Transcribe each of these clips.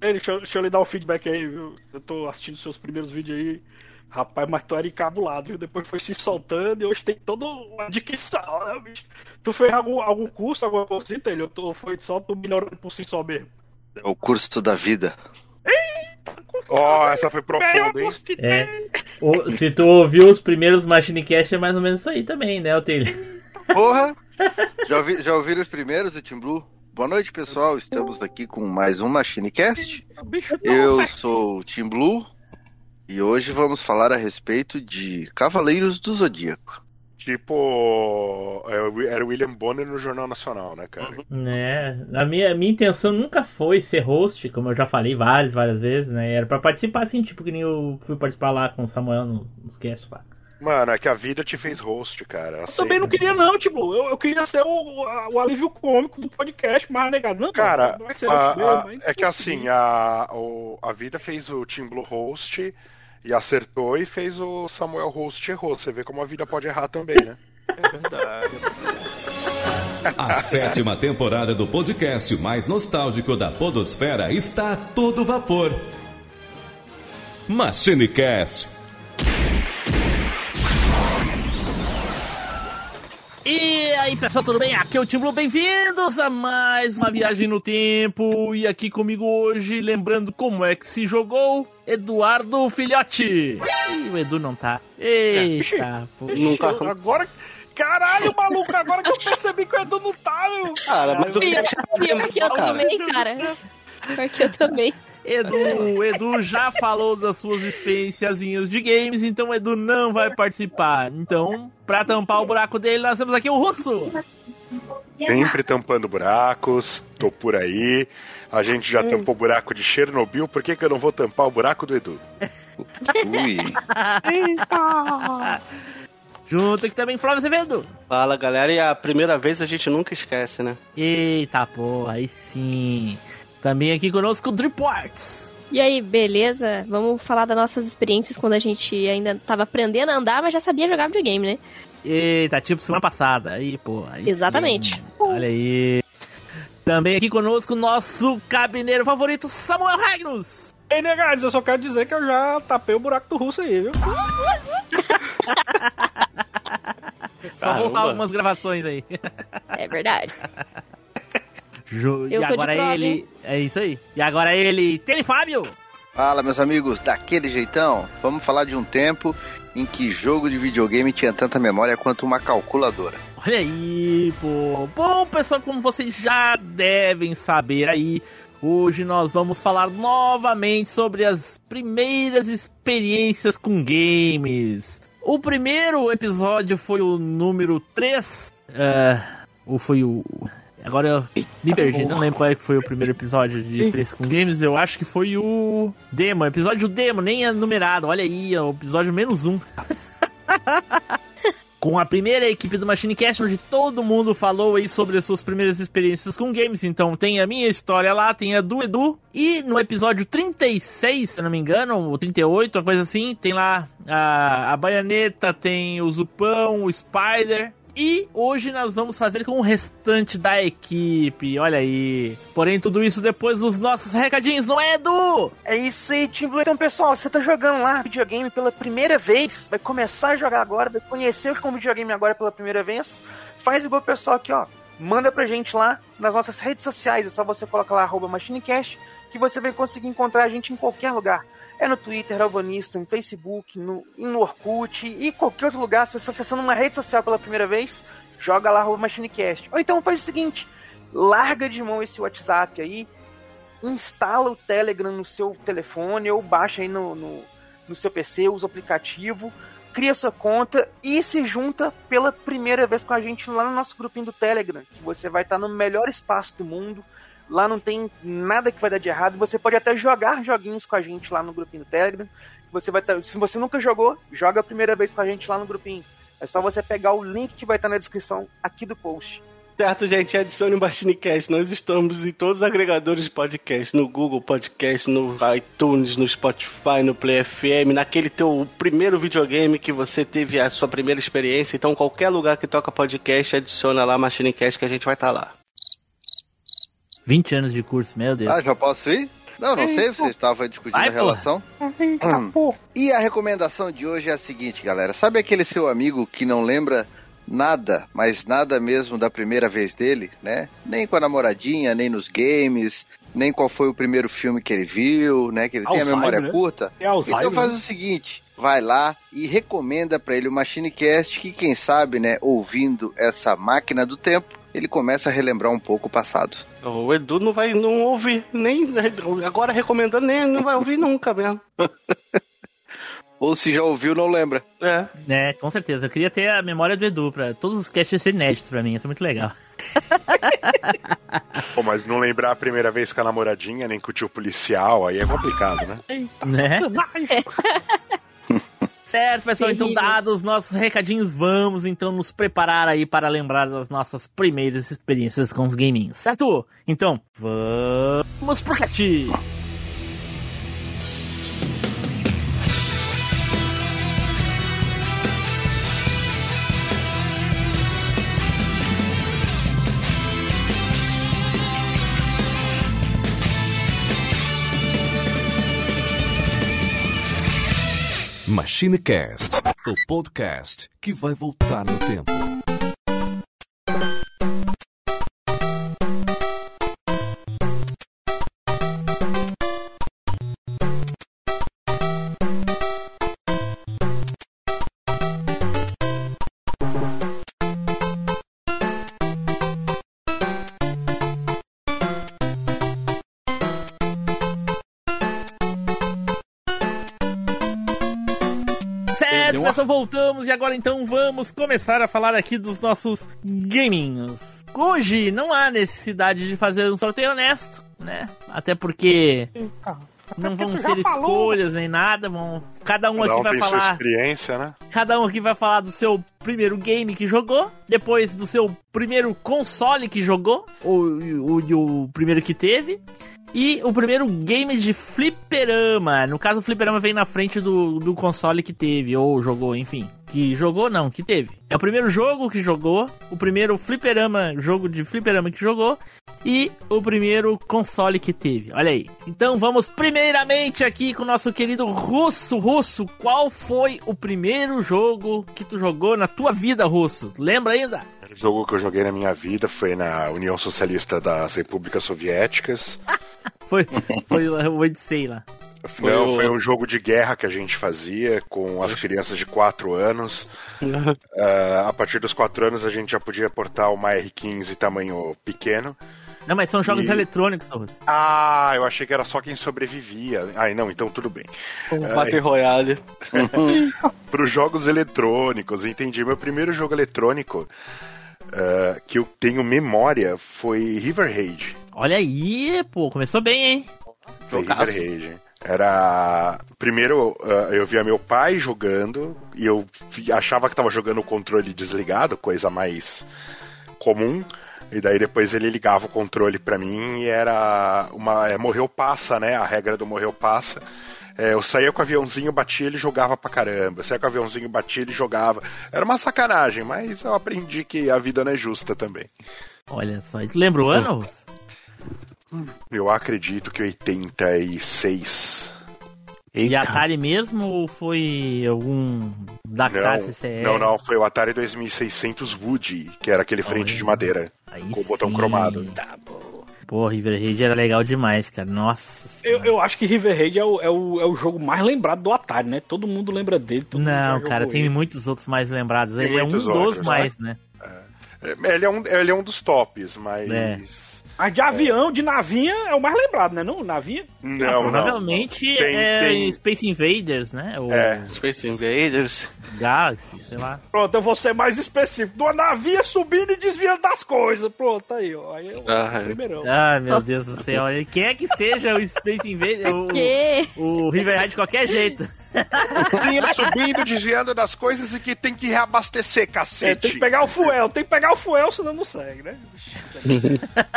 Ei, deixa, deixa eu lhe dar o um feedback aí, viu? Eu tô assistindo seus primeiros vídeos aí. Rapaz, mas tu era encabulado, viu? Depois foi se soltando e hoje tem toda uma dicção, né, bicho? Tu fez algum, algum curso, alguma coisa assim, Telho? Ou tu foi só tu melhorando por si só mesmo? É o curso da vida. Ó, oh, essa foi profunda, hein? É. O, se tu ouviu os primeiros Machinecast, é mais ou menos isso aí também, né, Otelho? Porra! Já, ouvi, já ouviram os primeiros, o Team Blue? Boa noite, pessoal. Estamos aqui com mais um Machinecast. Eu sou o Team Blue e hoje vamos falar a respeito de Cavaleiros do Zodíaco. Tipo, é era William Bonner no Jornal Nacional, né, cara? É, a minha, a minha intenção nunca foi ser host, como eu já falei várias, várias vezes, né? Era pra participar assim, tipo que nem eu fui participar lá com o Samuel no, nos casts lá. Mano, é que a vida te fez host, cara. Eu também não queria, não, tipo, eu, eu queria ser o, o alívio cômico do podcast, mas negado, não, cara. Não a, a, mas... É que assim, a, o, a vida fez o Team Blue host e acertou e fez o Samuel Host errou. Você vê como a vida pode errar também, né? É verdade. A sétima temporada do podcast mais nostálgico da Podosfera está a todo vapor. Machinecast E aí pessoal, tudo bem? Aqui é o Tim Blue, bem-vindos a mais uma viagem no tempo. E aqui comigo hoje, lembrando como é que se jogou, Eduardo Filhote. Ih, o Edu não tá. Eita, pô. Nunca. Agora. Caralho, maluco, agora que eu percebi que o Edu não tá, meu. Cara, mas o que é que eu também, cara. Porque eu também. Edu, Edu já falou das suas experiências de games, então o Edu não vai participar. Então, pra tampar o buraco dele, nós temos aqui o Russo. Sempre tampando buracos, tô por aí. A gente já tampou o buraco de Chernobyl, por que, que eu não vou tampar o buraco do Edu? Ui. Junto aqui também Flávio Azevedo. Fala galera, e a primeira vez a gente nunca esquece, né? Eita porra, aí sim. Também aqui conosco o Driports. E aí, beleza? Vamos falar das nossas experiências quando a gente ainda tava aprendendo a andar, mas já sabia jogar videogame, né? Eita, tipo semana passada. Aí, pô. Aí Exatamente. Sim. Olha aí. Também aqui conosco o nosso cabineiro favorito, Samuel Magnus. Ei, negados, eu só quero dizer que eu já tapei o buraco do russo aí, viu? só voltar algumas gravações aí. É verdade. Jo... Eu e agora prova, ele. Hein? É isso aí. E agora ele, Tele Fábio! Fala, meus amigos, daquele jeitão, vamos falar de um tempo em que jogo de videogame tinha tanta memória quanto uma calculadora. Olha aí, pô. Bom, pessoal, como vocês já devem saber aí, hoje nós vamos falar novamente sobre as primeiras experiências com games. O primeiro episódio foi o número 3, uh, é, ou foi o Agora eu me perdi, não lembro qual é que foi o primeiro episódio de Experiência com Games. Eu acho que foi o demo, episódio demo, nem é numerado. Olha aí, é o episódio menos um. com a primeira equipe do Machinecast, onde todo mundo falou aí sobre as suas primeiras experiências com games. Então tem a minha história lá, tem a do Edu. E no episódio 36, se não me engano, ou 38, uma coisa assim, tem lá a, a Baianeta, tem o Zupão, o Spider. E hoje nós vamos fazer com o restante da equipe, olha aí. Porém, tudo isso depois dos nossos recadinhos, não é, Edu? É isso aí, Tim Blue. Então, pessoal, você tá jogando lá videogame pela primeira vez, vai começar a jogar agora, vai conhecer com videogame agora pela primeira vez, faz igual o pessoal aqui, ó. Manda pra gente lá nas nossas redes sociais, é só você colocar lá arroba MachineCast, que você vai conseguir encontrar a gente em qualquer lugar. É no Twitter, Alvanista, no Facebook, no, no Orkut e qualquer outro lugar. Se você está acessando uma rede social pela primeira vez, joga lá MachineCast. Ou então faz o seguinte, larga de mão esse WhatsApp aí, instala o Telegram no seu telefone ou baixa aí no, no, no seu PC, usa o aplicativo, cria sua conta e se junta pela primeira vez com a gente lá no nosso grupinho do Telegram, que você vai estar no melhor espaço do mundo, Lá não tem nada que vai dar de errado. Você pode até jogar joguinhos com a gente lá no grupinho do Telegram. Você vai ter, se você nunca jogou, joga a primeira vez com a gente lá no grupinho. É só você pegar o link que vai estar na descrição aqui do post. Certo, gente, adicione o Machinecast. Nós estamos em todos os agregadores de podcast, no Google Podcast, no iTunes, no Spotify, no Play FM, naquele teu primeiro videogame que você teve a sua primeira experiência. Então, qualquer lugar que toca podcast, adiciona lá Machinecast que a gente vai estar lá. 20 anos de curso, meu Deus. Ah, já posso ir? Não, não sei, você estava discutindo Vai, a relação. Hum. E a recomendação de hoje é a seguinte, galera. Sabe aquele seu amigo que não lembra nada, mas nada mesmo da primeira vez dele, né? Nem com a namoradinha, nem nos games, nem qual foi o primeiro filme que ele viu, né? Que ele tem a Alzheimer, memória né? curta. É Alzheimer, Então faz né? o seguinte, vai lá e recomenda pra ele o MachineCast, que quem sabe, né, ouvindo essa máquina do tempo, ele começa a relembrar um pouco o passado. O Edu não vai não ouvir, nem agora recomendando, nem não vai ouvir nunca mesmo. Ou se já ouviu, não lembra. É. É, com certeza. Eu queria ter a memória do Edu pra todos os casts serem inéditos pra mim. Isso é muito legal. Pô, mas não lembrar a primeira vez com a namoradinha, nem com o tio policial, aí é complicado, né? Né? Certo, pessoal, então Terrível. dados os nossos recadinhos, vamos então nos preparar aí para lembrar das nossas primeiras experiências com os gaminhos, certo? Então, vamos pro cast! MachineCast, o podcast que vai voltar no tempo. Voltamos e agora então vamos começar a falar aqui dos nossos gaminhos. Hoje não há necessidade de fazer um sorteio honesto, né? Até porque não vão ser falou. escolhas nem nada, vão cada um Cada aqui um vai tem sua falar experiência, né? Cada um aqui vai falar do seu primeiro game que jogou, depois do seu primeiro console que jogou, ou o primeiro que teve, e o primeiro game de fliperama. No caso, o fliperama vem na frente do, do console que teve, ou jogou, enfim. Que jogou, não, que teve. É o primeiro jogo que jogou, o primeiro fliperama, jogo de fliperama que jogou, e o primeiro console que teve. Olha aí. Então vamos primeiramente aqui com o nosso querido Russo. Russo, qual foi o primeiro jogo que tu jogou na tua vida, Russo? Lembra ainda? O jogo que eu joguei na minha vida foi na União Socialista das Repúblicas Soviéticas. Foi, foi o Odyssey lá. Foi Não, o- foi um jogo de guerra que a gente fazia com as crianças de 4 anos. Ah, a partir dos 4 anos a gente já podia portar uma R15 tamanho pequeno. Não, mas são jogos E- eletrônicos, Russo. Ah, eu achei que era só quem sobrevivia. Ai, não, então tudo bem. O Battle Royale. Para os jogos eletrônicos, entendi. Meu primeiro jogo eletrônico ah, que eu tenho memória foi River Raid. Olha aí, pô, começou bem, hein? Foi Jogaço. Era. Primeiro ah, eu via meu pai jogando e eu vi- achava que tava jogando o controle desligado, coisa mais comum. E daí depois ele ligava o controle pra mim e era uma. É, morreu passa, né? A regra do morreu passa. É, eu saía com o aviãozinho, batia, ele jogava pra caramba. Eu saía com o aviãozinho, batia, ele jogava. Era uma sacanagem, mas eu aprendi que a vida não é justa também. Olha só, e tu lembra o ano? Eu acredito que 86. E Atari mesmo ou foi algum da classe CE? Não, não, foi o Atari 2600 Woody, que era aquele frente Olha. de madeira, Aí com o botão cromado. Pô, River Raid era legal demais, cara. Nossa. Eu, eu acho que River Raid é o, é, o, é o jogo mais lembrado do Atari, né? Todo mundo lembra dele. Não, cara, tem ele. muitos outros mais lembrados. Tem Ele é um muitos dos outros, mais, né? É, Ele é um, ele é um dos tops, mas. É. Mas de avião, de navinha, é o mais lembrado, né? Não, navinha. Não, não. Provavelmente Tem- é tem- Space Invaders, né? Ou É. Space Invaders. Galaxy, sei lá. Pronto, eu vou ser mais específico. De uma navinha subindo e desviando das coisas. Pronto, aí, ó. Aí é o Ah, é. primeirão. Ah, meu Deus do céu. Quem é que seja o Space Invaders? O, Que? o River Raid de qualquer jeito. Vinha subindo, desviando das coisas e que tem que reabastecer, É, cacete. tem que pegar o fuel, tem que pegar o fuel, senão não segue, né?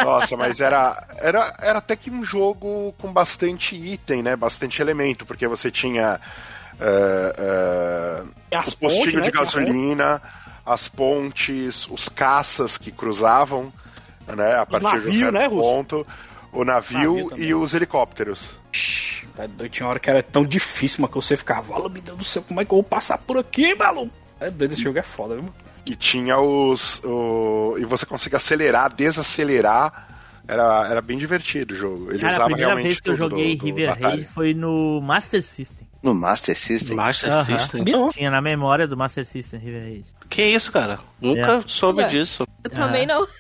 Nossa, mas era, era, era até que um jogo com bastante item, né? Bastante elemento, porque você tinha eh, E as postinhos pontes, né, de que gasolina, as pontes, os caças que cruzavam, né? A partir de um certo né, Russo? ponto. o navio, e os helicópteros. Tá doido, tinha hora que era tão difícil, mas que você ficava, olha, meu Deus do céu, como é que eu vou passar por aqui, maluco? É doido, esse jogo é foda, viu? E tinha os. O, e você conseguia acelerar, desacelerar. Era, era bem divertido o jogo. Ele Cara, a usava primeira realmente vez que eu tudo do- joguei do River. Raid foi no Master System. No Master System? Master. System. Tinha na memória do Master System River Raid. Que isso, cara? Nunca É. soube Ué. disso. Eu também não.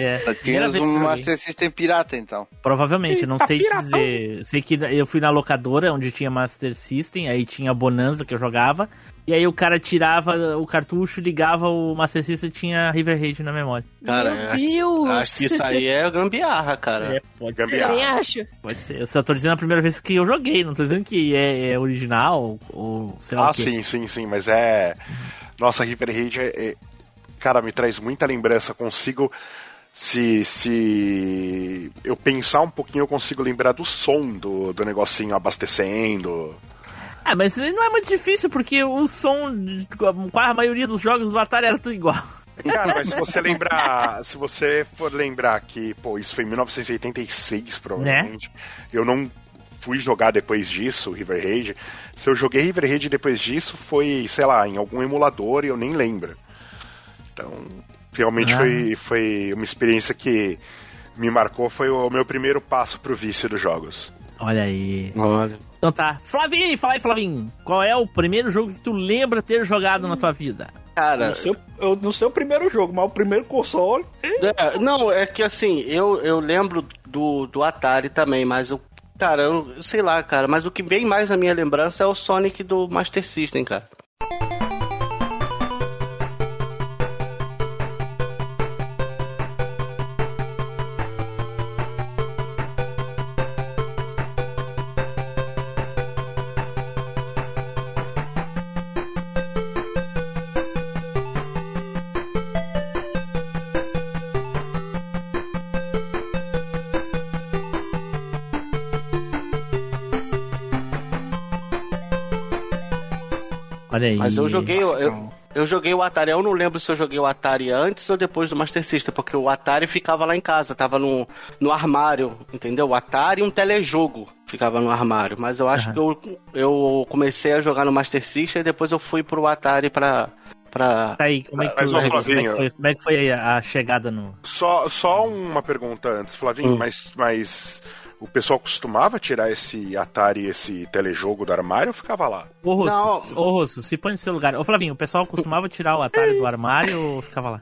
É, Só primeira tinhas um. Master System pirata, então. Provavelmente, não Eita, sei piratão. dizer. Sei que eu fui na locadora onde tinha Master System, aí tinha Bonanza que eu jogava. E aí o cara tirava o cartucho, ligava o Master System e tinha River Raid na memória. Cara, Meu eu acho- Deus! Acho que isso aí é gambiarra, cara. É, pode Gambiarra. Também acho. Pode ser. Eu só tô dizendo a primeira vez que eu joguei, não tô dizendo que é, é original ou sei lá Ah, o quê. sim, sim, sim, mas é. Nossa, River Raid é, é- Cara, me traz muita lembrança. Consigo. Se, se eu pensar um pouquinho, eu consigo lembrar do som do, do negocinho abastecendo. Ah, mas não é muito difícil, porque o som, com a maioria dos jogos do Atari era tudo igual. Cara, mas se você lembrar. Se você for lembrar que, pô, isso foi em 1986, provavelmente. Eu não fui jogar depois disso, River Raid. Se eu joguei River Raid depois disso, foi, sei lá, em algum emulador e eu nem lembro. Então, realmente Ah. foi, foi uma experiência que me marcou. Foi o meu primeiro passo pro vício dos jogos. Olha aí. Olha. Então tá. Flavinho, fala aí, Flavinho. Qual é o primeiro jogo que tu lembra ter jogado na tua vida? Cara, No seu, eu, no seu primeiro jogo, mas o primeiro console. É, não, é que assim, eu, eu lembro do, do Atari também, mas eu. Cara, eu sei lá, cara, mas o que vem mais na minha lembrança é o Sonic do Master System, cara. Eu joguei, eu, eu, joguei o Atari, eu não lembro se eu joguei o Atari antes ou depois do Master System, porque o Atari ficava lá em casa, tava no, no armário, entendeu? O Atari e um telejogo ficava no armário, mas eu acho Aham. que eu, eu comecei a jogar no Master System e depois eu fui pro Atari pra... pra... Tá aí, como é tu- como é foi, como é que foi a a chegada no. Só, só uma pergunta antes, Flavinho, Hum. mas, mas o pessoal costumava tirar esse Atari, esse telejogo do armário ou ficava lá? Ô, Russo, Não. ô, Russo, se põe no seu lugar. Ô, Flavinho, o pessoal costumava tirar o Atari do armário ou ficava lá?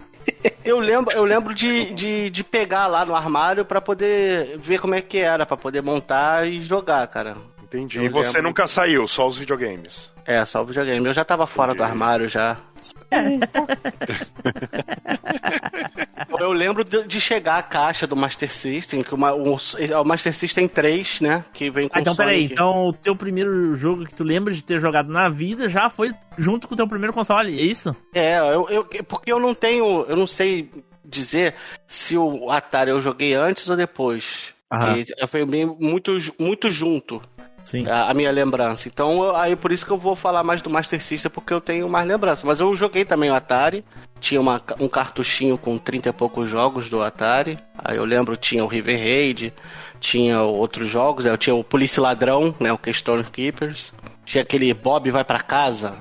Eu lembro, eu lembro de, de, de pegar lá no armário pra poder ver como é que era, pra poder montar e jogar, cara. Entendi. Eu e você lembro. nunca saiu, só os videogames. É, só o videogame. Eu já tava fora do Entendi. armário já. Eu lembro de, chegar a caixa do Master System, que uma, o, o Master System 3, né? Que vem com Ah, então Sonic. peraí, então o teu primeiro jogo que tu lembra de ter jogado na vida já foi junto com o teu primeiro console, é isso? É, eu, eu, porque eu não tenho. Eu não sei dizer se o Atari eu joguei antes ou depois. Aham. Que foi bem muito, muito junto Sim. a, a minha lembrança. Então, eu- aí por isso que eu vou falar mais do Master System, porque eu tenho mais lembrança. Mas eu joguei também o Atari. Tinha uma, um cartuchinho com 30 e poucos jogos do Atari. Aí eu lembro, tinha o River Raid, tinha outros jogos. Eu tinha o Polícia Ladrão, né? O Keystone Keepers. Tinha aquele Bob vai pra casa.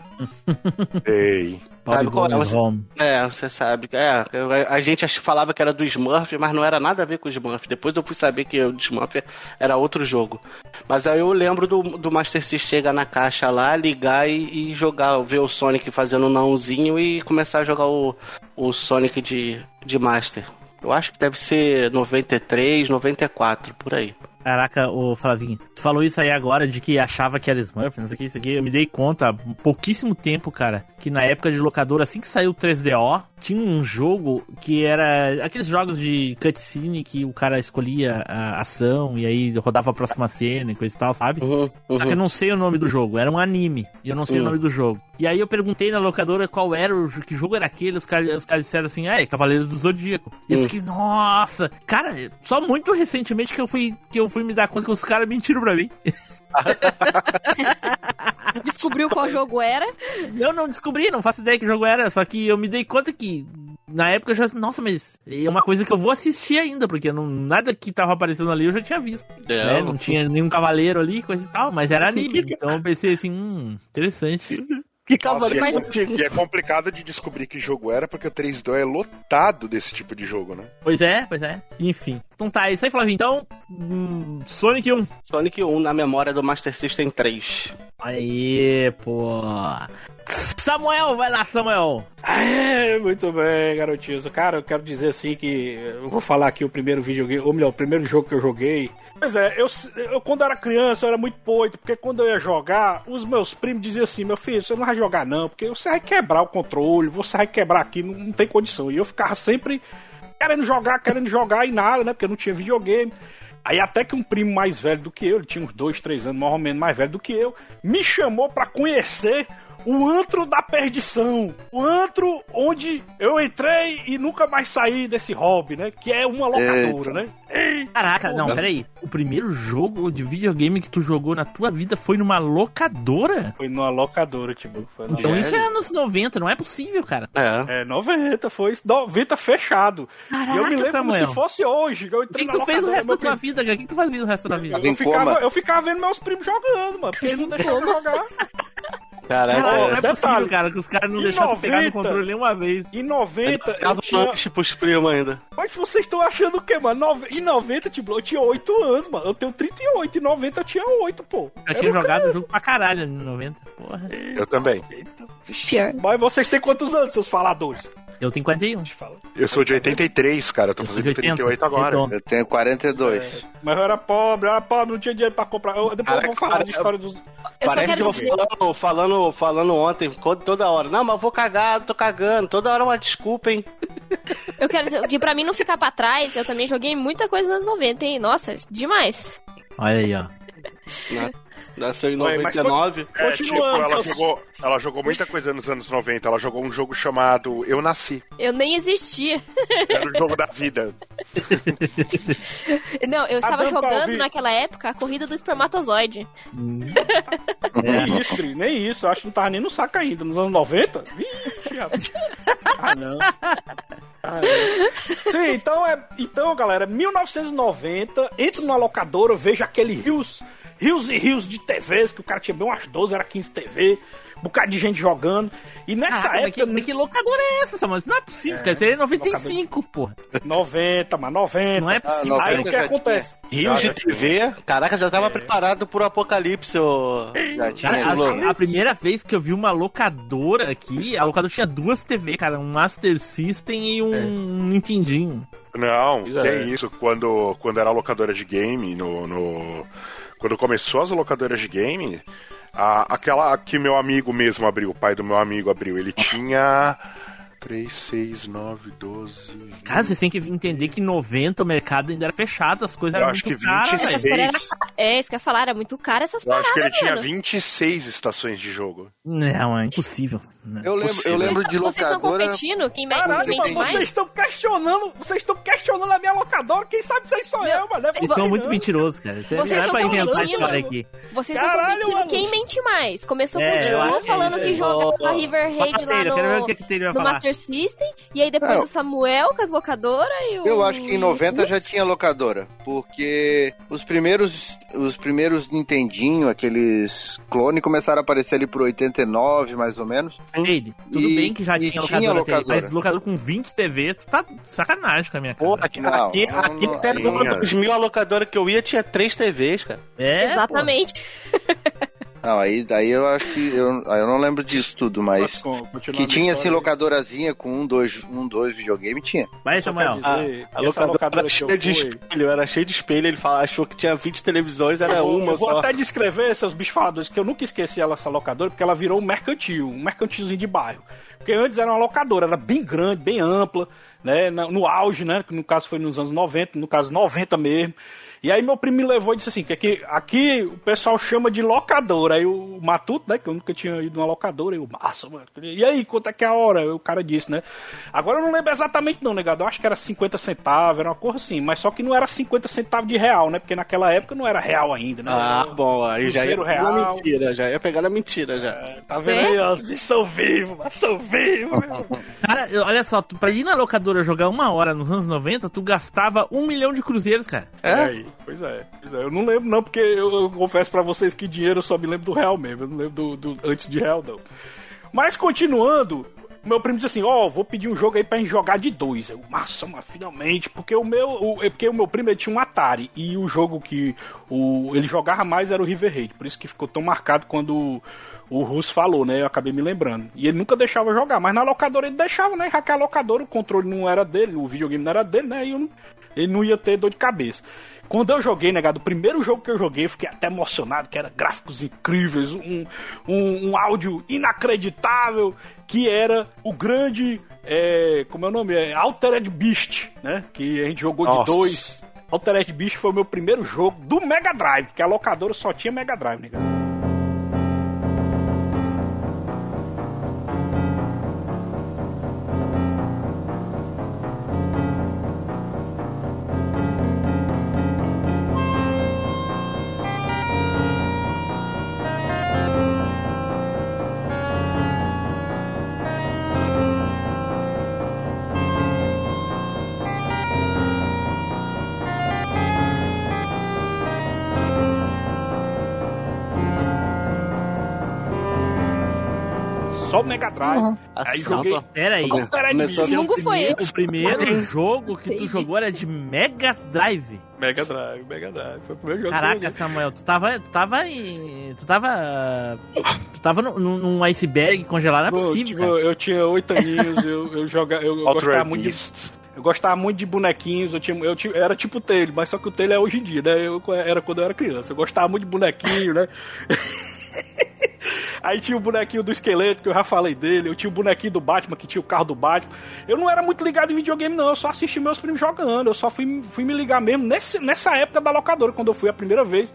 Ei. Sabe qual é? Você-. É, você sabe. É, eu- a gente falava que era do Smurf, mas não era nada a ver com o Smurf. Depois eu fui saber que o Smurf era outro jogo. Mas aí eu lembro do, do Master System chegar na caixa lá, ligar e, e jogar, ver o Sonic fazendo um nãozinho e começar a jogar o, o Sonic de, de Master. Eu acho que deve ser 93, 94, por aí. Caraca, ô Flavinho, tu falou isso aí agora de que achava que era Smurf, não sei o que, isso aqui. Eu me dei conta há pouquíssimo tempo, cara, que na época de locadora, assim que saiu o 3DO, tinha um jogo que era aqueles jogos de cutscene que o cara escolhia a ação e aí rodava a próxima cena e coisa e tal, sabe? Uhum, Só que eu uhum. não sei o nome do jogo, era um anime, e eu não sei o Hum. nome do jogo. E aí eu perguntei na locadora qual era o que jogo era aquele, os caras os caras disseram assim, é, Cavaleiros do Zodíaco. E eu Hum. fiquei, nossa, cara, só muito recentemente que eu fui que eu fui me dar conta que os caras mentiram pra mim. Descobriu qual jogo era. Eu não descobri, não faço ideia que jogo era, só que eu me dei conta que na época eu já. Nossa, mas é uma coisa que eu vou assistir ainda, porque não, nada que tava aparecendo ali eu já tinha visto. É, né? Não tinha nenhum cavaleiro ali, coisa e tal, mas era anime. então eu pensei assim, hum, interessante. Que cavaleiro Nossa, e, é, e é complicado de descobrir que jogo era, porque o 3D é lotado desse tipo de jogo, né? Pois é, pois é. Enfim. Então tá, isso aí, Flavinho. Então, hum, Sonic 1. Sonic 1 na memória do Master System 3. Aí, pô. Samuel, vai lá, Samuel. É, muito bem, garotinhos. Cara, eu quero dizer assim que eu vou falar aqui o primeiro videogame, ou melhor, o primeiro jogo que eu joguei. Pois é, eu, eu quando era criança eu era muito poito, porque quando eu ia jogar, os meus primos diziam assim: meu filho, você não vai jogar não, porque você vai quebrar o controle, você vai quebrar aqui, não, não tem condição. E eu ficava sempre querendo jogar, querendo jogar e nada, né? Porque não tinha videogame. Aí até que um primo mais velho do que eu, ele tinha uns dois, três anos mais ou menos mais velho do que eu, me chamou para conhecer o antro da perdição. O antro onde eu entrei e nunca mais saí desse hobby, né? Que é uma locadora, Eita. né? Ei, Caraca, não, peraí. O primeiro jogo de videogame que tu jogou na tua vida foi numa locadora? Foi numa locadora, tipo. então isso é anos 90, não é possível, cara. É. É, 90, foi 90 fechado. Caraca, e eu me lembro Samuel. como se fosse hoje. Eu o que, que tu fez o resto da tua vida, cara? O que, que tu fazia o resto da vida? Eu ficava, eu ficava vendo meus primos jogando, mano. Porque eles não deixavam jogar. Caraca, Caralho, não é detalhe, possível, cara, que os caras não deixaram 90, pegar no controle nenhuma vez. Em 90, eu, eu tinha... lanche pros primos ainda. Mas vocês estão achando o quê, mano? Em 90, tipo, eu tinha 8 anos, mano. Eu tenho 38, em 90 eu tinha 8, pô. Eu tinha jogado criança. jogo pra caralho em 90, porra. Eu também. Mas vocês têm quantos anos, seus faladores? Eu tenho 41. Eu sou de 83, cara. Eu tô fazendo 38 agora. Eu tenho 42. É, mas eu era pobre, eu era pobre, não tinha dinheiro pra comprar. Eu, depois cara, eu vou falar cara, de história dos. Eu Parece que eu dizer... falando, falando, falando ontem, toda hora. Não, mas eu vou cagar, tô cagando. Toda hora uma desculpa, hein? Eu quero dizer que pra mim não ficar pra trás, eu também joguei muita coisa nos 90, hein? Nossa, demais. Olha aí, ó. Nasceu em 99. É, tipo, ela, jogou, ela jogou muita coisa nos anos 90. Ela jogou um jogo chamado Eu Nasci. Eu nem existia. Era o jogo da vida. Não, eu estava jogando naquela época a corrida do espermatozoide. Hum. Nem isso, nem isso. Eu acho que não tava nem no saco ainda. Nos anos 90? Vixe, ah, não. Ah, Sim, então é. Então, galera, 1990, entro numa locadora, vejo aquele rios rios e rios de TVs, que o cara tinha bem umas 12, era 15 TV, um bocado de gente jogando. E nessa ah, época. Mas que, que locadora é essa, mano? Não é possível, é, cara. Isso aí é 95, porra. 90, mas 90. Não é possível. Ah, aí o que acontece? Rios de TV, caraca, já tava é. preparado pro apocalipse. Ô... Já tinha cara, a, a, primeira vez que eu vi uma locadora aqui, a locadora tinha duas TV, cara. Um Master System e um é. Nintendinho. Não, que é. isso. Quando, quando era locadora de game no... no quando começou as locadoras de game, a, aquela que meu amigo mesmo abriu, o pai do meu amigo abriu, ele tinha 3, 6, 9, 12. 20. Cara, vocês têm que entender que 90 o mercado ainda era fechado, as coisas eu eram muito que caras. Era, é, isso que eu ia falar, era muito caro essas eu paradas. Eu acho que ele mano. tinha 26 estações de jogo. Não, é impossível. Não, eu, lembro, eu lembro de locadora. Vocês estão competindo? Quem Caralho, mente mais? Vocês estão questionando, vocês estão questionando a minha locadora, quem sabe vocês sou eu, mano. Vocês são muito mentirosos, cara. Vocês não é pra inventar história aqui. Vocês estão competindo quem mente mais. Começou é, com o Tio falando que jogava River Raid lá no, no Master System, e aí depois o Samuel com as locadoras e o... Eu acho que em 90 já tinha locadora, porque os primeiros os primeiros Nintendinho, aqueles clone começaram a aparecer ali por 89, mais ou menos. Ele, tudo e, bem que já tinha, tinha locadora, locadora. mas locador com 20 TV, tu tá sacanagem com a minha cara. Pô, aqui, não, aqui, não, aqui não, até no 2000 a locadora que eu ia tinha 3 TVs, cara. É, Exatamente. Não, aí daí eu acho que. Eu, eu não lembro disso tudo, mas. que tinha assim locadorazinha com um, dois, um, dois videogame, tinha. Vai, Samuel. A, a locadora, locadora era cheia de espelho, era cheio de espelho. Ele falou, achou que tinha 20 televisões, era eu uma eu vou só. até descrever seus bichos faladores, que eu nunca esqueci ela, essa locadora, porque ela virou um mercantil, um mercantilzinho de bairro. Porque antes era uma locadora, era bem grande, bem ampla, né? No auge, né? Que no caso foi nos anos 90, no caso 90 mesmo. E aí meu primo me levou e disse assim, que aqui, aqui o pessoal chama de locadora. Aí o Matuto, né, que eu nunca tinha ido numa locadora, e o massa, mano. E aí, quanto é que é a hora? O cara disse, né? Agora eu não lembro exatamente não, negado. Eu acho que era 50 centavos, era uma coisa assim. Mas só que não era 50 centavos de real, né? Porque naquela época não era real ainda, né? Ah, bom, aí já ia pegar real. mentira, já ia pegar na mentira, já. É, tá vendo aí, ó, os bichos são vivos, mas são vivos. cara, olha só, tu, pra ir na locadora jogar uma hora nos anos 90, tu gastava um milhão de cruzeiros, cara. É? é pois, é, pois é. Eu não lembro não, porque eu, eu, confesso pra vocês que dinheiro eu só me lembro do real mesmo. Eu não lembro do, do antes de real, não. Mas continuando, meu primo disse assim: Ó, oh, vou pedir um jogo aí pra gente jogar de dois. Eu, massa, mas finalmente, porque o meu, o, é porque o meu primo ele tinha um Atari e o jogo que o, ele jogava mais era o River Raid. Por isso que ficou tão marcado quando o Russo falou, né? Eu acabei me lembrando. E ele nunca deixava jogar, mas na locadora ele deixava, né? Já que a locadora, o controle não era dele, o videogame não era dele, né? E não, ele não ia ter dor de cabeça. Quando eu joguei, negado, o primeiro jogo que eu joguei, eu fiquei até emocionado, que era gráficos incríveis, um, um, um áudio inacreditável, que era o grande. É, como é o nome? É Altered Beast, né? Que a gente jogou Nossa. de dois. Altered Beast foi o meu primeiro jogo do Mega Drive, porque a locadora só tinha Mega Drive, negado. só Drive. Uhum. Aí joguei. Pera aí. Começou que foi O primeiro jogo que tu jogou era de Mega Drive. Mega Drive, Mega Drive. Foi o primeiro jogo Caraca, Samuel, tu tava. Tu tava em. Tu tava. Tu tava num, num iceberg congelado, não é possível. Tipo, cara. eu tinha oito aninhos, eu, eu jogava. Eu, eu gostava muito de. Eu gostava muito de bonequinhos, eu tinha, eu tinha, era tipo o Taylor, mas só que o Taylor é hoje em dia, né? Eu, era quando eu era criança. Eu gostava muito de bonequinho, né? Aí tinha o bonequinho do esqueleto, que eu já falei dele. Eu tinha o bonequinho do Batman, que tinha o carro do Batman. Eu não era muito ligado em videogame, não. Eu só assisti meus primos jogando. Eu só fui, fui me ligar mesmo nesse, nessa época da locadora, quando eu fui a primeira vez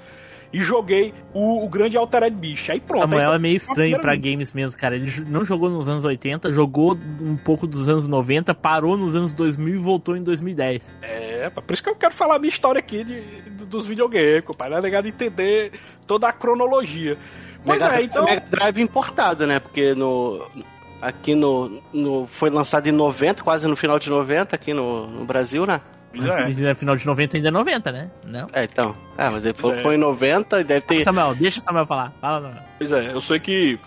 e joguei o, o grande Altered Beast. Aí pronto. Samuel é meio estranho para games mesmo, cara. Ele não jogou nos anos 80, jogou um pouco dos anos 90, parou nos anos 2000 e voltou em 2010. É, por isso que eu quero falar a minha história aqui de, dos videogames, pai. É legal entender toda a cronologia. Pois Mega, é, então. Mega Drive importado, né? Porque no. Aqui no, no. Foi lançado em 90, quase no final de 90, aqui no, no Brasil, né? É. Final de 90 ainda é 90, né? Não? É, então. Ah, mas ele foi, é. foi em 90 e deve ter. Samuel, deixa o Samuel falar. Fala, Samuel. Pois é, eu sei que.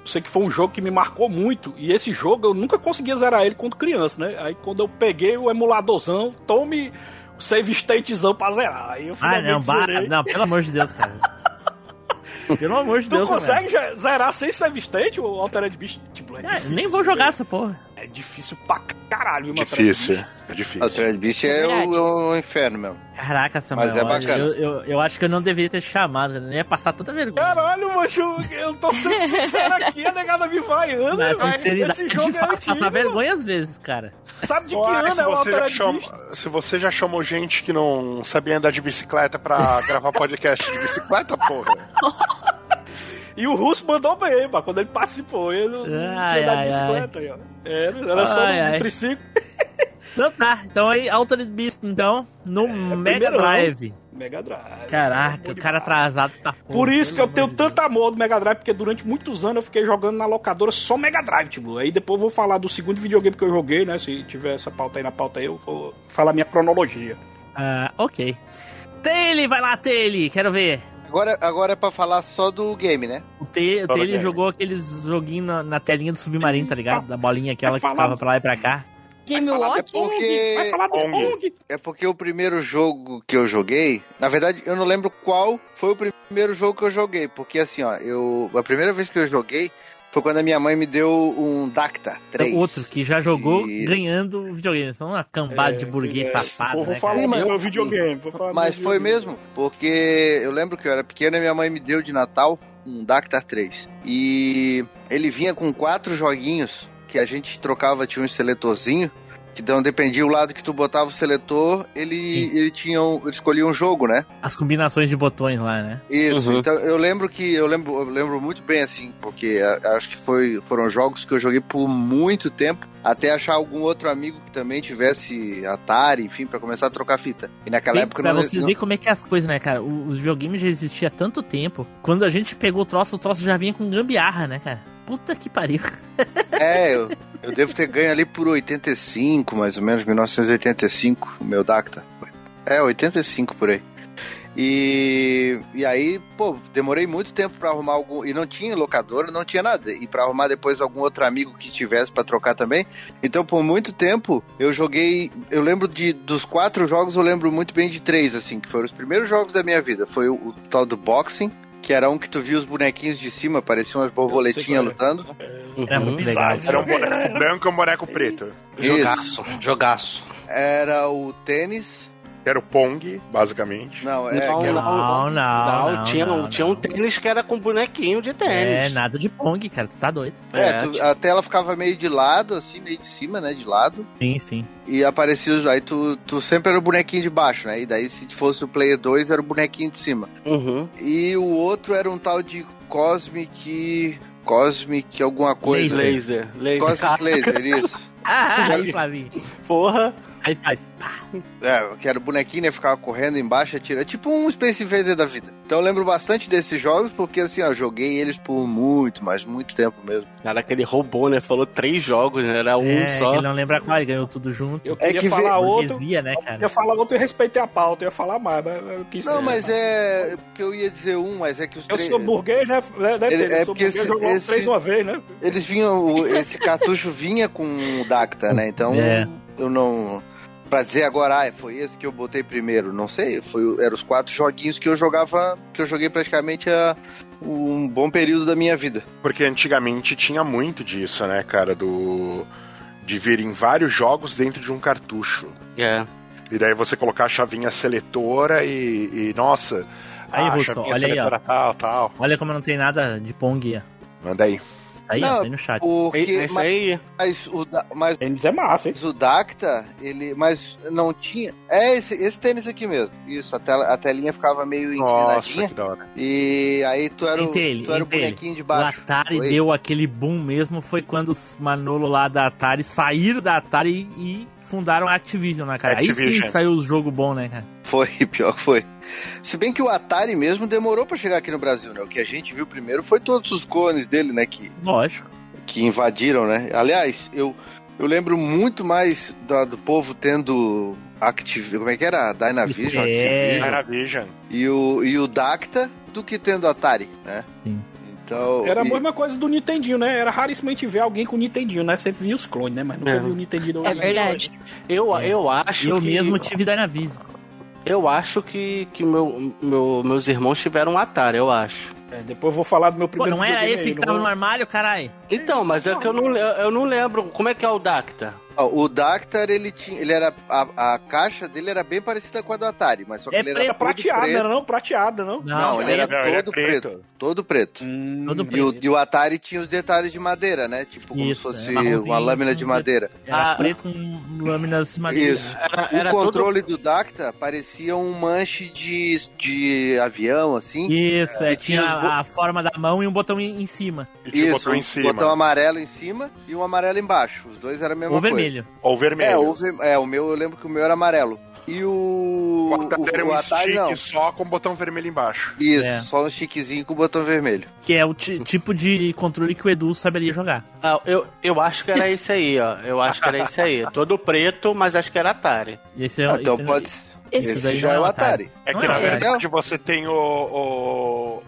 Eu sei que foi um jogo que me marcou muito. E esse jogo eu nunca conseguia zerar ele quando criança, né? Aí quando eu peguei o emuladorzão, tome o save statezão pra zerar. Aí eu ah, não, não, pelo amor de Deus, cara. Pelo amor de tu Deus, Tu consegue zerar sem save state o Altered Beast? Tipo, é, é nem vou jogar essa porra. É difícil pra caralho, Difícil, é difícil. Altered Beast é, é o, o, inferno mesmo. Caraca, Samuel, Mas é bacana. Eu, eu, eu, acho que eu não deveria ter chamado, né? ia passar tanta vergonha. Caralho, moço, eu tô sendo sincero aqui, a negada me vaiando, velho. Esse jogo é antigo. Passar vergonha às vezes, cara. Sabe de que ano é o Altered Beast? Se você já chamou gente que não sabia andar de bicicleta pra gravar podcast de bicicleta, porra... E o Russo mandou bem, pá, quando ele participou. Ele não ai, tinha ai, bicicleta aí, ó. Era, é, era só no triciclo. Então tá, então aí Altered Beast, então, no é, Mega Drive. Mega Drive. Caraca, o cara atrasado tá Por isso que eu tenho tanto amor do Mega Drive, porque durante muitos anos eu fiquei jogando na locadora só Mega Drive, tipo. Aí depois eu vou falar do segundo videogame que eu joguei, né? Se tiver essa pauta aí na pauta aí, eu vou falar minha cronologia. Ah, ok. Taylor, vai lá, Taylor, quero ver. Agora, agora é pra falar só do game, né? O T, o ele jogou aqueles joguinhos na, na, telinha do submarino, tá ligado? Da bolinha aquela que ficava pra lá e pra cá. Game Watch? É porque... Vai falar do É porque o primeiro jogo que eu joguei, na verdade, eu não lembro qual foi o primeiro jogo que eu joguei, porque assim, ó, eu a primeira vez que eu joguei foi quando a minha mãe me deu um Dacta 3. Outro que já jogou e... ganhando videogame. São uma cambada é, de burguês é, safado, né? Falar mas, meu videogame, mas foi videogame. mesmo, porque eu lembro que eu era pequeno e minha mãe me deu de Natal um Dacta 3. E ele vinha com quatro joguinhos que a gente trocava, tinha um seletorzinho Então dependia o lado que tu botava o seletor, ele, ele tinha um, ele escolhia um jogo, né? As combinações de botões lá, né? Isso. Uhum. Então eu lembro que eu lembro, eu lembro muito bem assim, porque acho que foi, foram jogos que eu joguei por muito tempo até achar algum outro amigo que também tivesse Atari, enfim, para começar a trocar fita. E naquela Sim, época pra não. vocês não... verem como é que é as coisas, né, cara? Os videogames já existiam há tanto tempo. Quando a gente pegou o troço, o troço já vinha com gambiarra, né, cara? Puta que pariu. É, eu, eu devo ter ganho ali por 85, mais ou menos, 1985, o meu Dacta. É, 85 por aí. E, e aí, pô, demorei muito tempo para arrumar algum. E não tinha locadora, não tinha nada. E para arrumar depois algum outro amigo que tivesse para trocar também. Então, por muito tempo, eu joguei. Eu lembro de dos quatro jogos, eu lembro muito bem de três, assim, que foram os primeiros jogos da minha vida. Foi o, o tal do boxing, que era um que tu via os bonequinhos de cima, pareciam umas borboletinhas é. lutando. Era muito legal. Era um boneco branco e um boneco preto. Jogaço, jogaço. Era o tênis. Era o Pong, basicamente. Não, é, não, era... não, não, não, não, Tinha, não, tinha um tênis que era com bonequinho de tênis. É, nada de Pong, cara, tu tá doido. É, é tu, tipo... a tela ficava meio de lado, assim, meio de cima, né, de lado. Sim, sim. E aparecia, aí tu, tu sempre era o bonequinho de baixo, né, e daí se fosse o Player 2 era o bonequinho de cima. Uhum. E o outro era um tal de Cosmic... Cosmic alguma coisa. Laser. Laser. Cosmic Laser, isso. ah, aí, Flavinho. Porra. Aí faz. É, que era o bonequinho, né? Ficava correndo embaixo, atirando. Tipo um Space Invader da vida. Então eu lembro bastante desses jogos, porque assim, ó, joguei eles por muito, mas muito tempo mesmo. Cara, aquele robô, né? Falou três jogos, né? Era um é, só. ele não lembra qual, ele ganhou tudo junto. Eu queria é que falar outro. né, cara? Eu ia falar outro e respeitei a pauta, eu ia falar mais, mas eu quis Não, mas é. Porque eu ia dizer um, mas é que os três. Eu sou burguês, né? né, né ele, é porque esse, esse... três uma vez, né? Eles vinham. esse cartucho vinha com o Dacta, né? Então. É. Eu não pra dizer agora, ah, foi esse que eu botei primeiro. Não sei, foi, eram os quatro joguinhos que eu jogava, que eu joguei praticamente a um bom período da minha vida. Porque antigamente tinha muito disso, né, cara, do de vir em vários jogos dentro de um cartucho. É. E daí você colocar a chavinha seletora e, e nossa, aí, ah, Russo, olha aí, ó. tal, tal. Olha como não tem nada de Pong. Manda aí. Aí, não, tá aí no chat. Porque, Esse mas, aí. Mas o, mas, tênis é massa, hein? o Dacta, ele. Mas não tinha. É esse, esse tênis aqui mesmo. Isso, a, tela, a telinha ficava meio inclinadinha. que da hora. E aí tu era, o, ele, tu era o bonequinho de baixo. O Atari foi? deu aquele boom mesmo. Foi quando os Manolo lá da Atari saíram da Atari e fundaram a Activision, né, cara? Activision. Aí sim saiu o jogo bom, né, cara? Foi, pior que foi. Se bem que o Atari mesmo demorou para chegar aqui no Brasil, né? O que a gente viu primeiro foi todos os clones dele, né? Que, Lógico. Que invadiram, né? Aliás, eu, eu lembro muito mais do, do povo tendo Activision. Como é que era? Dynavision? É. Dynavision. E o, e o Dacta do que tendo Atari, né? Sim. Então, era a mesma coisa do Nintendinho, né? Era rarissimamente ver alguém com Nintendinho, né? Sempre via os clones, né? Mas nunca é. vi o Nintendinho. É verdade. Eu, é. eu acho Eu que... mesmo tive Dynavision. Eu acho que, que meu, meu, meus irmãos tiveram um Atari, eu acho. É, depois eu vou falar do meu primeiro Pô, não era esse aí, que tava vou... no armário, caralho? Então, mas é que eu não, eu não lembro. Como é que é o Dacta? O Dactar, ele tinha. Ele era. A, a, caixa dele era bem parecida com a do Atari, mas só que é ele era. prateada, preto. não? Prateada, não? Não, não ele era não, todo ele preto. preto. Todo preto. Hum, todo preto. E o, e o, Atari tinha os detalhes de madeira, né? Tipo, como Isso, se fosse uma lâmina de madeira. Era ah, preto com lâminas de madeira. Isso. Era, era o controle todo... do Dacta parecia um manche de, de avião, assim. Isso, é, tinha, tinha a, a, forma da mão e um botão em, em cima. Isso, um botão, em cima. um botão amarelo em cima e um amarelo embaixo. Os dois eram a mesma Ou coisa. Vermelho. Ou vermelho vermelho. É o, é, o meu, eu lembro que o meu era amarelo. E o. O Atari um Atari, não. só com o botão vermelho embaixo. Isso, é. só um chiquezinho com o botão vermelho. Que é o tipo de controle que o Edu saberia jogar. Ah, eu, eu acho que era esse aí, ó. Eu acho que era esse aí. Todo preto, mas acho que era Atari. Esse é, ah, então esse pode ser. Esse, esse já é o Atari. É que na verdade você tem o, o,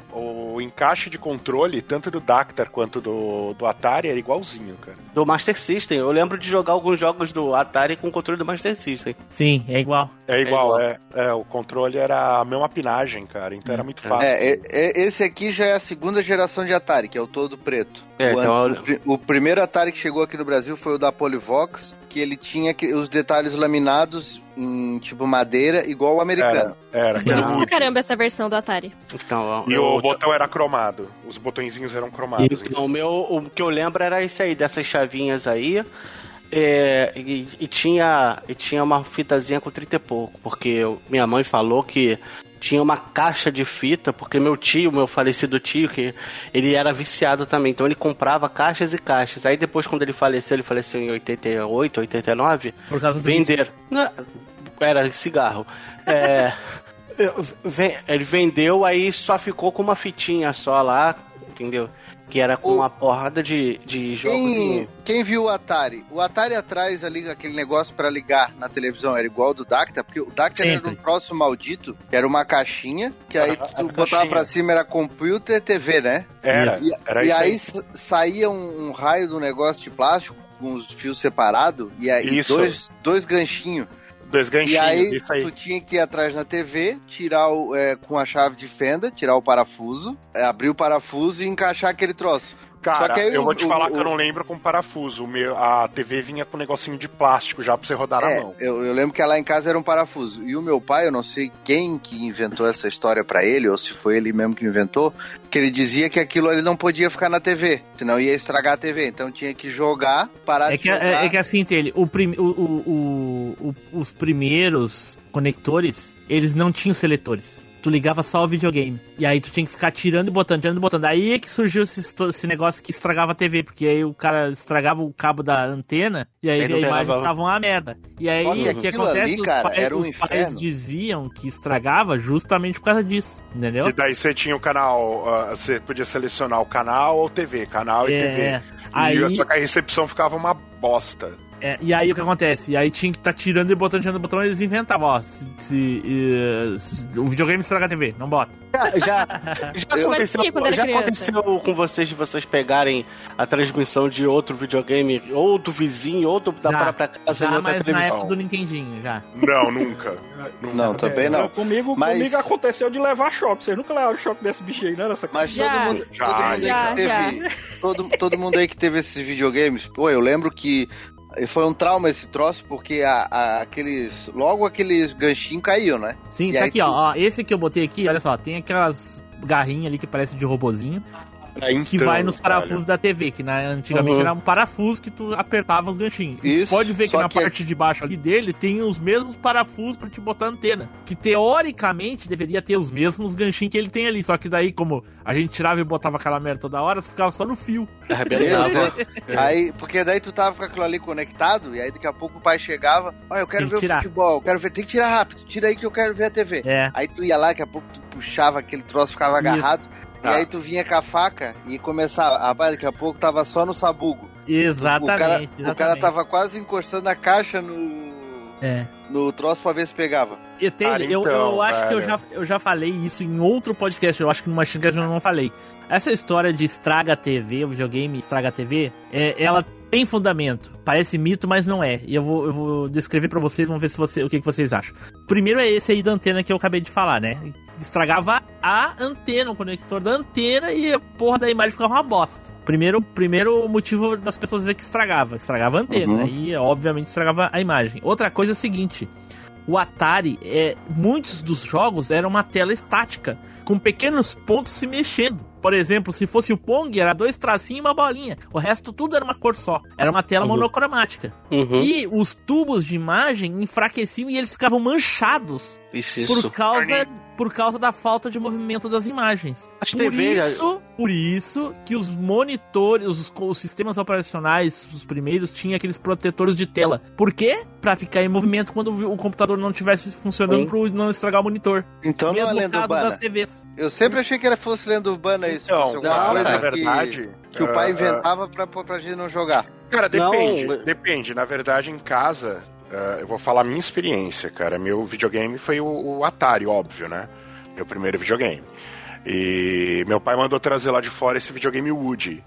o, encaixe de controle, tanto do Dactar quanto do, do Atari, era igualzinho, cara. Do Master System. Eu lembro de jogar alguns jogos do Atari com controle do Master System. Sim, é igual. É igual, é. igual. é, é o controle era a mesma pinagem, cara, então era muito fácil. É, é, é, esse aqui já é a segunda geração de Atari, que é o todo preto. É, o, então... o, o primeiro Atari que chegou aqui no Brasil foi o da Polivox, que ele tinha os detalhes laminados em tipo madeira, igual o americano. Era, era. Bonito pra caramba essa versão do Atari. Então, e o, o botão era cromado. Os botõezinhos eram cromados. Então, o meu, o que eu lembro era esse aí, dessas chavinhas aí. É, e, e, tinha, e tinha uma fitazinha com 30 e pouco, porque eu, minha mãe falou que tinha uma caixa de fita, porque meu tio, meu falecido tio, que ele era viciado também, então ele comprava caixas e caixas. Aí depois, quando ele faleceu, ele faleceu em 88, 89, Por causa do vender. Era cigarro. É, ele vendeu, aí só ficou com uma fitinha só lá, entendeu? que era com o... uma porrada de, de jogos. Quem, quem, viu o Atari? O Atari atrás ali, aquele negócio para ligar na televisão, era igual do Dacta, porque o Dacta Sempre. era um próximo maldito, que era uma caixinha, que aí tu botava caixinha. pra cima, era computer e TV, né? Era. E, era e aí, saía um, um, raio do negócio de plástico com os fios separados e aí dois, dois ganchinhos. Dois ganchinhos. E aí, aí, tu tinha que ir atrás na TV, tirar o, é, com a chave de fenda, tirar o parafuso, é, abrir o parafuso e encaixar aquele troço. Cara, eu o, vou te falar o, que eu não lembro com parafuso. O meu, a TV vinha com um negocinho de plástico já pra você rodar é, na mão. Eu, eu, lembro que lá em casa era um parafuso. E o meu pai, eu não sei quem que inventou essa história para ele, ou se foi ele mesmo que inventou, que ele dizia que aquilo ali não podia ficar na TV, senão ia estragar a TV. Então tinha que jogar, parar é de que, jogar. É, é que assim, ele, o, prim, o, o, os primeiros conectores, eles não tinham seletores tu ligava só o videogame. E aí tu tinha que ficar tirando e botando, tirando e botando. Aí é que surgiu esse, esse negócio que estragava a TV, porque aí o cara estragava o cabo da antena e aí, a imagem estava uma merda. E aí o que acontece? Ali, os, cara, pais, um os pais diziam que estragava justamente por causa disso, entendeu? E daí você tinha o canal, uh, você podia selecionar o canal ou TV, canal e é, TV. Aí... E só que a recepção ficava uma bosta. É, e aí o que acontece? E aí tinha que estar tá tirando e botando, tirando e botando, eles inventavam, ó, se, se, uh, se, o videogame estraga a TV, não bota. Já, já, já aconteceu, já aconteceu com vocês de vocês pegarem a transmissão de outro videogame, ou do vizinho, ou do, da já, própria casa já, mas televisão. na época do Nintendinho, já. Não, nunca. nunca. Não, também não. Comigo, mas... comigo aconteceu de levar choque. Vocês nunca levaram choque desse bicho aí, né? Nessa mas já. todo mundo, já, todo mundo já, aí que teve, todo, todo mundo aí que teve esses videogames, pô, eu lembro que foi um trauma esse troço, porque a, a, aqueles. Logo aqueles ganchinhos caíam, né? Sim, e tá aqui, tu... ó, ó. Esse que eu botei aqui, olha só, tem aquelas garrinhas ali que parece de robozinho. Então, que vai nos parafusos cara. da TV, que na, antigamente uhum. era um parafuso que tu apertava os ganchinhos. Isso, pode ver que na que é parte é... de baixo ali dele tem os mesmos parafusos para te botar a antena. Que teoricamente deveria ter os mesmos ganchinhos que ele tem ali. Só que daí, como a gente tirava e botava aquela merda toda hora, ficava só no fio. É, aí, porque daí tu tava com aquilo ali conectado, e aí daqui a pouco o pai chegava, olha, eu quero ver tirar. o futebol, eu quero ver, tem que tirar rápido, tira aí que eu quero ver a TV. É. Aí tu ia lá, daqui a pouco tu puxava aquele troço, ficava agarrado. Isso. E tá. aí tu vinha com a faca e começava. Rapaz, daqui a pouco tava só no sabugo. Exatamente. O cara, exatamente. O cara tava quase encostando a caixa no. É. No troço pra ver se pegava. Eu, tenho, ah, então, eu, eu acho que eu já, eu já falei isso em outro podcast. Eu acho que no Machine Cast eu não falei. Essa história de estraga TV, o videogame estraga TV, é, ela tem fundamento. Parece mito, mas não é. E eu vou, eu vou descrever para vocês, vamos ver se você, o que, que vocês acham. Primeiro é esse aí da antena que eu acabei de falar, né? Estragava a antena, o conector da antena e a porra da imagem ficava uma bosta. Primeiro, primeiro motivo das pessoas dizer que estragava. Estragava a antena. Uhum. E, obviamente, estragava a imagem. Outra coisa é o seguinte: o Atari, é, muitos dos jogos eram uma tela estática, com pequenos pontos se mexendo. Por exemplo, se fosse o Pong, era dois tracinhos e uma bolinha. O resto tudo era uma cor só. Era uma tela uhum. monocromática. Uhum. E os tubos de imagem enfraqueciam e eles ficavam manchados. Isso, isso. Por causa por causa da falta de movimento das imagens. As por TV, isso, por isso que os monitores, os, os, sistemas operacionais, os primeiros, tinham aqueles protetores de tela. Por quê? Pra ficar em movimento quando o computador não estivesse funcionando para não estragar o monitor. Então Mesmo não é lenda urbana. das TVs. Eu sempre achei que era fosse lenda urbana isso. Então, fosse alguma não, coisa na verdade... Que, que uh, o pai inventava uh, pra, pra gente não jogar. Cara, depende. Não. Depende. Na verdade, em casa, Uh, eu vou falar a minha experiência, cara. Meu videogame foi o, o, Atari, óbvio, né? Meu primeiro videogame. E meu pai mandou trazer lá de fora esse videogame Woody.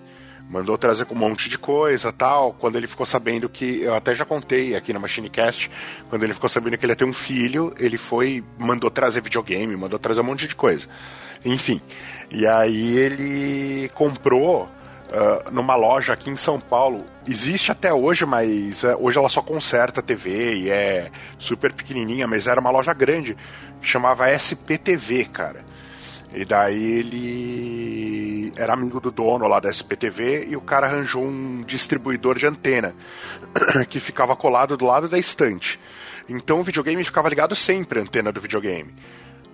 Mandou trazer com um monte de coisa tal. Quando ele ficou sabendo que. Eu até já contei aqui na MachineCast. Quando ele ficou sabendo que ele ia ter um filho, ele foi. Mandou trazer videogame, mandou trazer um monte de coisa. Enfim. E aí ele comprou uh, numa loja aqui em São Paulo. Existe até hoje, mas uh, hoje ela só conserta TV e é super pequenininha, mas era uma loja grande, chamava SPTV, cara. E daí ele era amigo do dono lá da SPTV e o cara arranjou um distribuidor de antena que ficava colado do lado da estante. Então o videogame ficava ligado sempre à antena do videogame.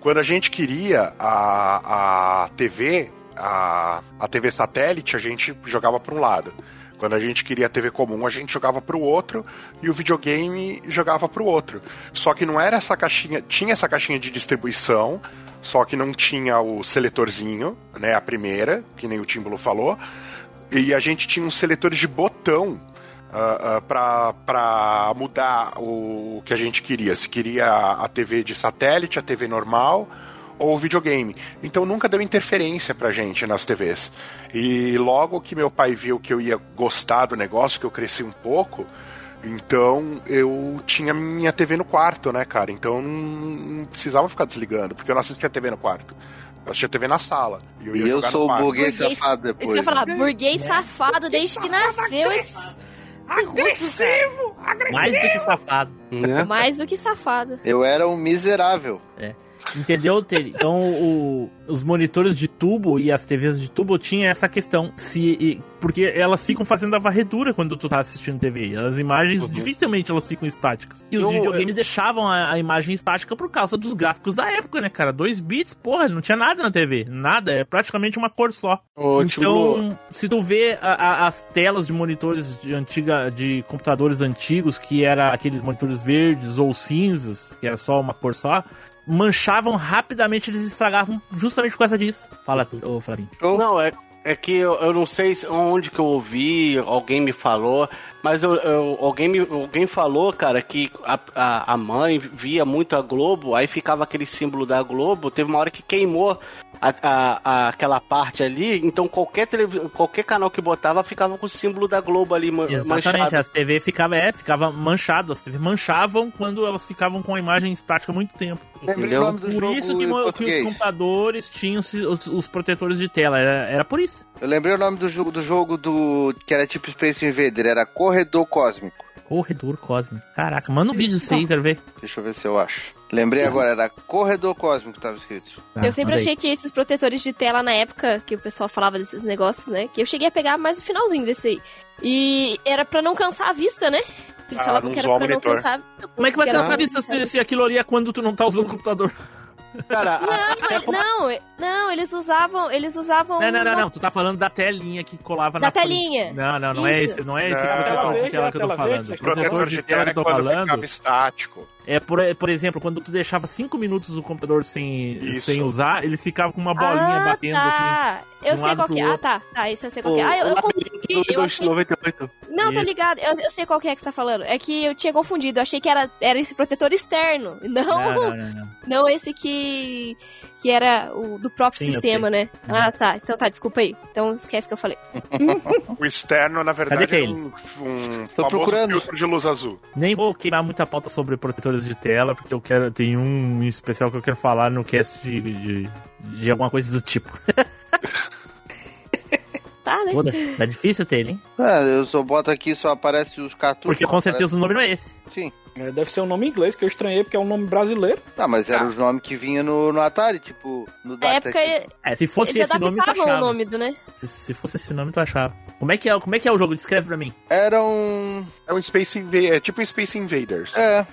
Quando a gente queria a, a TV, a, a TV satélite, a gente jogava para um lado. Quando a gente queria TV comum, a gente jogava para o outro e o videogame jogava para o outro. Só que não era essa caixinha, tinha essa caixinha de distribuição, só que não tinha o seletorzinho, né, a primeira, que nem o Tímbolo falou, e a gente tinha uns seletores de botão uh, uh, para mudar o que a gente queria. Se queria a TV de satélite, a TV normal ou videogame. Então nunca deu interferência pra gente nas TVs. E logo que meu pai viu que eu ia gostar do negócio, que eu cresci um pouco, então eu tinha minha TV no quarto, né, cara? Então não precisava ficar desligando, porque eu não assistia TV no quarto. Eu assistia TV na sala. E eu, e eu sou o burguês, burguês safado depois. Isso que eu ia falar, burguês safado desde que nasceu. Esse... Agressivo, agressivo! Mais do que safado. Mais do que safado. Eu era um miserável. É. Entendeu? Então, o, os monitores de tubo e as TVs de tubo tinha essa questão. se Porque elas ficam fazendo a varredura quando tu tá assistindo TV. As imagens, uhum. dificilmente elas ficam estáticas. E os videogames eu... deixavam a, a, imagem estática por causa dos gráficos da época, né, cara? 2 bits, porra, não tinha nada na TV. Nada, é praticamente uma cor só. Ô, então, tipo... se tu vê a, a, as telas de monitores de antiga, de computadores antigos, que era aqueles monitores verdes ou cinzas, que era só uma cor só, manchavam rapidamente, eles estragavam justamente por causa disso. Fala, ô Flavinho. Não, é, é que eu, eu não sei onde que eu ouvi, alguém me falou, mas eu, eu, alguém, me, alguém falou, cara, que a, a, a, mãe via muito a Globo, aí ficava aquele símbolo da Globo, teve uma hora que queimou a, a, aquela parte ali, então qualquer, qualquer canal que botava ficava com o símbolo da Globo ali Exatamente, manchado. as TV ficava, é, ficava manchado, as TV manchavam quando elas ficavam com a imagem estática há muito tempo. Entendeu? Por isso que, que, os computadores tinham os, os, protetores de tela, era, era por isso. Eu lembrei o nome do jogo do jogo do que era tipo Space Invader, era Corredor Cósmico. Corredor Cósmico. Caraca, manda um vídeo disso aí, quero ver. Deixa eu ver se eu acho. Lembrei agora, era Corredor Cósmico que tava escrito. Ah, eu sempre achei que esses protetores de tela na época que o pessoal falava desses negócios, né? Que eu cheguei a pegar mais o finalzinho desse aí. E era pra não cansar a vista, né? Eles ah, falavam que era pra não cansar. Como é que vai cansar a vista se, se aquilo ali é quando tu não tá usando o computador? Cara, não, a... não, não, eles usavam, eles usavam. Não, não, não, não, tu tá falando da telinha que colava da na. Da telinha. Não, não, não é Isso. é esse, não é esse não, protetor de tela que eu tô falando. O protetor de tela que eu tô falando. estático. É, por, por exemplo, quando tu deixava 5 minutos o computador sem, sem usar, ele ficava com uma bolinha ah, batendo tá. assim. Eu sei qual que é. Ah, tá, tá, isso eu sei qual que é. Ah, eu, eu confundi. Eu achei... 98. Não, tá ligado, eu, eu sei qual que é que você tá falando. É que eu tinha confundido, eu achei que era, era esse protetor externo. Não, não, não, não, não esse que, que era o do próprio Sim, sistema, né? Uhum. Ah, tá. Então tá, desculpa aí. Então esquece que eu falei. o externo, na verdade, é um, um Tô procurando. filtro de luz azul. Nem vou queimar muita pauta sobre de tela, porque eu quero. Tem um especial que eu quero falar no cast de, de, de alguma coisa do tipo. tá, né? Foda, tá difícil ter ele, hein? É, eu só boto aqui só aparece os cartuchos. Porque com certeza o nome não é esse. Sim. É, deve ser um nome inglês, que eu estranhei, porque é um nome brasileiro. Tá, mas era ah. os nomes que vinha no, no Atari, tipo, no Data. época, é, se fosse esse nome, tu achava. o nome do, né? Se, se, fosse esse nome, tu achava. Como é que é, como é, que é o jogo? Descreve pra mim. Era um... É um Space Invaders, é tipo um Space Invaders. É.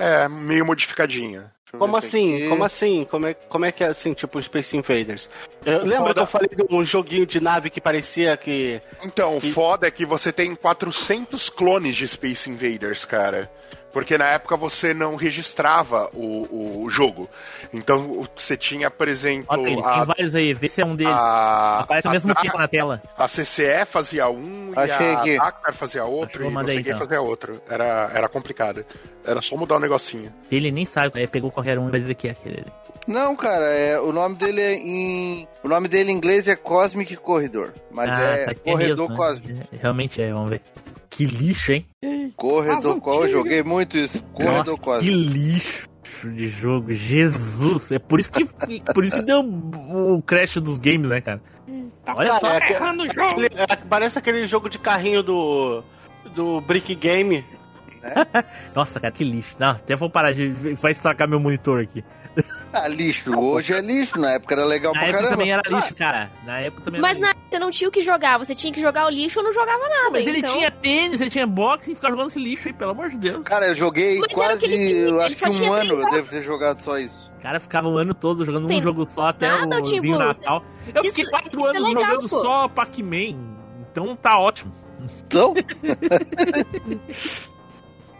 É, meio modificadinha. Como assim? Como assim? Como é, como é que é assim, tipo Space Invaders? Eu, lembra foda... que eu falei de um joguinho de nave que parecia que. Então, o que... foda é que você tem 400 clones de Space Invaders, cara. Porque na época você não registrava o, o jogo. Então você tinha, por exemplo. Ó, tem, a, tem vários aí, vê se é um deles. A, Aparece ao mesmo tempo na tela. A CCE fazia um Achei e a Dakar fazia outro Achou, e não sei quem então. fazia outro. Era, era complicado. Era só mudar o um negocinho. Ele nem sabe, aí pegou qualquer um e vai dizer que é aquele. Não, cara, é, o nome dele é em. O nome dele em inglês é Cosmic Corridor. Mas ah, é tá Corredor é mesmo, Cósmico. Né? Realmente é, vamos ver. Que lixo, hein? Corredor Qual? Eu joguei muito isso. Corredor Nossa, Que lixo de jogo. Jesus. É por isso que, por isso que deu o crash dos games, né, cara? Tá Olha cara, só. É, é, jogo. É, parece aquele jogo de carrinho do. do Brick Game. É? Nossa, cara, que lixo. Não, até vou parar de. Vai estragar meu monitor aqui. Ah, lixo. Hoje é lixo. Na época era legal na pra época caramba. também era lixo, cara. Na época também Mas era na você não tinha o que jogar. Você tinha que jogar o lixo ou não jogava nada. Mas então... ele tinha tênis, ele tinha boxe e ficava jogando esse lixo aí, pelo amor de Deus. Cara, eu joguei Mas era o que quase. ele tinha, eu ele acho só que um tinha ano eu devo ter jogado só isso. O cara ficava o ano todo jogando Tem um jogo só até nada, o tipo, Natal. Eu isso- fiquei quatro isso é anos legal, jogando pô. só Pac-Man. Então tá ótimo. Então,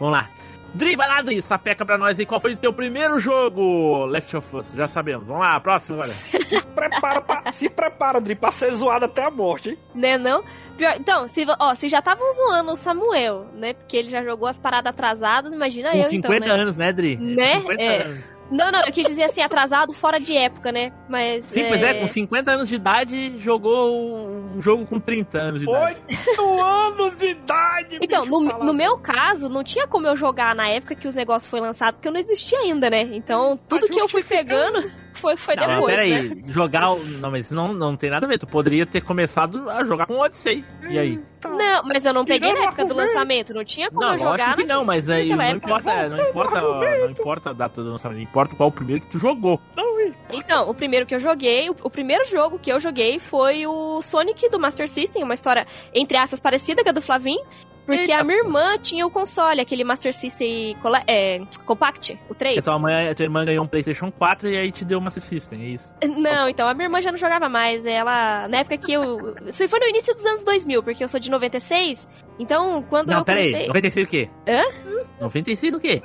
Vamos lá. Dri, vai lá, Dri, sapeca pra nós aí. Qual foi o teu primeiro jogo, Left of Us? Já sabemos. Vamos lá, próximo, agora. Se prepara, pra, se prepara, Dri, pra ser zoado até a morte, hein? Né, não? Pior- então, se, ó, se já estavam zoando o Samuel, né? Porque ele já jogou as paradas atrasadas, imagina Com eu, 50 então, né? anos, né, Dri? Né? 50 É. anos. Não, não, eu quis dizer assim, atrasado fora de época, né? Mas. Sim, pois é, com 50 anos de idade, jogou um jogo com 30 anos de idade. Oito anos de idade! Então, no, no meu caso, não tinha como eu jogar na época que os negócios foram lançados, porque eu não existia ainda, né? Então, tudo que eu fui pegando foi, foi Não, mas depois, né? peraí, jogar. o- Não, mas isso não, não tem nada a ver. Tu poderia ter começado a jogar com o Odyssey. E aí? Não, mas eu não peguei na época do lançamento, não tinha como Não, eu jogar. que na- não, mas aí não importa, não importa, não importa a data do lançamento, importa qual o primeiro que tu jogou. Então, o primeiro que eu joguei, o, o primeiro jogo que eu joguei foi o Sonic do Master System, uma história, entre aspas, parecida com a do Flavinho. Porque a minha irmã tinha o console, aquele Master System é, Compact, o 3. Porque tua, mãe, a tua irmã ganhou um PlayStation 4 e aí te deu uma Master System, é isso? Não, então, a minha irmã já não jogava mais. Ela, na época que eu. Isso foi no início dos anos 2000, porque eu sou de 96. Então, quando Não, eu pera aí, comecei. 96 o quê? Hã? 96 o quê?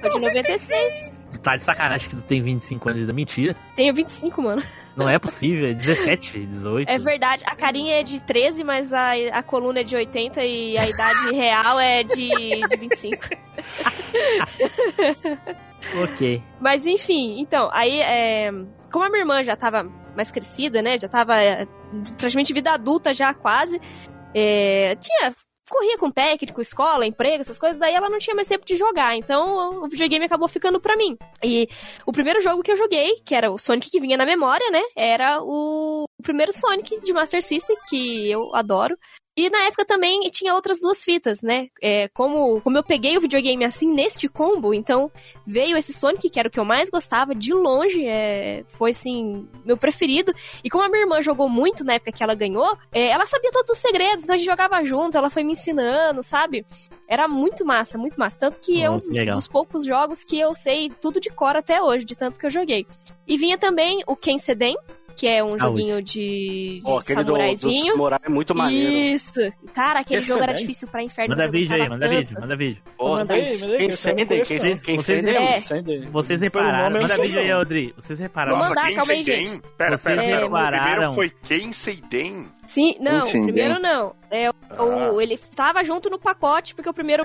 Sou de 96. Tá de sacanagem que tu tem 25 anos de mentira. Tenho 25, mano. Não é possível, é 17, 18. É verdade, a carinha é de 13, mas a, a coluna é de 80 e a idade real é de, de 25. Ok. Mas enfim, então, aí, é, como a minha irmã já tava mais crescida, né? Já tava é, praticamente vida adulta já quase. é, tinha. Corria com técnico, escola, emprego, essas coisas, daí ela não tinha mais tempo de jogar. Então o videogame acabou ficando pra mim. E o primeiro jogo que eu joguei, que era o Sonic que vinha na memória, né? Era o, o primeiro Sonic de Master System, que eu adoro. E na época também tinha outras duas fitas, né? É, como, como eu peguei o videogame assim neste combo, então veio esse Sonic, que era o que eu mais gostava, de longe, é, foi assim, meu preferido. E como a minha irmã jogou muito na época que ela ganhou, é, ela sabia todos os segredos, então a gente jogava junto, ela foi me ensinando, sabe? Era muito massa, muito massa. Tanto que é Oh, um que dos, dos poucos jogos que eu sei tudo de cor até hoje, de tanto que eu joguei. E vinha também o Ken Seden, que é um Ah, joguinho de, de Ó, aquele do, do samuraizinho. samurai é muito maneiro. Isso! Cara, aquele jogo era Excelente. difícil pra inferno. Manda vídeo aí, manda tanto. vídeo, manda vídeo. Porra, Manda quem, aí, manda aí, quem conheço, quem, não. quem Vocês cedem. É. Vocês repararam, manda vídeo aí. Audrey. Vocês repararam. Vou Nossa, mandar, quem calma aí, gente. Pera, Vocês pera, pera. O primeiro foi quem Seiden? Sim, não, o primeiro bem. não. É, o, ele tava junto no pacote, porque o primeiro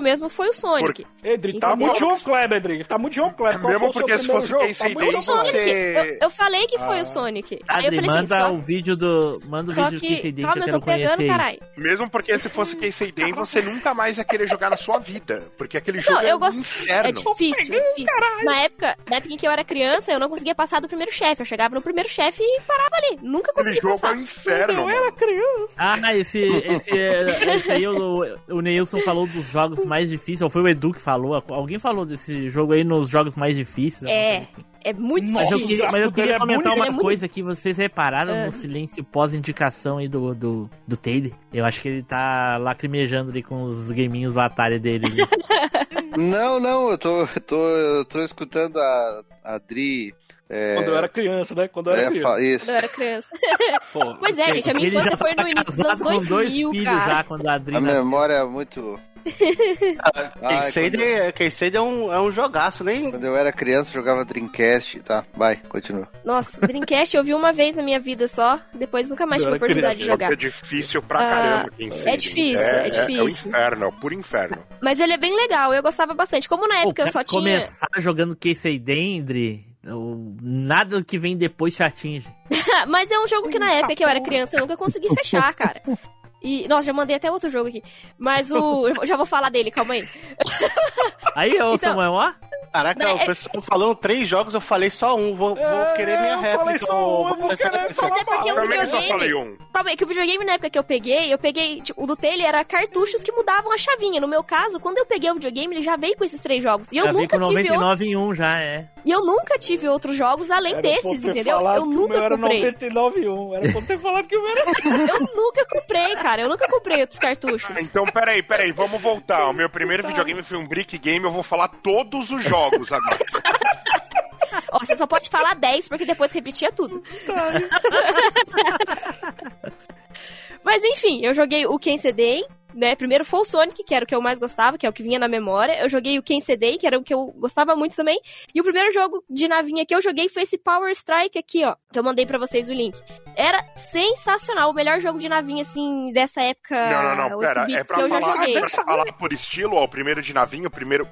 mesmo foi o Sonic. Edri, tá muito João Kleber, Edri. Tá muito João Kleber. Qual Mesmo foi porque se fosse jogo? quem Tá bem, O João Sonic, você- eu, eu falei que foi Ah. o Sonic. Aí eu Adri, falei assim, manda só, o vídeo do. Manda o só vídeo do que. Kisei Calma, que eu tô pegando, caralho. Mesmo porque se fosse quem Seiden, você nunca mais ia querer jogar na sua vida. Porque aquele jogo Não, é eu um gosto- É inferno. difícil, é difícil. Na época, na época em que eu era criança, eu não conseguia passar do primeiro chefe. Eu chegava no primeiro chefe e parava ali. Nunca Aquele conseguia jogo é passar. um inferno. Eu era criança. Ah, esse, esse, esse aí o, o Neilson falou dos jogos mais difíceis, ou foi o Edu que falou? Alguém falou desse jogo aí nos jogos mais difíceis? É. assim. É muito Mas eu difícil. queria, mas eu queria é comentar uma é muito- coisa que vocês repararam Ah. no silêncio pós-indicação aí do, do, do Taylor. Eu acho que ele tá lacrimejando ali com os gaminhos do Atari dele. ali. Não, não, eu tô, eu tô, eu tô escutando a, a Dri. É, Quando eu era criança, né? Quando eu era é, criança. isso. Quando eu era criança. Pô, Pois é, gente, a minha infância foi tá no início dos anos com dois 2000, filhos cara. já quando a Adri A nasceu. memória é muito. quem Ai, cede, quem cede é um, é um jogaço, nem. Quando eu era criança, eu jogava Dreamcast. Tá, vai, continua. Nossa, Dreamcast eu vi uma vez na minha vida só, depois nunca mais tive Eu oportunidade de O jogo jogar. é difícil pra Ah, caramba, quem Seiden. difícil, é É o difícil. inferno, é o puro inferno. Mas ele é bem legal, eu gostava bastante. Como na Pô, época eu só tinha. começar jogando Dendry, nada que vem depois te atinge. Mas é um jogo que na época que eu era criança eu nunca consegui fechar, cara. E, nossa, já mandei até outro jogo aqui. Mas o. Eu já vou falar dele, calma aí. Aí, ô Então- Samuel, ó. Caraca, é, o pessoal falou três jogos, eu falei só um. Vou, é, vou querer minha réplica. Só um, eu vou querer Mas é porque o videogame. Um. Calma aí, que o videogame na época que eu peguei, eu peguei. Tipo, o do Taylor era cartuchos que mudavam a chavinha. No meu caso, quando eu peguei o videogame, ele já veio com esses três jogos. E eu já nunca veio com tive. 99 em 1 já, é. E eu nunca tive outros jogos além era desses, entendeu? Eu nunca era comprei. 99 em 1. Era pra ter falado que o meu era. eu nunca comprei, cara. Eu nunca comprei outros cartuchos. Então, peraí, peraí, vamos voltar. O meu primeiro videogame foi um Brick Game, eu vou falar todos os jogos agora. Ó, você só pode falar 10 porque depois repetia tudo. Mas enfim, eu joguei o Quem CD, né? Primeiro foi o Sonic, que era o que eu mais gostava, que é o que vinha na memória. Eu joguei o Quem CD, que era o que eu gostava muito também. E o primeiro jogo de navinha que eu joguei foi esse Power Strike aqui, ó. Que eu mandei para vocês o link. Era sensacional, o melhor jogo de navinha, assim, dessa época. Não, não, não, pera. É pra, falar, é pra falar por estilo, ó, o primeiro de navinha, o primeiro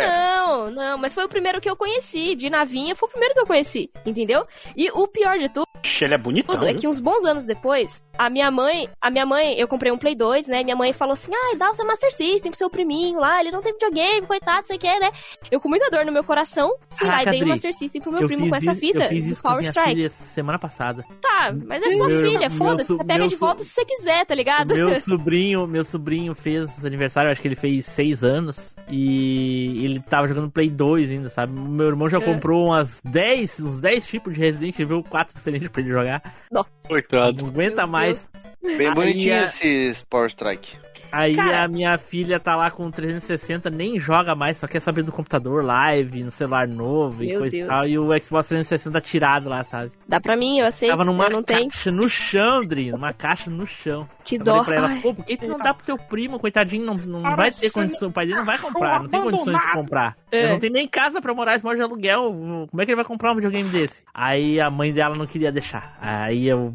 Não, não, mas foi o primeiro que eu conheci. De navinha foi o primeiro que eu conheci, entendeu? E o pior de tudo. Ele é bonitão. é que uns bons anos depois, a minha mãe, a minha mãe, eu comprei um Play 2, né? Minha mãe falou assim: ah, dá o seu Master System pro seu priminho lá, ele não tem videogame, coitado, você quer, né? Eu com muita dor no meu coração, fui lá e dei o Master System pro meu primo com essa fita. Isso Power Strike. Semana passada. Tá, mas é sua meu, filha, foda-se. Você pega de volta se você quiser, tá ligado? Meu sobrinho, meu sobrinho fez aniversário, acho que ele fez seis anos. E ele tava jogando Play Play 2 ainda, sabe? Meu irmão já é. comprou umas 10, uns 10 tipos de Resident Evil 4 diferentes pra ele jogar. Nossa. Coitado. Não aguenta mais. Bem bonitinho esse Power Strike. Aí Cara... a minha filha tá lá com 360, nem joga mais, só quer saber do computador live, no celular novo e Meu coisa Deus. e tal. E o Xbox 360 tirado lá, sabe? Dá pra mim, eu aceito. Tava numa não caixa no chão, Dri, numa caixa no chão. Que dó. Pra ela, Pô, por que tu não dá pro teu primo, coitadinho, não, não vai ter condição, o pai dele não vai comprar, não tem condições de comprar. É. Não tem nem casa pra morar, esse de aluguel, como é que ele vai comprar um videogame desse? Aí a mãe dela não queria deixar. Aí eu...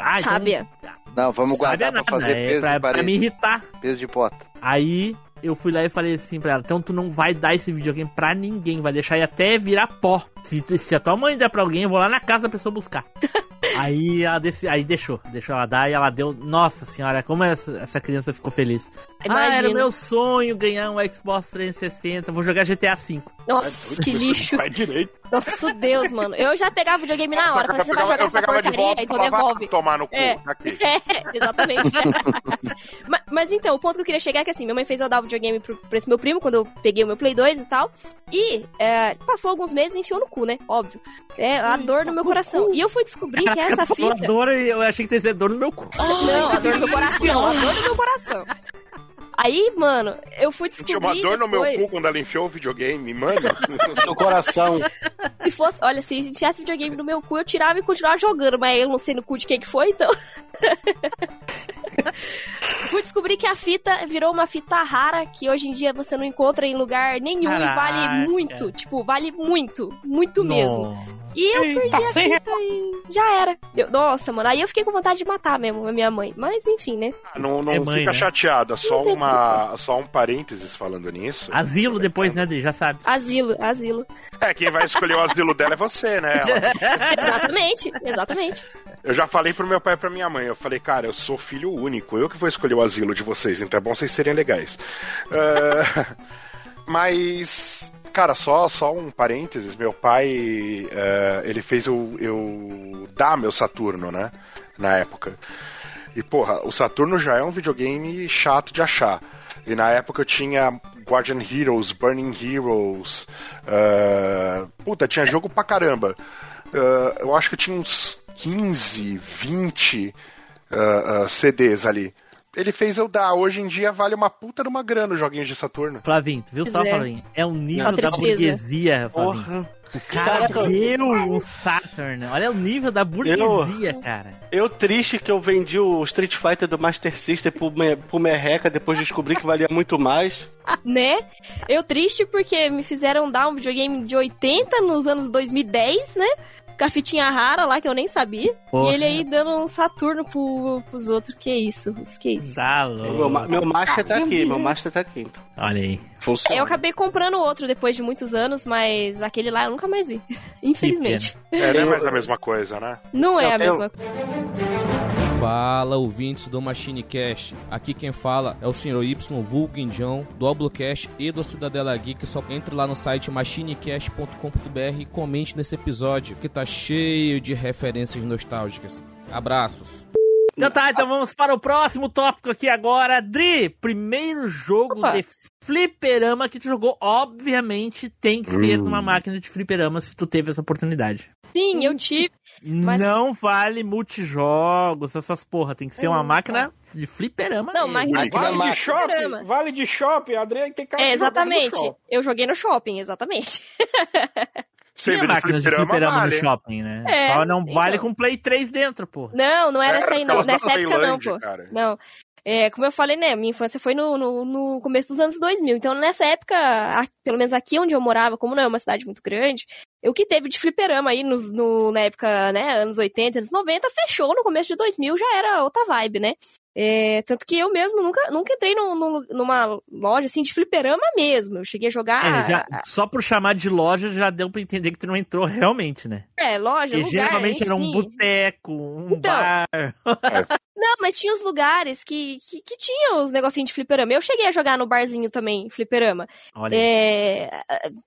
Ah, então... Sábia. Não, vamos guardar pra fazer é peso pra, de parede. Pra me irritar. Peso de pota. Aí eu fui lá e falei assim pra ela: então tu não vai dar esse videogame pra ninguém, vai deixar ele até virar pó. Se, se a tua mãe der pra alguém, eu vou lá na casa da pessoa buscar. aí ela desse, aí deixou, deixou ela dar e ela deu. Nossa senhora, como essa, essa criança ficou feliz. Imagina. Ah, era meu sonho ganhar um Xbox 360, vou jogar GTA V. Nossa, que lixo. Vai direito. Nossa Deus, mano. Eu já pegava o videogame na hora. Você vai jogar essa porcaria, de volta, então devolve. Tomar no cu, é, é exatamente. mas, mas, então, o ponto que eu queria chegar é que assim, minha mãe fez eu dar o videogame pro, pra esse meu primo quando eu peguei o meu Play 2 e tal. E é, passou alguns meses e enfiou no cu, né? Óbvio. É a dor no meu coração. E eu fui descobrir que essa fita. Dor, eu achei que ia dor no meu cu. Não, a dor no meu coração. A dor no meu coração. Aí, mano, eu fui descobrir. Tinha uma dor depois... no meu cu quando ela enfiou o videogame, mano. no coração. Se fosse, olha, se enfiasse videogame no meu cu, eu tirava e continuava jogando, mas eu não sei no cu de quem que foi, então. Fui descobrir que a fita virou uma fita rara que hoje em dia você não encontra em lugar nenhum Caraca. e vale muito. Tipo, vale muito. Muito mesmo. E eu perdi a fita e já era. Eu, nossa, mano. Aí eu fiquei com vontade de matar mesmo a minha mãe. Mas enfim, né? Ah, não, não é mãe, fica né? chateada. Só, uma, só um parênteses falando nisso. Asilo depois, né, Já sabe. Asilo, asilo. É, quem vai escolher o asilo dela é você, né? exatamente, exatamente. Eu já falei pro meu pai e pra minha mãe. Eu falei, cara, eu sou filho único. Eu que vou escolher o asilo de vocês. Então é bom vocês serem legais. Uh, mas Cara, só, só um parênteses, meu pai, uh, ele fez eu, eu dar meu Saturno, né, na época. E, porra, o Saturno já é um videogame chato de achar. E na época eu tinha Guardian Heroes, Burning Heroes, uh, puta, tinha jogo pra caramba. Uh, eu acho que eu tinha uns 15, 20 CDs ali ele fez eu dar. Hoje em dia vale uma puta de uma grana os joguinhos de Saturno. Flavinho, tu viu só, é. Flavinho? É o nível da burguesia, Flavinho. Porra. O cara deu um Saturn. Olha o nível da burguesia, eu, cara. Eu triste que eu vendi o Street Fighter do Master System pro, me, pro Merreca depois de descobrir que valia muito mais. Né? Eu triste porque me fizeram dar um videogame de 80 nos anos 2010, né? Com a fitinha rara lá que eu nem sabia. Porra. E ele aí dando um Saturno pro, pros outros. Que isso? Que isso? Tá louco. Meu, meu Master tá aqui, meu Master tá aqui. Olha aí. Funciona. Eu acabei comprando outro depois de muitos anos, mas aquele lá eu nunca mais vi. Infelizmente. É, não é mais a mesma coisa, né? Não é a mesma coisa. Fala, ouvintes do Machine Cast. Aqui quem fala é o Sr. Y Vulgo Indião, do Oblocast e do Cidadela Geek. Só entre lá no site machinecast.com.br e comente nesse episódio, que tá cheio de referências nostálgicas. Abraços. Então tá, então vamos para o próximo tópico aqui agora. Dri, primeiro jogo Opa. de fliperama que tu jogou, obviamente tem que ser numa máquina de fliperama se tu teve essa oportunidade. Sim, eu tive. Mas... Não vale multijogos, essas porra. Tem que ser uma máquina de fliperama. Não, máquina vale de shopping. Vale de shopping, Adriano tem cara É, exatamente. Eu joguei no shopping, exatamente. Tinha máquinas de fliperama vale. no shopping, né? É, Só não vale então. com Play 3 dentro, pô. Não, não era, essa aí, não. Nessa época não, pô. Cara. Não. É, como eu falei, né, minha infância foi no, no, no, começo dos anos 2000. Então, nessa época, pelo menos aqui onde eu morava, como não é uma cidade muito grande, o que teve de fliperama aí nos, no, na época, né, anos 80, anos 90, fechou no começo de 2000, já era outra vibe, né? É, tanto que eu mesmo nunca, nunca entrei no, no, numa loja assim de fliperama mesmo. Eu cheguei a jogar. É, já, só por chamar de loja já deu pra entender que tu não entrou realmente, né? É, loja, Porque lugar, geralmente enfim. era um boteco, um então, bar. Não, mas tinha os lugares que, que, que tinham os negocinhos de fliperama. Eu cheguei a jogar no barzinho também, fliperama. Olha. É,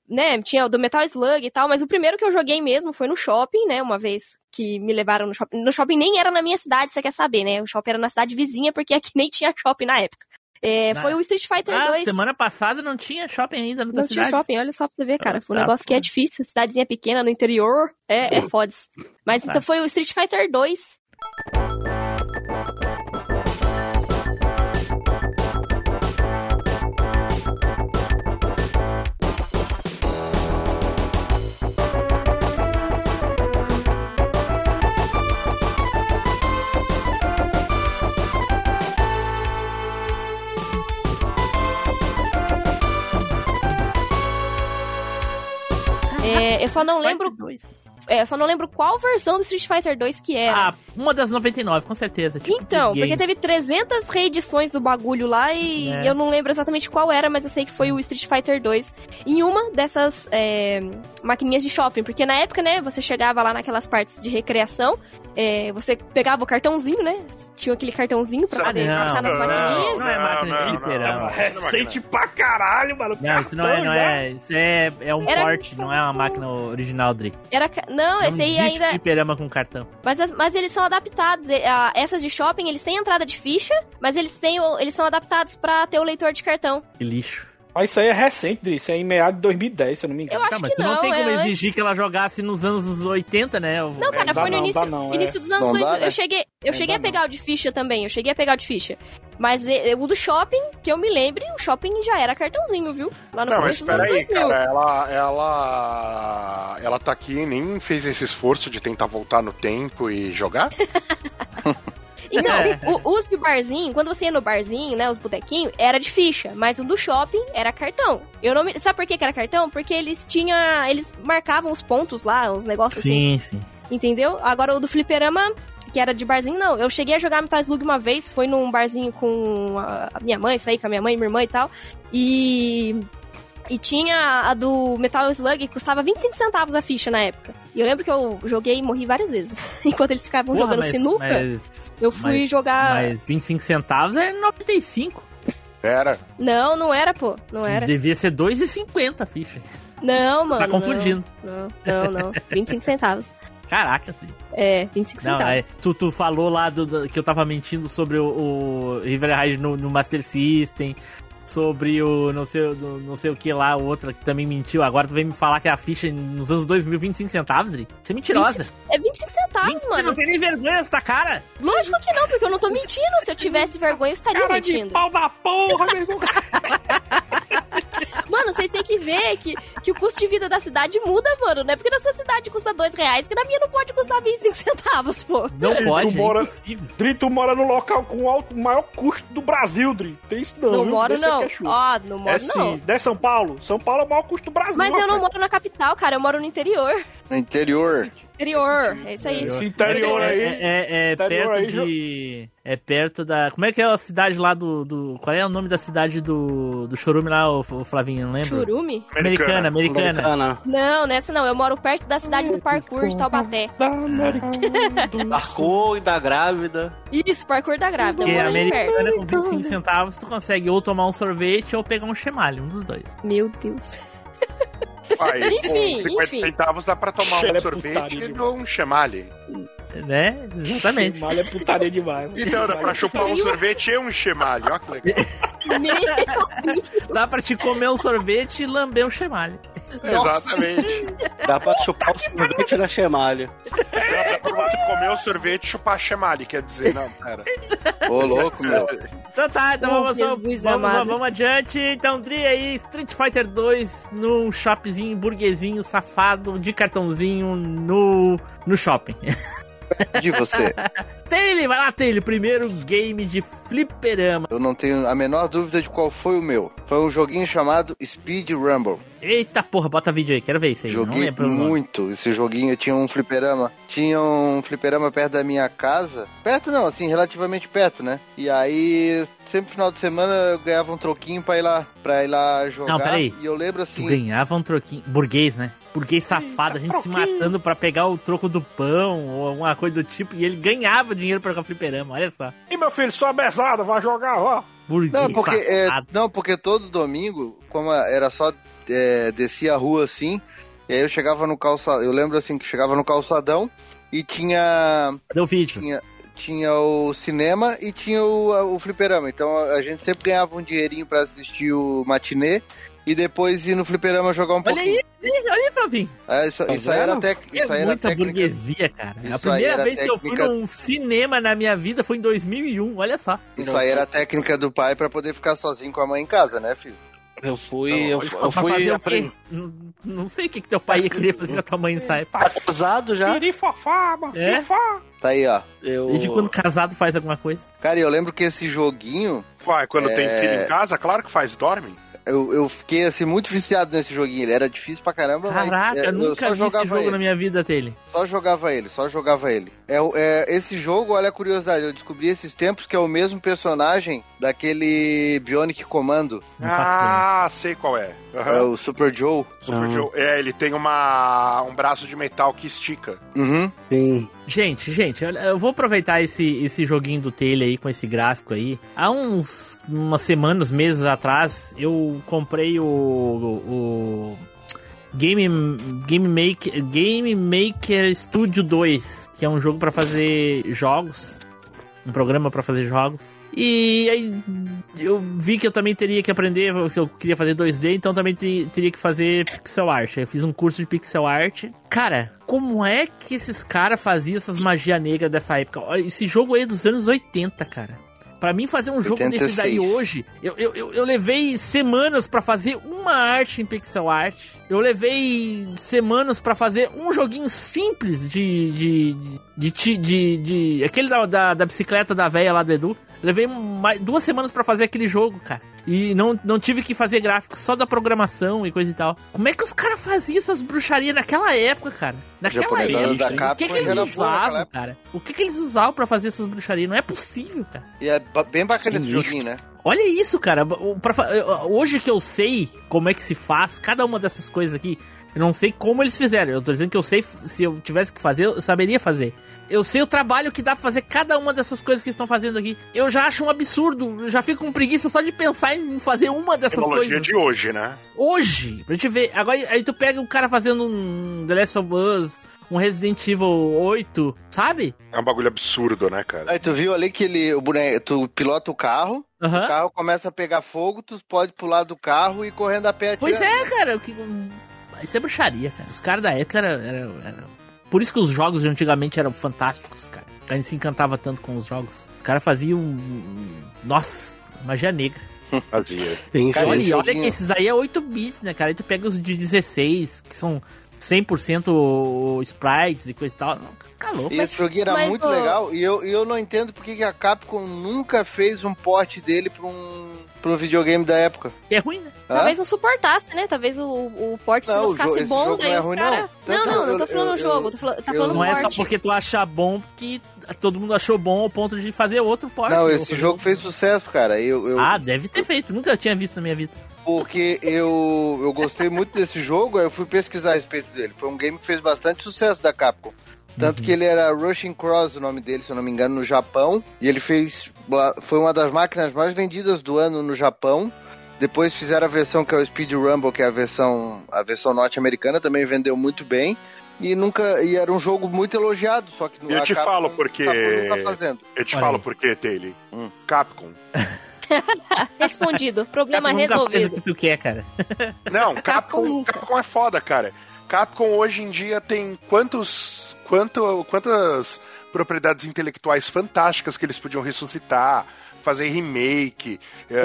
né, tinha o do Metal Slug e tal, mas o primeiro que eu joguei mesmo foi no shopping, né? Uma vez que me levaram no shopping. No shopping nem era na minha cidade, você quer saber, né? O shopping era na cidade vizinha, porque aqui nem tinha shopping na época. É, foi o Street Fighter ah, 2. Semana passada não tinha shopping ainda na Não tinha shopping, olha só pra você ver, cara. Foi um ah, negócio que é difícil. Cidadezinha pequena no interior. É, é foda-se. Mas então foi o Street Fighter 2. É, eu só não lembro. É, eu só não lembro qual versão do Street Fighter 2 que era. Ah, uma das 99, com certeza. Tipo, então, porque teve 300 reedições do bagulho lá e é. eu não lembro exatamente qual era, mas eu sei que foi o Street Fighter 2 em uma dessas é, maquininhas de shopping. Porque na época, né, você chegava lá naquelas partes de recreação, é, você pegava o cartãozinho, né? Tinha aquele cartãozinho pra poder não, passar nas maquininhas. Não, não é máquina de fliperama. Recente pra caralho, mano. Não, isso não é, não é. Isso é, é um Era... porte, não é uma máquina original, Dri. Era, não, não esse aí ainda. fliperama com cartão. Mas, mas eles são adaptados. Essas de shopping, eles têm entrada de ficha, mas eles, têm, eles são adaptados pra ter o leitor de cartão. Que lixo. Mas isso aí é recente, isso é em meados de 2010, se eu não me engano. Eu acho tá, mas que não, não tem como é exigir antes. que ela jogasse nos anos 80, né? Não, cara, é, foi no não, início, não, início dos anos 2000. Dá, né? Eu cheguei, eu cheguei a pegar o de ficha também, eu cheguei a pegar o de ficha. Mas o do shopping, que eu me lembre, o shopping já era cartãozinho, viu? Lá no não, começo dos anos aí, 2000. Cara, ela, ela, ela tá aqui e nem fez esse esforço de tentar voltar no tempo e jogar? Então, é. o, os de barzinho, quando você ia no barzinho, né, os botequinhos, era de ficha, mas o do shopping era cartão. Eu não me... Sabe por que, era cartão? Porque eles tinham. Eles marcavam os pontos lá, os negócios sim, assim. Sim, sim. Entendeu? Agora o do fliperama, que era de barzinho, não. Eu cheguei a jogar Metal Slug uma vez, foi num barzinho com a minha mãe, saí com a minha mãe, minha irmã e tal. E e tinha a do Metal Slug, que custava 25 centavos a ficha na época. E eu lembro que eu joguei e morri várias vezes. Enquanto eles ficavam Porra, jogando mas, sinuca, mas, eu fui mas, jogar. Mas 25 centavos é 95. Era? Não, não era, pô. Não era. Devia ser 2,50 a ficha. Não, mano. Tá confundindo. Não, não, não. 25 centavos. Caraca, filho. É, 25 centavos. Não, é, tu, tu falou lá do, do, que eu tava mentindo sobre o, o River Raid no, no Master System sobre o não sei, não sei o que lá, outra que também mentiu. Agora tu vem me falar que a ficha nos anos 2000, 25 centavos, Dri? Você é mentirosa. 25, é 25 centavos, 20, mano. Você não tem nem vergonha nessa cara. Lógico que não, porque eu não tô mentindo. Se eu tivesse vergonha, eu estaria cara mentindo. De pau da porra, meu Mano, vocês têm que ver que, que o custo de vida da cidade muda, mano. Não é porque na sua cidade custa dois reais, que na minha não pode custar 25 centavos, pô. Não pode, tu é mora, Dri, tu mora no local com o maior custo do Brasil, Dri. Tem isso não, Não viu? moro, não. Ó, oh, não moro, é, não. Sim. É São Paulo. São Paulo é o maior custo do Brasil. Mas eu não moro na capital, cara. Eu moro no interior. No interior? Interior, é isso aí. Esse interior aí. É, é, é perto aí, de. É perto da. Como é que é a cidade lá do. do qual é o nome da cidade do, do Churume lá, o, o Flavinho? Não lembro? Churume? Americana, americana. americana. Não, nessa não. Eu moro perto da cidade do parkour de Taubaté. Da parkour e da grávida. Isso, parkour da grávida. Porque eu moro americana com 25 centavos, tu consegue ou tomar um sorvete ou pegar um chemale, um dos dois. Meu Deus. Pai, enfim, com 50 enfim. centavos dá pra tomar um sorvete e um chemale. Né? Exatamente. Chemale é putaria demais. Então dá pra chupar um sorvete e um chemale. Olha que legal. dá pra te comer um sorvete e lamber um chemale. Exatamente. Dá pra chupar o sorvete na chemale. Dá pra você comer o sorvete e chupar a chemale, quer dizer, não, pera. Ô, louco, meu. Então tá, então oh, vamos, vamos, vamos, vamos, adiante. Então, Dri aí, Street Fighter 2 num burguesinho safado de cartãozinho no, no shopping. De você. Taylor, vai lá, Taylor. Primeiro game de fliperama. Eu não tenho a menor dúvida de qual foi o meu. Foi um joguinho chamado Speed Rumble. Eita porra, bota vídeo aí, quero ver isso aí. Joguei muito esse joguinho. Tinha um fliperama. Tinha um fliperama perto da minha casa. Perto não, assim, relativamente perto, né? E aí, sempre final de semana eu ganhava um troquinho pra ir lá, pra ir lá jogar. Não, peraí. E eu lembro assim. Tu ganhava um troquinho. Burguês, né? Burguês safado, a gente se matando pra pegar o troco do pão ou alguma coisa do tipo. E ele ganhava dinheiro pra jogar fliperama, olha só. E meu filho, só mesada, vai jogar, ó. Burguês não, porque, é, não, porque todo domingo, como era só é, descia a rua assim, e aí eu chegava no calçadão, eu lembro assim que chegava no calçadão e tinha... Cadê o vídeo? Tinha, tinha o cinema e tinha o, o fliperama, então a gente sempre ganhava um dinheirinho para assistir o matinê e depois ir no fliperama jogar um olha pouquinho. Aí, olha aí, Fabinho. É, isso, tá isso aí era, tec, é isso aí era muita técnica. burguesia, cara. Isso a primeira vez técnica... que eu fui num cinema na minha vida foi em 2001, olha só. Isso aí era a técnica do pai para poder ficar sozinho com a mãe em casa, né, filho? Eu fui. eu, eu fui aprender. Não, não sei o que, que teu pai ia querer fazer com a tua mãe nessa época. Tá casado já? fofá, mano. É? Tá aí, ó. Eu... Desde quando casado faz alguma coisa? Cara, eu lembro que esse joguinho. Uai, quando é... tem filho em casa, claro que faz, dorme eu, eu fiquei assim muito viciado nesse joguinho. Ele era difícil pra caramba, Caraca, mas. É, eu nunca eu vi esse jogo ele. na minha vida dele. Só jogava ele, só jogava ele. É, é, esse jogo, olha a curiosidade, eu descobri esses tempos que é o mesmo personagem daquele Bionic Comando. Ah, sei qual é. Uhum. É o Super Joe. Super uhum. Joe. É, ele tem uma, um braço de metal que estica. Uhum. Sim. Gente, gente, eu vou aproveitar esse, esse joguinho do Taylor aí com esse gráfico aí. Há uns umas semanas, meses atrás, eu comprei o, o, o Game, Game, Maker, Game Maker Studio 2, que é um jogo para fazer jogos, um programa para fazer jogos. E aí eu vi que eu também teria que aprender, se eu queria fazer 2D, então também teria que fazer pixel art. Eu fiz um curso de pixel art. Cara, como é que esses caras faziam essas magia negra dessa época? Olha, esse jogo aí é dos anos 80, cara. Para mim fazer um jogo 86. desse daí hoje, eu, eu, eu, eu levei semanas para fazer uma arte em pixel art. Eu levei semanas para fazer um joguinho simples de. de. de. de. de, de aquele da, da, da, bicicleta da véia lá do Edu. Levei mais, duas semanas para fazer aquele jogo, cara. E não, não tive que fazer gráficos só da programação e coisa e tal. Como é que os caras faziam essas bruxarias naquela época, cara? Naquela época. o que, que eles usavam, cara? O que, que eles usavam para fazer essas bruxarias? Não é possível, cara. E é bem bacana esse joguinho, né? Olha isso, cara. Pra, hoje que eu sei como é que se faz cada uma dessas coisas aqui, eu não sei como eles fizeram. Eu tô dizendo que eu sei, se eu tivesse que fazer, eu saberia fazer. Eu sei o trabalho que dá pra fazer cada uma dessas coisas que estão fazendo aqui. Eu já acho um absurdo. Eu já fico com preguiça só de pensar em fazer uma dessas Tecnologia coisas. de hoje, né? Hoje. Pra gente ver. Agora, aí tu pega o cara fazendo um The Last of Us, um Resident Evil 8, sabe? É um bagulho absurdo, né, cara? Aí tu viu ali que ele, o boneco, tu pilota o carro, uhum. o carro começa a pegar fogo, tu pode pular do carro e correndo a pé Pois é, cara. Que... Isso é bruxaria, cara. Os caras da época eram. Era, era... Por isso que os jogos de antigamente eram fantásticos, cara. A gente se encantava tanto com os jogos. O cara fazia um. Nossa, magia negra. Fazia. Cara, olha, olha que esses aí é 8 bits, né, cara? Aí tu pega os de 16, que são 100% sprites e coisa e tal. Calou. E esse joguinho era muito legal e eu, eu não entendo porque que a Capcom nunca fez um port dele pra um, pra um videogame da época. É ruim, né? Talvez não suportasse, né? Talvez o, o port não, se não ficasse bom, daí é os caras. Não, não, não, não tô falando no jogo, tô falando, tá falando Não é só porque tu acha bom que todo mundo achou bom ao ponto de fazer outro port. Não, esse jogo fez sucesso, cara. Eu, eu... Ah, deve ter feito. Nunca tinha visto na minha vida. Porque eu, eu gostei muito desse jogo, aí eu fui pesquisar a respeito dele. Foi um game que fez bastante sucesso da Capcom. Tanto uhum. que ele era Rushing Cross, o nome dele, se eu não me engano, no Japão. E ele fez. Foi uma das máquinas mais vendidas do ano no Japão. Depois fizeram a versão que é o Speed Rumble, que é a versão, a versão norte-americana, também vendeu muito bem. E nunca. E era um jogo muito elogiado, só que Eu te falo porque. Eu te Olha falo porque, Taylor. Hum. Capcom. Respondido. Problema Capcom resolvido. que tu quer, cara. Não, Capcom, Capcom é foda, cara. Capcom hoje em dia tem quantos. Quanto, quantas propriedades intelectuais fantásticas que eles podiam ressuscitar fazer remake.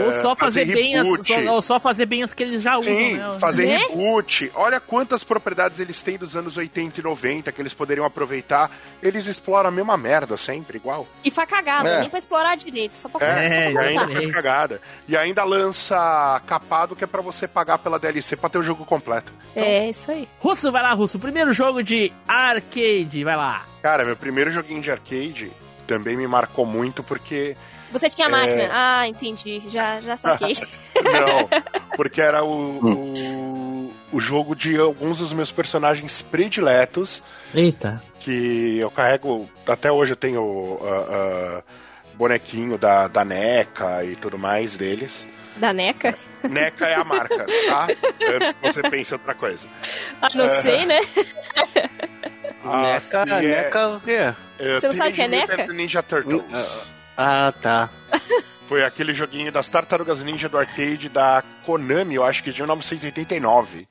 Ou só fazer, fazer bem as, só, ou só fazer bem as que eles já Sim, usam, né? fazer né? reboot. Olha quantas propriedades eles têm dos anos 80 e 90 que eles poderiam aproveitar. Eles exploram a mesma merda sempre, igual. E faz cagada, é. nem pra explorar direito, só pra, é, só pra e ainda faz cagada. E ainda lança capado que é pra você pagar pela DLC pra ter o jogo completo. Então... É, isso aí. Russo, vai lá, Russo. Primeiro jogo de arcade, vai lá. Cara, meu primeiro joguinho de arcade também me marcou muito porque você tinha máquina? É... Ah, entendi. Já, já saquei. Não, porque era o, o, o, jogo de alguns dos meus personagens prediletos. Eita. Que eu carrego. Até hoje eu tenho uh, uh, bonequinho da, da NECA e tudo mais deles. Da NECA? NECA é a marca, tá? Antes que você pense outra coisa. Ah, não uh, sei, né? A NECA, é, NECA o quê? Você não sabe o que é NECA? Ninja Turtles. Ah, tá. Foi aquele joguinho das Tartarugas Ninja do arcade da Konami, eu acho que de 1989.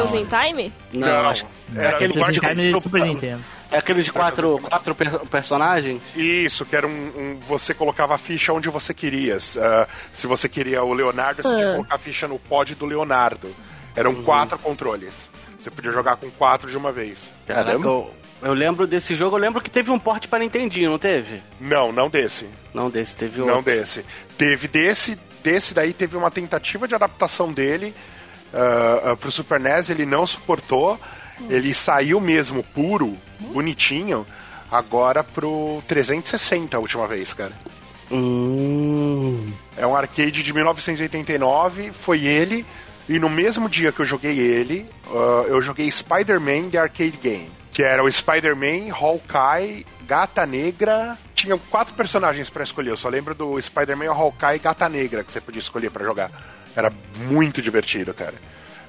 Turtles in Time? Não, não acho é aquele Turtles in Time de Super Nintendo. É aquele de quatro, quatro per personagens? Isso, que era um, um, Você colocava a ficha onde você queria. Uh, se você queria o Leonardo, você ah. tinha que colocar a ficha no pod do Leonardo. Eram uhum. quatro controles. Você podia jogar com quatro de uma vez. Caramba! Eu, eu lembro desse jogo, eu lembro que teve um porte para Nintendinho, não teve? Não, não desse. Não desse, teve outro. Não desse. Teve desse, desse daí teve uma tentativa de adaptação dele uh, uh, pro Super NES, ele não suportou. Ele saiu mesmo puro, bonitinho, agora pro 360 a última vez, cara. Hum. É um arcade de 1989, foi ele. E no mesmo dia que eu joguei ele, uh, eu joguei Spider-Man The Arcade Game. Que era o Spider-Man, Hawkeye, Gata Negra. Tinha quatro personagens para escolher. Eu só lembro do Spider-Man, Hawkeye e Gata Negra que você podia escolher para jogar. Era muito divertido, cara.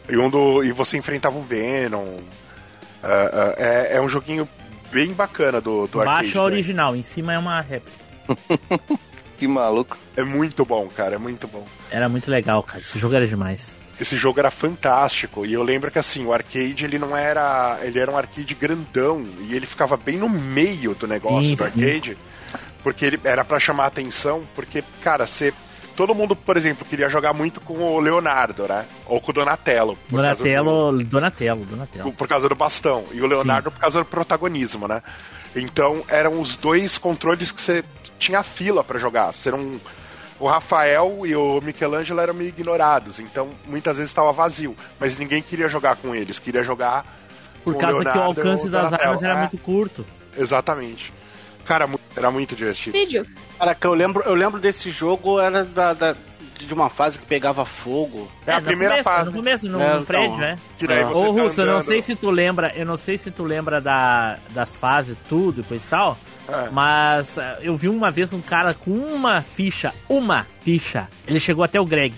E, um do, e você enfrentava o Venom. Uh, uh, é, é, um joguinho bem bacana do, do Baixo arcade. Baixo original, em cima é uma réplica. que maluco. É muito bom, cara, é muito bom. Era muito legal, cara. Esse jogo era demais. Esse jogo era fantástico. E eu lembro que assim, o arcade ele não era. Ele era um arcade grandão. E ele ficava bem no meio do negócio do arcade. Porque ele era para chamar a atenção. Porque, cara, você todo mundo, por exemplo, queria jogar muito com o Leonardo, né? Ou com o Donatello. Donatello, do... Donatello, Donatello. Por causa do bastão. E o Leonardo Sim. por causa do protagonismo, né? Então eram os dois controles que você tinha fila para jogar. Eram o Rafael e o Michelangelo eram meio ignorados, então muitas vezes estava vazio, mas ninguém queria jogar com eles, queria jogar por causa que o alcance das armas era é. muito curto. Exatamente. Cara, era muito divertido. Vídeo. Cara, que eu lembro, eu lembro desse jogo, era da, da de uma fase que pegava fogo. É, a é, primeira começo, fase. No começo, no, é, no prédio, então, né? Que daí você Ô, tá Russo, eu não sei se tu lembra, eu não sei se tu lembra da, das fases, tudo e coisa e tal. É. Mas uh, eu vi uma vez um cara com uma ficha, uma ficha. Ele chegou até o Greg.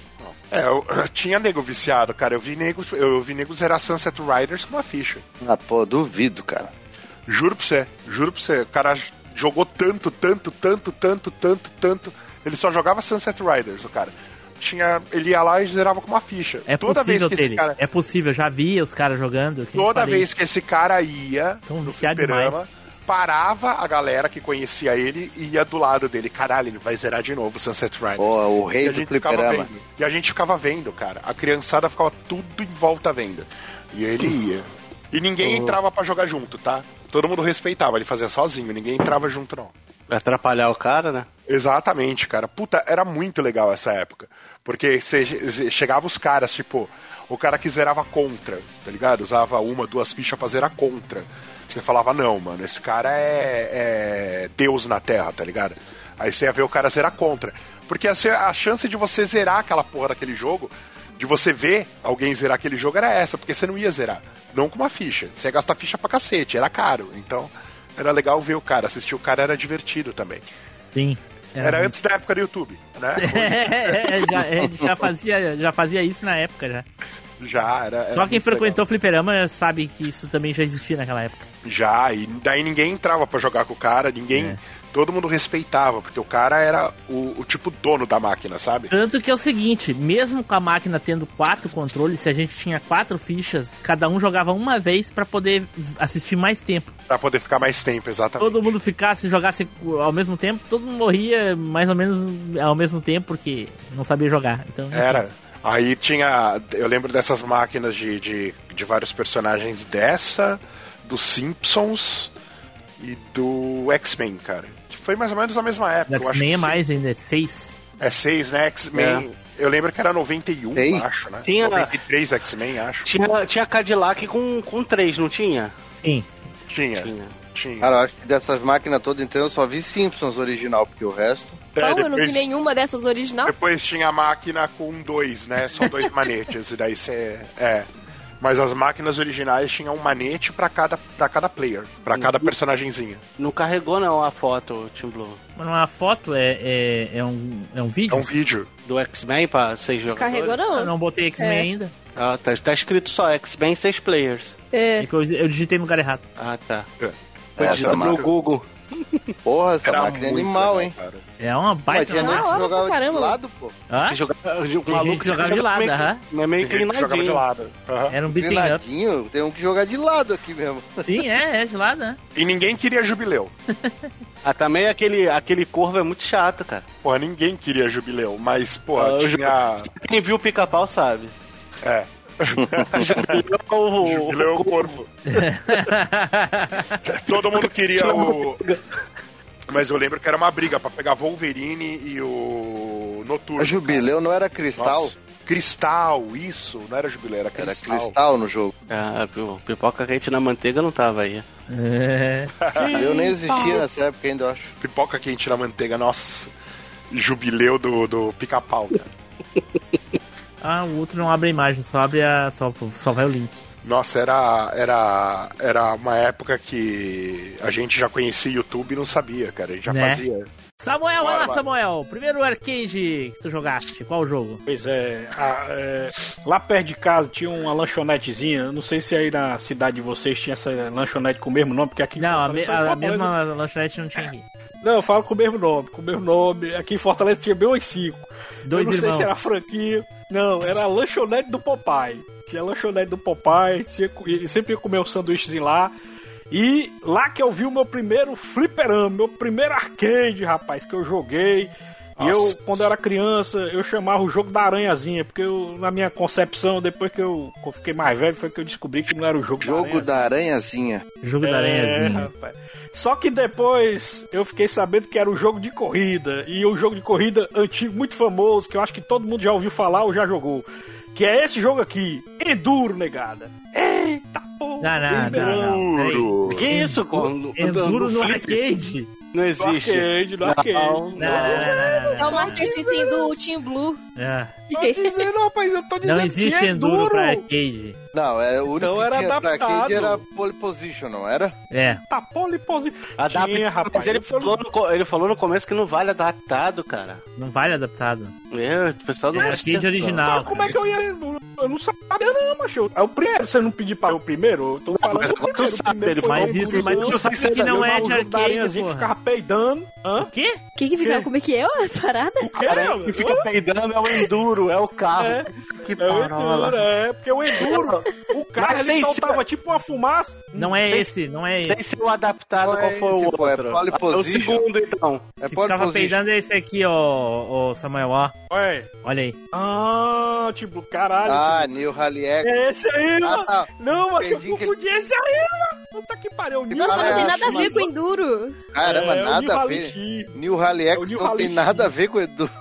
É, eu, eu tinha nego viciado, cara. Eu vi nego, eu vi nego zerar Sunset Riders com uma ficha. Ah, pô, duvido, cara. Juro pra você, juro pra você. O cara jogou tanto, tanto, tanto, tanto, tanto, tanto. Ele só jogava Sunset Riders, o cara tinha, ele ia lá e zerava com uma ficha. É toda possível, vez que esse cara... É possível, já vi os caras jogando. Toda vez que esse cara ia São no fliperama, parava a galera que conhecia ele e ia do lado dele. Caralho, ele vai zerar de novo Sunset Riders. Oh, o rei do fliperama. E a gente ficava vendo, cara. A criançada ficava tudo em volta vendo. E ele ia. E ninguém oh. entrava para jogar junto, tá? Todo mundo respeitava, ele fazia sozinho, ninguém entrava junto, não. Atrapalhar o cara, né? Exatamente, cara. Puta, era muito legal essa época. Porque você chegava os caras, tipo, o cara que zerava contra, tá ligado? Usava uma, duas fichas pra zerar contra. Você falava, não, mano, esse cara é, é Deus na Terra, tá ligado? Aí você ia ver o cara zerar contra. Porque a, a chance de você zerar aquela porra daquele jogo, de você ver alguém zerar aquele jogo, era essa, porque você não ia zerar. Não com uma ficha. Você ia gastar ficha pra cacete, era caro. Então, era legal ver o cara. Assistir o cara era divertido também. Sim. Era, era antes da época do YouTube, né? é, já, é, já, fazia, já fazia isso na época já. Já, era. era Só quem frequentou legal. fliperama sabe que isso também já existia naquela época. Já, e daí ninguém entrava para jogar com o cara, ninguém. É todo mundo respeitava, porque o cara era o, o, tipo dono da máquina, sabe? Tanto que é o seguinte, mesmo com a máquina tendo quatro controles, se a gente tinha quatro fichas, cada um jogava uma vez para poder assistir mais tempo. Pra poder ficar mais tempo, exatamente. Todo mundo ficasse, jogasse ao mesmo tempo, todo mundo morria mais ou menos ao mesmo tempo, porque não sabia jogar. Então, era. Aí tinha. Eu lembro dessas máquinas de, de, de vários personagens dessa, dos Simpsons e do X-Men, cara foi mais ou menos na mesma época. X-Men é mais ainda, é 6. É 6, né? X-Men. É. Eu lembro que era 91, Ei? acho, né? Tinha, 93 X-Men, acho. Tinha, tinha Cadillac com, com 3, não tinha? Sim. Tinha. Tinha. tinha. Cara, eu acho que dessas máquinas todas, então, eu só vi Simpsons original, porque o resto. É, Não, depois, eu não vi nenhuma dessas original. Depois tinha a máquina com dois, né? Só dois manetes. e daí você. É. Mas as máquinas originais tinham um manete para cada, pra cada player, para cada personagemzinho. Não carregou não a foto, Team Blue. Mas não é uma foto, é, é, é, um, é um vídeo? É um vídeo. Do X-Men pra seis jogadores? Carregou não. Eu não botei X-Men é. ainda. Ah, tá, tá escrito só X-Men seis players. É. Eu, eu digitei no lugar errado. Ah, tá. É. Foi digitado no Google. Porra, essa Era máquina é animal, legal, hein? Cara. É uma baita. Mas tinha jogava caramba. de lado, pô. Hã? Joga... O maluco jogava de lado, aham. Não é meio inclinadinho. de lado. Uhum. Era um beating up. Tem um que jogar de lado aqui mesmo. Sim, é, é de lado, né? E ninguém queria jubileu. ah, também aquele, aquele corvo é muito chato, cara. Porra, ninguém queria jubileu, mas, pô, uh, tinha... Quem viu o pica-pau sabe. É. Jubileu é o, é corvo. Todo mundo queria o. Mas eu lembro que era uma briga para pegar Wolverine e o Noturno. A Jubileu não era Cristal? Nossa. Cristal, isso, não era Jubileu, era Cristal. Era Cristal no jogo. Ah, pipoca quente na manteiga não tava aí. É. Eu nem existia nessa época ainda, eu acho. Pipoca quente na manteiga, nossa. Jubileu do, do pica-pau, cara. Ah, o outro não abre a imagem, só abre a. só, só vai o link. Nossa, era, era, era uma época que a gente já conhecia YouTube e não sabia, cara. A gente já né? fazia. Samuel, vai lá, Samuel. Primeiro arcade que tu jogaste, qual o jogo? Pois é, a, é, lá perto de casa tinha uma lanchonetezinha. Não sei se aí na cidade de vocês tinha essa lanchonete com o mesmo nome, porque aqui Não, a, me, a, a mesma lanchonete não tinha aqui. Não, eu falo com o mesmo nome, com o mesmo nome. Aqui em Fortaleza tinha bem uns cinco. Dois eu não irmãos. sei se era franquia. Não, era a lanchonete do Popeye. Tinha a lanchonete do Popeye, tinha, sempre ia comer um sanduíchezinho lá. E lá que eu vi o meu primeiro fliperama, meu primeiro arcade, rapaz, que eu joguei. E eu, quando eu era criança, eu chamava o jogo da aranhazinha, porque eu, na minha concepção, depois que eu, que eu fiquei mais velho, foi que eu descobri que não era o jogo, jogo da aranhazinha. Jogo da aranhazinha. Jogo é, da aranhazinha. Rapaz. Só que depois eu fiquei sabendo que era o jogo de corrida. E o jogo de corrida antigo, muito famoso, que eu acho que todo mundo já ouviu falar ou já jogou. Que é esse jogo aqui, Enduro, negada. Eita! Não, não, não, não. Que isso? Quando, Enduro no, arcade? Não existe. No arcade, no arcade. Não, não, não, é o Master System do Team Blue. É. Tô dizendo, rapaz, eu tô dizendo Não existe Enduro pra arcade. Não, é, o único então que era tinha adaptado. pra arcade era Pole Position, não era? É. Tá, Pole Position. Tinha, rapaz. Mas ele falou, no, ele falou no começo que não vale adaptado, cara. Não vale adaptado. É, o pessoal não é arcade original. Então, como é que eu ia... Eu não sabia não, macho. É o primeiro, você não pediu para o primeiro? Eu tô falando mas, primeiro. Tu sabe, ele mas isso, mas tu sabe que não é de arcade, que ficava peidando. Hã? O quê? Que que ficava, como é que é a parada? O cara que fica peidando é o enduro, é o carro. É, que é o enduro, é. Porque o enduro, o carro, ele soltava tipo uma fumaça. Não é esse, não é esse. Sem ser o adaptado, qual foi o outro? É o segundo, então. É que ficava peidando esse aqui, ó, Samuel, ó. Ué. Olha aí. Ah, tipo, caralho. Ah, New Rally X. É esse aí, ah, tá. Não, mas eu confundi ele... esse aí, mano. Puta que pariu. Nossa, não tem nada a ver com Enduro. Caramba, é, nada a ver. New Rally X não tem nada a ver com Enduro.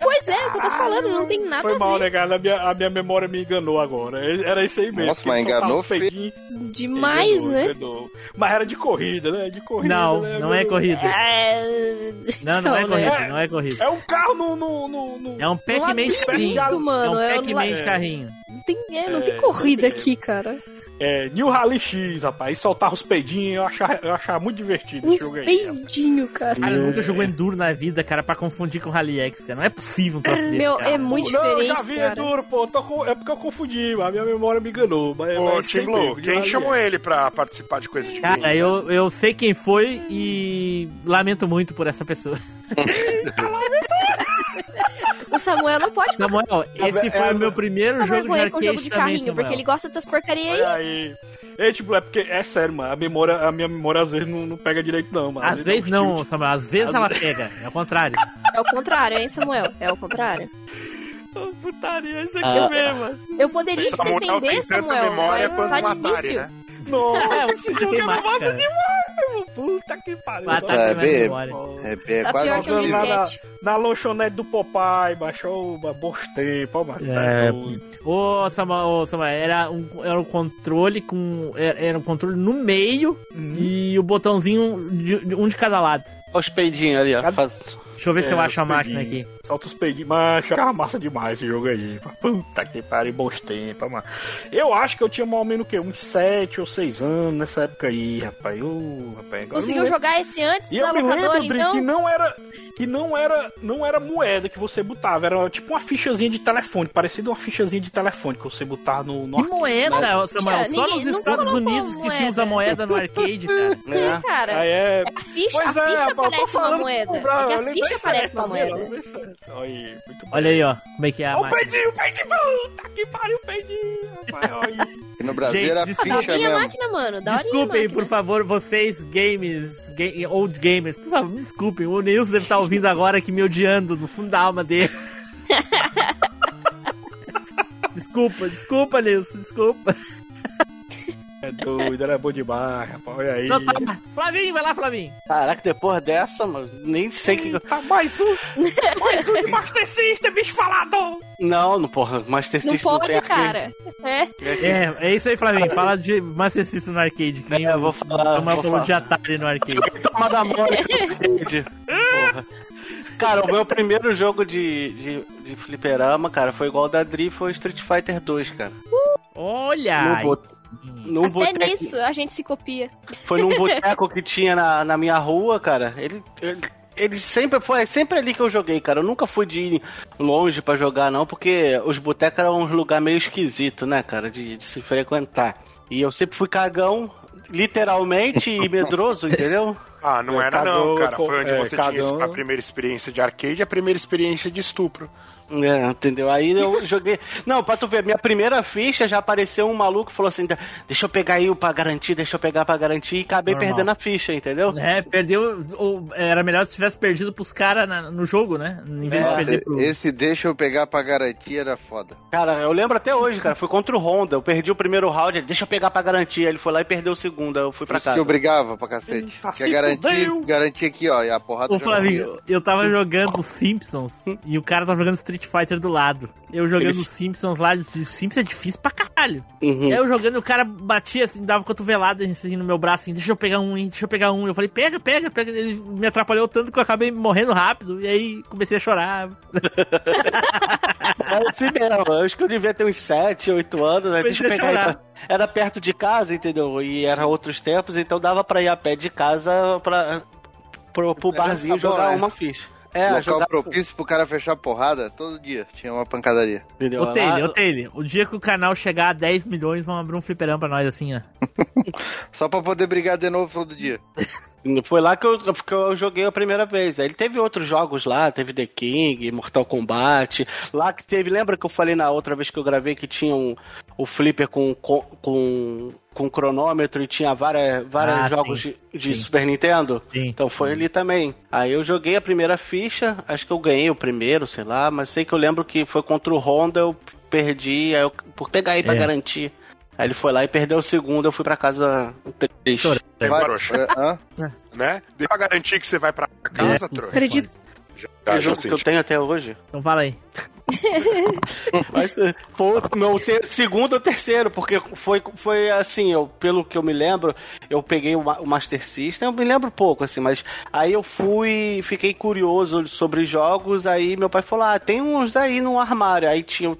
Pois é, o que eu tô falando, não tem nada Foi a mal, ver. né, cara? A minha, a minha memória me enganou agora. Era isso aí mesmo. Nossa, mas enganou feio. Demais, enganou, né? Enganou. Mas era de corrida, né? De corrida. Não, né? não é corrida. É... Não, não é corrida, não é corrida. É um carro no. no, no, no... É um Pac-Man de carrinho. Mano, é um Pac-Man de carrinho. Não tem, é, não tem corrida aqui, cara. É, New Rally X, rapaz. E soltar os peidinhos, eu achava, eu achava muito divertido esse jogo aí. peidinho, cara. Cara, eu nunca jogou Enduro na vida, cara, pra confundir com Rally X, cara. Não é possível um troço desse, Meu, cara. é muito não, diferente, eu já vi cara. Enduro, pô. Com... É porque eu confundi, a minha memória me enganou. Mas, Ô, Tim Blue, quem chamou ele pra participar de coisa de Cara, eu, eu sei quem foi e lamento muito por essa pessoa. O Samuel não pode Samuel, esse foi é, o meu primeiro jogo de arcade com jogo de carrinho, também, porque ele gosta dessas porcarias aí. É, tipo, é porque, é sério, mano, a memória, a minha memória às vezes não, não pega direito, não, mano. Às vezes não, Samuel, às vezes às ela vezes... pega, é o contrário. É o contrário, hein, Samuel? É o contrário. Oh, putaria, isso aqui ah, mesmo. Eu poderia te defender, Samuel, mas tá difícil. Né? Nossa, esse jogo é massa demais, Puta que pariu. Batata é, bem, é, bem, é tá quase que um na, na lanchonete do Popeye, baixou tempos, mano. Tá é, ô, Samuel, ô, Samuel, era um, era um controle com. Era, era um controle no meio uhum. e o botãozinho de, um de cada lado. Olha os peidinhos ali, ó. Cada... Deixa eu ver é, se eu acho a máquina aqui. Solta os peidinhos. Mas ficava massa demais esse jogo aí. Puta que pariu, bons tempos, mano. Eu acho que eu tinha mais ou menos o quê? Uns 7 ou 6 anos nessa época aí, rapaz. Eu, rapaz Conseguiu jogar esse antes e da eu locadora, lembro, então? que não era que não era não era moeda que você botava, era tipo uma fichazinha de telefone, parecida uma fichazinha de telefone que você botava no, no arcade. moeda, Mas, Samuel? Só nos Estados Unidos moeda. que se usa moeda no arcade, cara. É, cara. é... A ficha, a ficha é, parece uma moeda. Comprar, é que a ficha parece uma moeda. Aí, Olha aí, ó, como é que é a O peidinho, o peidinho, puta que pariu, o peidinho. E no Brasil Gente, era ficha da mesmo. máquina, mano. Da desculpem, por favor, vocês, games, ga old gamers, por favor, me desculpem. O Nilson deve estar ouvindo agora aqui me odiando no fundo da alma dele. desculpa, desculpa, Nilson, desculpa. É doido, era bom demais, rapaz. Olha aí. Então tá. Flavinho, vai lá, Flavinho. Caraca, depois dessa, mano, nem sei que. Tá mais um! mais um de Master System, bicho falador! Não, não, porra, Master System. Não pode, cara. É. é. É isso aí, Flavinho. Fala de Master System no arcade. Que é, eu vou falar. Samuel falou de Atari no arcade. Toma da mão arcade. Porra. Cara, o meu primeiro jogo de, de, de fliperama, cara, foi igual da Dri, foi Street Fighter 2, cara. Olha! No, num Até boteco... nisso a gente se copia. Foi num boteco que tinha na, na minha rua, cara. Ele, ele, ele, sempre foi é sempre ali que eu joguei, cara. Eu nunca fui de ir longe para jogar, não, porque os botecos eram um lugar meio esquisito, né, cara, de, de se frequentar. E eu sempre fui cagão, literalmente e medroso, entendeu? Ah, não é, era cagou, não, cara. Foi onde é, você cagão. tinha a primeira experiência de arcade e a primeira experiência de estupro. É, entendeu? Aí eu joguei. Não, pra tu ver, minha primeira ficha já apareceu um maluco falou assim: deixa eu pegar aí pra garantir, deixa eu pegar pra garantir, e acabei Normal. perdendo a ficha, entendeu? É, perdeu. Ou, era melhor se tivesse perdido pros caras no jogo, né? Em vez é, de perder pro. Esse deixa eu pegar pra garantir era foda. Cara, eu lembro até hoje, cara. Foi contra o Honda. Eu perdi o primeiro round, ele, deixa eu pegar pra garantir. Ele foi lá e perdeu o segundo. Eu fui pra casa. que eu brigava pra cacete. Tá Quer garantir, garantir aqui, ó. E a porrada Ô, Flavinho, eu tava jogando Simpsons e o cara tava jogando Street Street Fighter do lado. Eu jogando Eles... Simpsons lá, Simpsons é difícil pra caralho. Uhum. Eu jogando, o cara batia assim, dava cotovelada assim, no meu braço, assim, deixa eu pegar um, deixa eu pegar um. Eu falei, pega, pega, pega. Ele me atrapalhou tanto que eu acabei morrendo rápido. E aí comecei a chorar. é assim mesmo, eu acho que eu devia ter uns 7, 8 anos, né? Deixa eu pegar aí. Era perto de casa, entendeu? E era outros tempos, então dava pra ir a pé de casa pra, pro, pro barzinho jogar né? uma ficha. É, Local jogar... propício pro cara fechar porrada todo dia. Tinha uma pancadaria. Entendeu? Ô, Taylor, ô, Taylor, o dia que o canal chegar a 10 milhões, vamos abrir um fliperão pra nós assim, ó. Só pra poder brigar de novo todo dia. Foi lá que eu, que eu joguei a primeira vez. Aí ele teve outros jogos lá, teve The King, Mortal Kombat. Lá que teve, lembra que eu falei na outra vez que eu gravei que tinha um, o Flipper com, com, com, com cronômetro e tinha várias, vários ah, jogos sim, de, de Super Nintendo? Sim, então foi ali também. Aí eu joguei a primeira ficha, acho que eu ganhei o primeiro, sei lá, mas sei que eu lembro que foi contra o Honda, eu perdi, aí eu, por pegar aí pra é. garantir. Aí ele foi lá e perdeu o segundo, eu fui pra casa triste. Vai, é, né? Deu pra garantir que você vai pra casa, é, trouxa. Acredito. Já, jogo que eu tenho até hoje. Então fala aí. Mas foi meu ter, segundo ou terceiro, porque foi, foi assim, eu, pelo que eu me lembro, eu peguei o, o, Master System, eu me lembro pouco, assim, mas aí eu fui, fiquei curioso sobre jogos, aí meu pai falou, ah, tem uns aí no armário, aí tinha o,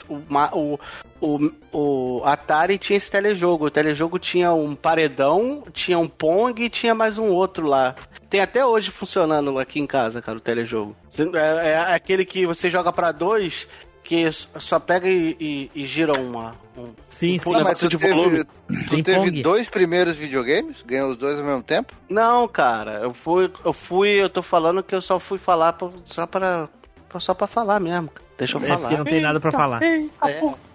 o, o, o Atari tinha esse telejogo, o telejogo tinha um paredão, tinha um Pong e tinha mais um outro lá. Tem até hoje funcionando aqui em casa, cara, o telejogo. É, é aquele que você joga para dois que só pega e, e, e gira uma. Um, sim, um sim. Mas tu de teve, volume. Tu teve dois primeiros videogames? Ganhou os dois ao mesmo tempo? Não, cara. Eu fui, eu fui, eu tô falando que eu só fui falar pra, só para só para falar mesmo. Deixa eu é falar. não tem nada para falar. É,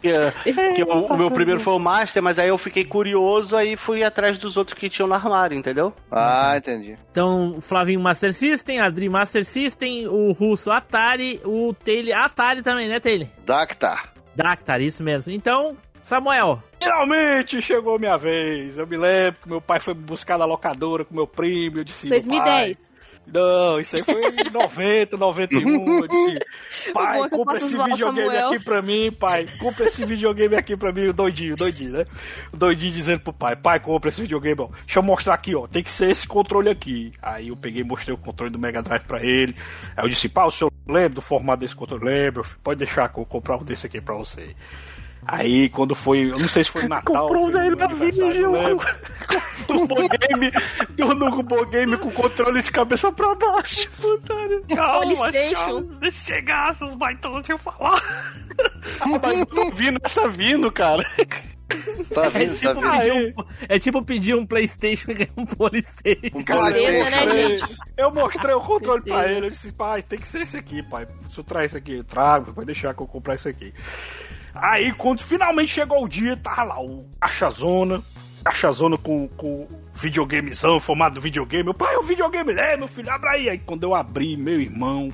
que, que o, o, meu primeiro foi o Master, mas aí eu fiquei curioso, aí fui atrás dos outros que tinham no armário, entendeu? Ah, entendi. Então, o Flavinho Master System, Adri Master System, o Russo Atari, o Taylor Atari também, né, Taylor? Dactar. Dactar, isso mesmo. Então, Samuel. Finalmente chegou minha vez. Eu me lembro que meu pai foi me buscar na locadora com meu primo. Eu disse: 2010. Não, isso aí foi em 90, 91. Eu disse, pai, compra esse videogame Samuel. aqui pra mim, pai. Compra esse videogame aqui pra mim, o doidinho, doidinho, né? O doidinho dizendo pro pai, pai, compra esse videogame, ó. Deixa eu mostrar aqui, ó. Tem que ser esse controle aqui. Aí eu peguei e mostrei o controle do Mega Drive pra ele. Aí eu disse, pai, o senhor lembra do formato desse controle? Lembro, pode deixar que eu comprar um desse aqui pra você. Aí quando foi, eu não sei se foi Natal. Comprou um daí da Vision Turbo Game, Turbo Game com controle de cabeça pra baixo. Putário. Calma, calma, deixa chegar, seus baitões, deixa eu falar. Ah, mas eu tô vindo essa vindo, cara. Tá vindo, é, tá tipo tá vindo. Um, é tipo pedir um Playstation e ganhar um Polystation. Um Polystation, né, gente? Eu mostrei o controle pra ele, eu disse, pai, tem que ser esse aqui, pai. Se eu trazer esse aqui, trago, vai deixar que eu comprar esse aqui. Aí, quando finalmente chegou o dia, tava lá o Cachazona, Cachazona com, com videogamezão, formato do videogame. Meu pai, o videogame é, meu filho, abre aí. Aí quando eu abri, meu irmão,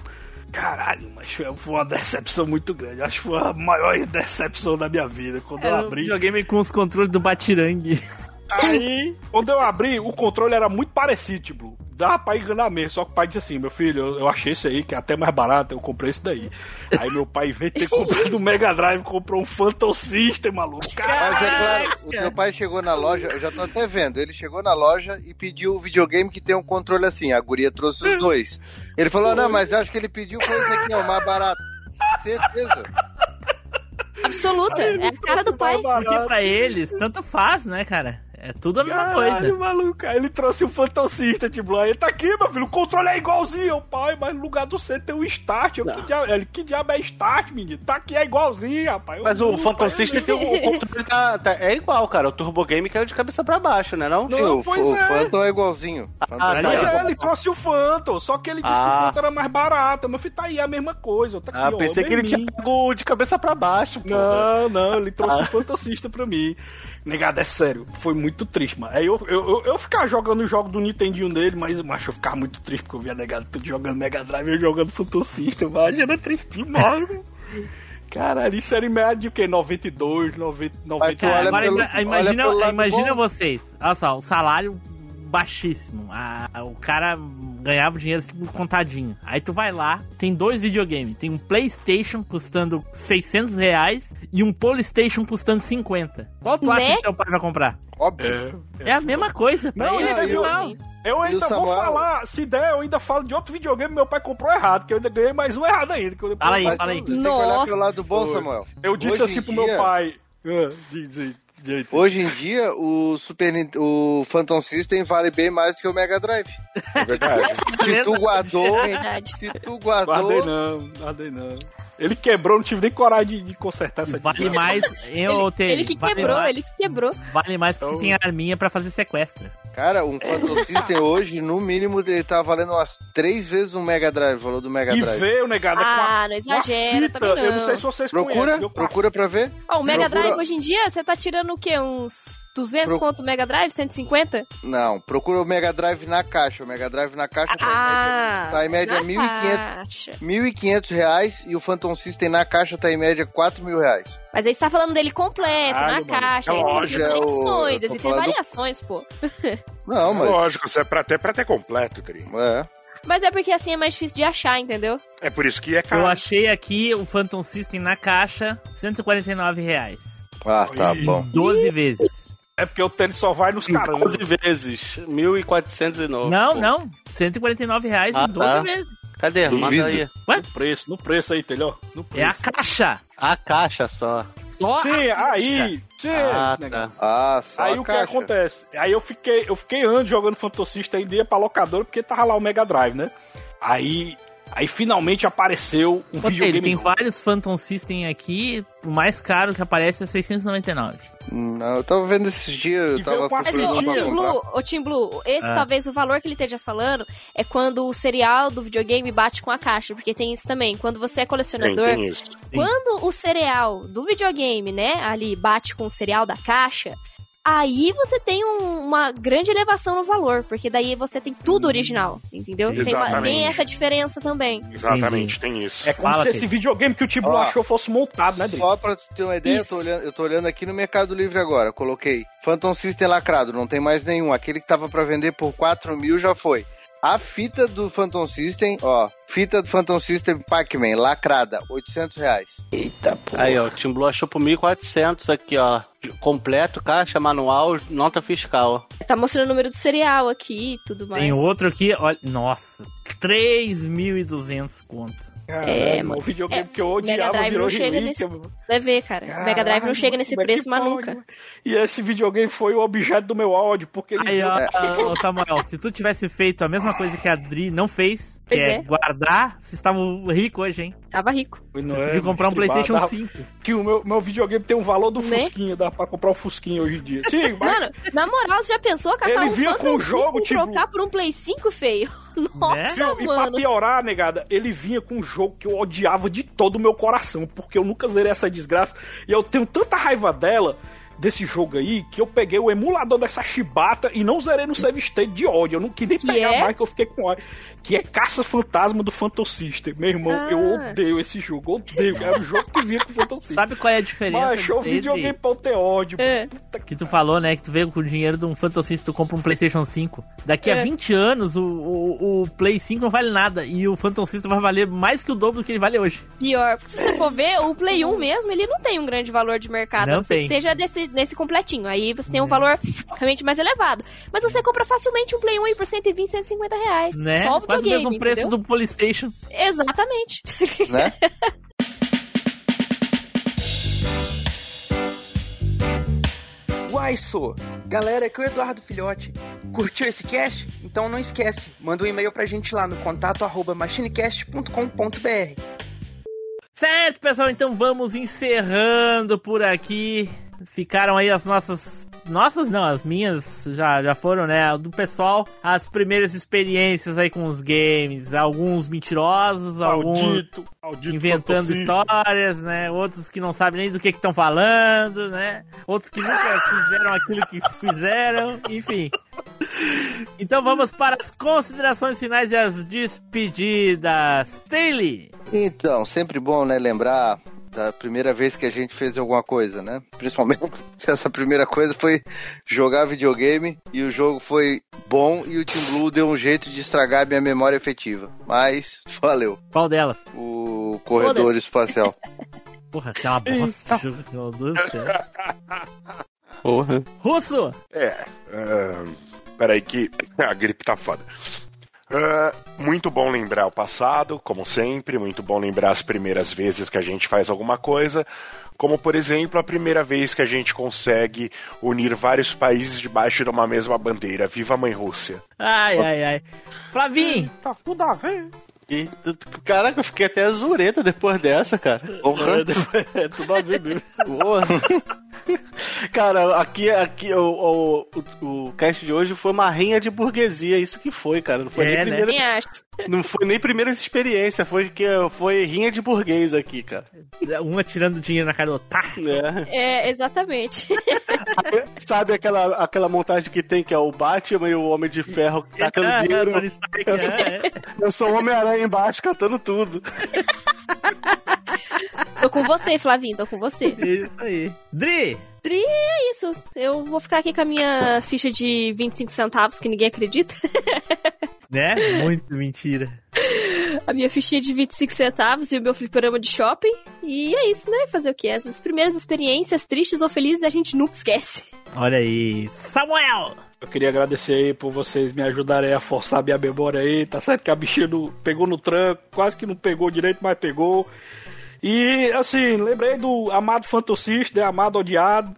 caralho, mas foi uma decepção muito grande. Acho que foi a maior decepção da minha vida. Quando Era eu abri. Um videogame com os controles do Batirangue. Aí, quando eu abri, o controle era muito parecido, tipo, dá pra enganar mesmo. Só que o pai disse assim: meu filho, eu, eu, achei esse aí, que é até mais barato, eu comprei esse daí. Aí meu pai, em vez de ter comprado o Mega Drive, comprou um Phantom System, maluco. Caralho. Mas é claro, o teu pai chegou na loja, eu já tô até vendo, ele chegou na loja e pediu o videogame que tem um controle assim. A guria trouxe os dois. Ele falou: não, mas acho que ele pediu coisa aqui, ó, mais barato. Certeza. Absoluta, é a cara do pai. Porque pra eles, tanto faz, né, cara? É tudo a mesma Caralho, coisa. maluco. Aí ele trouxe o Phantom System, tipo, aí tá aqui, meu filho, o controle é igualzinho, pai, mas no lugar do C tem o Start. Eu, que, diabo, ele, que diabo é Start, menino? Tá aqui, é igualzinho, rapaz. Mas o Phantom System tem o, o controle tá, tá, é igual, cara. O Turbo Game caiu de cabeça pra baixo, né não? Sim, não, o, o é. Phantom é igualzinho. Ah, tá, é, ele trouxe o Phantom, só que ele disse ah. que o Phantom era mais barato. Meu filho, tá aí, é a mesma coisa. Tá aqui, ah, ó, pensei que ele tinha pego de cabeça pra baixo, pô. Não, não, ele trouxe ah. o Phantom System pra mim. Negado, é sério, foi muito triste, mano. Aí eu, eu, eu, eu ficava jogando o jogo do Nintendinho dele, mas, mas eu ficava muito triste porque eu via negado tudo jogando Mega Drive e eu jogando Phantom System, mas era triste demais, Caralho, isso era em média de o quê? 92, 90, 90. Agora, pelo, imagina, imagina vocês. Olha só, o salário baixíssimo. A, o cara ganhava dinheiro tipo, contadinho. Aí tu vai lá, tem dois videogames. Tem um PlayStation custando 600 reais e um Polystation custando 50. Qual tu né? acha que teu pai vai comprar? Óbvio. É, é a mesma coisa. Não, ele, é eu, eu ainda vou falar, se der, eu ainda falo de outro videogame meu pai comprou errado, que eu ainda ganhei mais um errado ainda. Que eu fala aí, fala aí. Nossa. lado bom, Samuel. Eu disse Hoje assim pro dia... meu pai. Uh, diz, Hoje em dia, o Super o Phantom System vale bem mais do que o Mega Drive. É verdade. se tu guardou, é verdade. se tu guardou... Guardei não, guardei não. Ele quebrou, não tive nem coragem de, de consertar essa Vale mais. Eu, ele, ele que vale quebrou, mais, ele que quebrou. Vale mais porque então... tem arminha pra fazer sequestro. Cara, um Phantom System hoje, no mínimo, ele tá valendo umas três vezes o Mega Drive, valor do Mega Drive. E veio, negada, ah, a, não exagera, não. Eu não sei se vocês procura, conhecem. Procura pra ver. Ó, oh, o Mega procura... Drive hoje em dia, você tá tirando o quê? Uns 200 Pro... conto o Mega Drive? 150? Não, procura o Mega Drive na caixa. O Mega Drive na caixa ah, tá em média, tá em média 1.500 reais e o Phantom System na caixa tá em média 4 mil reais. Mas aí você tá falando dele completo, na caixa. É existem variações, existem variações, pô. Não, mas... Lógico, isso é pra ter, pra ter completo, Tri. É. Mas é porque assim é mais difícil de achar, entendeu? É por isso que é caro. Eu achei aqui o Phantom System na caixa, 149 reais. Ah, tá bom. 12 vezes. É porque o tênis só vai nos caras. 12 vezes. 1.409. Não, pô. não. 149 reais ah, em 12 tá. vezes. Cadê? Duvido. Manda aí. Ué? No preço, no preço aí, entendeu? No preço. É a caixa. A caixa só. Só sim, aí. Sim, ah, tá. ah, só aí o que acontece? Aí eu fiquei, eu fiquei anos jogando Fantocista ainda ia pra locadora porque tava lá o Mega Drive, né? Aí Aí finalmente apareceu um Pô, videogame. Ele tem vários Phantom System aqui, o mais caro que aparece é 699. Não, eu tava vendo esses dias, eu tava Mas o, Team Blue, o Team Blue, esse ah. talvez o valor que ele esteja falando é quando o cereal do videogame bate com a caixa, porque tem isso também. Quando você é colecionador, tem, tem quando o cereal do videogame, né, ali bate com o cereal da caixa, aí você tem um, uma grande elevação no valor, porque daí você tem tudo original, entendeu? Tem, uma, tem, essa diferença também. Exatamente, tem isso. É como Fala, se esse videogame que o Tibu achou fosse montado, né, Dri? Só pra ter uma ideia, eu tô, olhando, eu tô, olhando, aqui no Mercado Livre agora, coloquei Phantom System lacrado, não tem mais nenhum. Aquele que tava para vender por 4 mil já foi. A fita do Phantom System, ó, fita do Phantom System Pac-Man, lacrada, 800 reais. Eita, porra. Aí, ó, o Tim Blue achou por 1.400 aqui, ó. Completo, caixa, manual, nota fiscal. Tá mostrando o número do cereal aqui e tudo mais. Tem outro aqui, olha, nossa, 3.200 conto. Caralho, é, mano. O videogame é, que eu odiava Mega Drive não chega nesse... Vai ver, cara. Caralho, Mega Drive não chega nesse é preço, mas nunca. E esse videogame foi o objeto do meu ódio, porque ele... Aí, ó, ó, Samuel, se tu tivesse feito a mesma coisa que a Adri não fez, que é, é, guardar, vocês estavam ricos hoje, hein? Tava rico. Vocês é, comprar um Playstation tava... 5. Que o meu, meu videogame tem um valor do né? Fusquinha, dá pra comprar um Fusquinha hoje em dia. Sim, mas... Mano, na moral, você já pensou catar ele um vinha com o jogo, tipo... trocar por um Play 5 feio? Nossa, né? mano. E pra piorar, negada, ele vinha com um jogo que eu odiava de todo o meu coração, porque eu nunca zerei essa desgraça. E eu tenho tanta raiva dela desse jogo aí que eu peguei o emulador dessa chibata e não zerei no save state de ódio. Eu não queria que pegar é? mais que eu fiquei com ódio. Que é Caça Fantasma do Phantom System. Meu irmão, ah. eu odeio esse jogo. Odeio. Era o jogo que vinha com o Phantom System. Sabe qual é a diferença? Baixou o videogame pra eu ter ódio. É. Que tu falou, né? Que tu veio com o dinheiro de um Phantom System, tu compra um PlayStation 5. Daqui é. a 20 anos, o, o, o, Play 5 não vale nada. E o Phantom System vai valer mais que o dobro do que ele vale hoje. Pior. Porque se você for ver, o Play 1 mesmo, ele não tem um grande valor de mercado. Não não ser que seja desse, nesse completinho. Aí você tem um valor realmente mais elevado. Mas você compra facilmente um Play 1 por 120, 150 reais. Né? Só o Quase o mesmo preço entendeu? do Polystation. Exatamente. Né? Uai, sou! Galera, aqui é o Eduardo Filhote. Curtiu esse cast? Então não esquece, manda um e-mail pra gente lá no contato arroba machinecast.com.br Certo, pessoal, então vamos encerrando por aqui ficaram aí as nossas. Nossas não, as minhas já, já foram, né? Do pessoal, as primeiras experiências aí com os games. Alguns mentirosos, alguns maldito inventando histórias, né? Outros que não sabem nem do que estão falando, né? Outros que nunca fizeram aquilo que fizeram, enfim. Então vamos para as considerações finais e as despedidas. Taylor! Então, sempre bom, né, lembrar da primeira vez que a gente fez alguma coisa, né? Principalmente se essa primeira coisa foi jogar videogame e o jogo foi bom e o Team Blue deu um jeito de estragar minha memória efetiva. Mas valeu. Qual delas? O corredor Todas. espacial. Porra, aquela bosta jogo, meu Deus do céu. Porra. Russo! É. Uh, peraí que a gripe tá foda. Uh, muito bom lembrar o passado, como sempre, muito bom lembrar as primeiras vezes que a gente faz alguma coisa, como por exemplo a primeira vez que a gente consegue unir vários países debaixo de uma mesma bandeira. Viva a mãe Rússia! Ai, ai, ai. Flavinho! Tá tudo a ver. E, caraca, eu fiquei até azureta depois dessa, cara. Porra. É, é tudo a ver mesmo. Porra. Cara, aqui, aqui o, o, o cast de hoje foi uma rinha de burguesia, isso que foi, cara. Não foi é, nem né? primeira. Não foi nem primeira experiência, foi que foi rinha de burguês aqui, cara. Uma tirando dinheiro na cara do otário. É. é, exatamente. Sabe aquela, aquela montagem que tem que é o Batman e o Homem de Ferro catando é, dinheiro? É, eu, sou, eu sou o Homem-Aranha embaixo catando tudo. Tô com você, Flavinho, tô com você. Isso aí. Dri! Dri é isso. Eu vou ficar aqui com a minha ficha de 25 centavos, que ninguém acredita. Né? Muito mentira. A minha fichinha de 25 centavos e o meu fliperama de shopping. E é isso, né? Fazer o quê? Essas primeiras experiências, tristes ou felizes, a gente nunca esquece. Olha aí. Samuel! Eu queria agradecer aí por vocês me ajudarem a forçar minha memória aí. Tá certo que a bichinha pegou no tranco, quase que não pegou direito, mas pegou. E assim, lembrei do Amado Fantasista, né, Amado Odiado.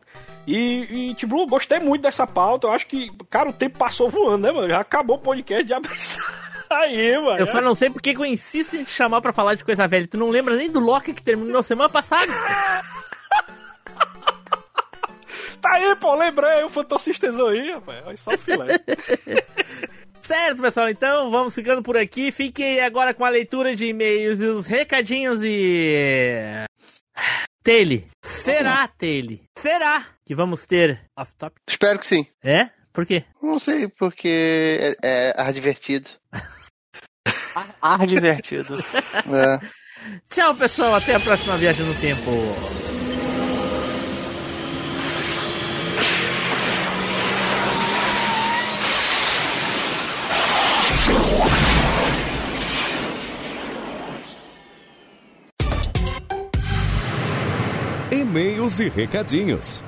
E, e tipo, gostei muito dessa pauta. Eu acho que, cara, o tempo passou voando, né, mano? Já acabou o podcast de abrir Aí, mano. Eu só não sei porque eu insisto em te chamar pra falar de coisa velha. Tu não lembra nem do Loki que terminou semana passada? tá aí, pô, lembrei o Fantasistezão aí, rapaz. Olha só o filé. Certo, pessoal, então vamos ficando por aqui. Fiquem agora com a leitura de e-mails e os recadinhos e. Tele. Será, Tele? Será que vamos ter off-top? Espero que sim. É? Por quê? Não sei, porque é, é ar divertido. ar divertido. É. Tchau, pessoal. Até a próxima viagem no tempo. E-mails e recadinhos.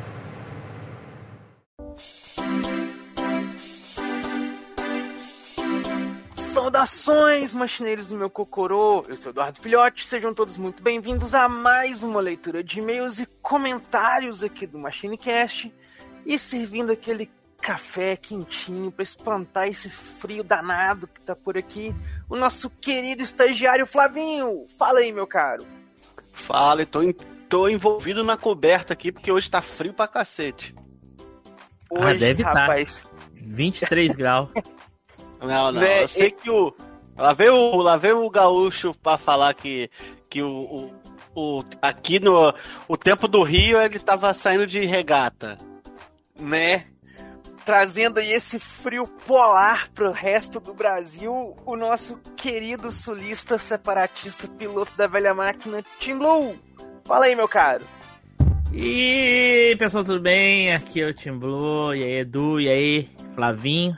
Saudações, machineiros do meu cocorô! Eu sou Eduardo Filhote, sejam todos muito bem-vindos a mais uma leitura de e-mails e comentários aqui do MachineCast e servindo aquele café quentinho para espantar esse frio danado que tá por aqui, o nosso querido estagiário Flavinho. Fala aí, meu caro. Fala, tô, em, tô envolvido na coberta aqui porque hoje tá frio pra cacete. Hoje, ah, deve tá. rapaz. Tá. 23 graus. Não, não. Eu sei que o. Lá veio, lá veio o gaúcho pra falar que, que o, o, o, aqui no o tempo do Rio ele tava saindo de regata. Né? Trazendo aí esse frio polar pro resto do Brasil, o nosso querido sulista separatista, piloto da velha máquina, Tim Blue. Fala aí, meu caro. E pessoal, tudo bem? Aqui é o Tim Blue, e aí Edu, e aí Flavinho.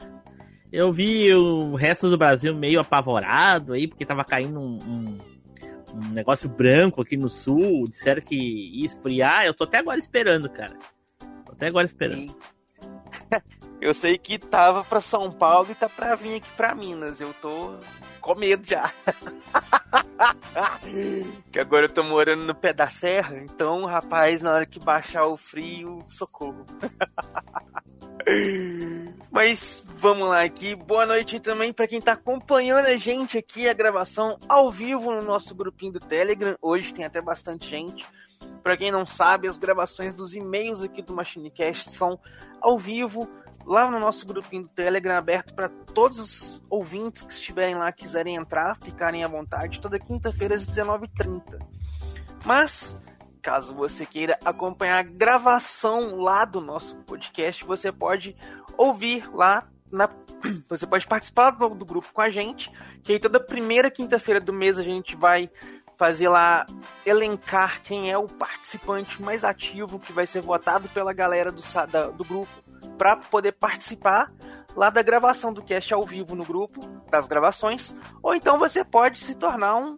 Eu vi o resto do Brasil meio apavorado aí, porque tava caindo um, um, um negócio branco aqui no sul. Disseram que ia esfriar. Eu tô até agora esperando, cara. Tô até agora esperando. Eu sei que tava pra São Paulo e tá pra vir aqui pra Minas. Eu tô com medo já. que agora eu tô morando no pé da serra, então, rapaz, na hora que baixar o frio, socorro. Mas vamos lá aqui. Boa noite também para quem tá acompanhando a gente aqui, a gravação ao vivo no nosso grupinho do Telegram. Hoje tem até bastante gente. Para quem não sabe, as gravações dos e-mails aqui do MachineCast são ao vivo lá no nosso grupinho do Telegram aberto para todos os ouvintes que estiverem lá quiserem entrar, ficarem à vontade, toda quinta-feira às 19h30. Mas, caso você queira acompanhar a gravação lá do nosso podcast, você pode ouvir lá na, você pode participar do, do grupo com a gente, que aí toda primeira quinta-feira do mês a gente vai fazer lá, elencar quem é o participante mais ativo que vai ser votado pela galera do, da, do grupo para poder participar lá da gravação do cast ao vivo no grupo, das gravações, ou então você pode se tornar um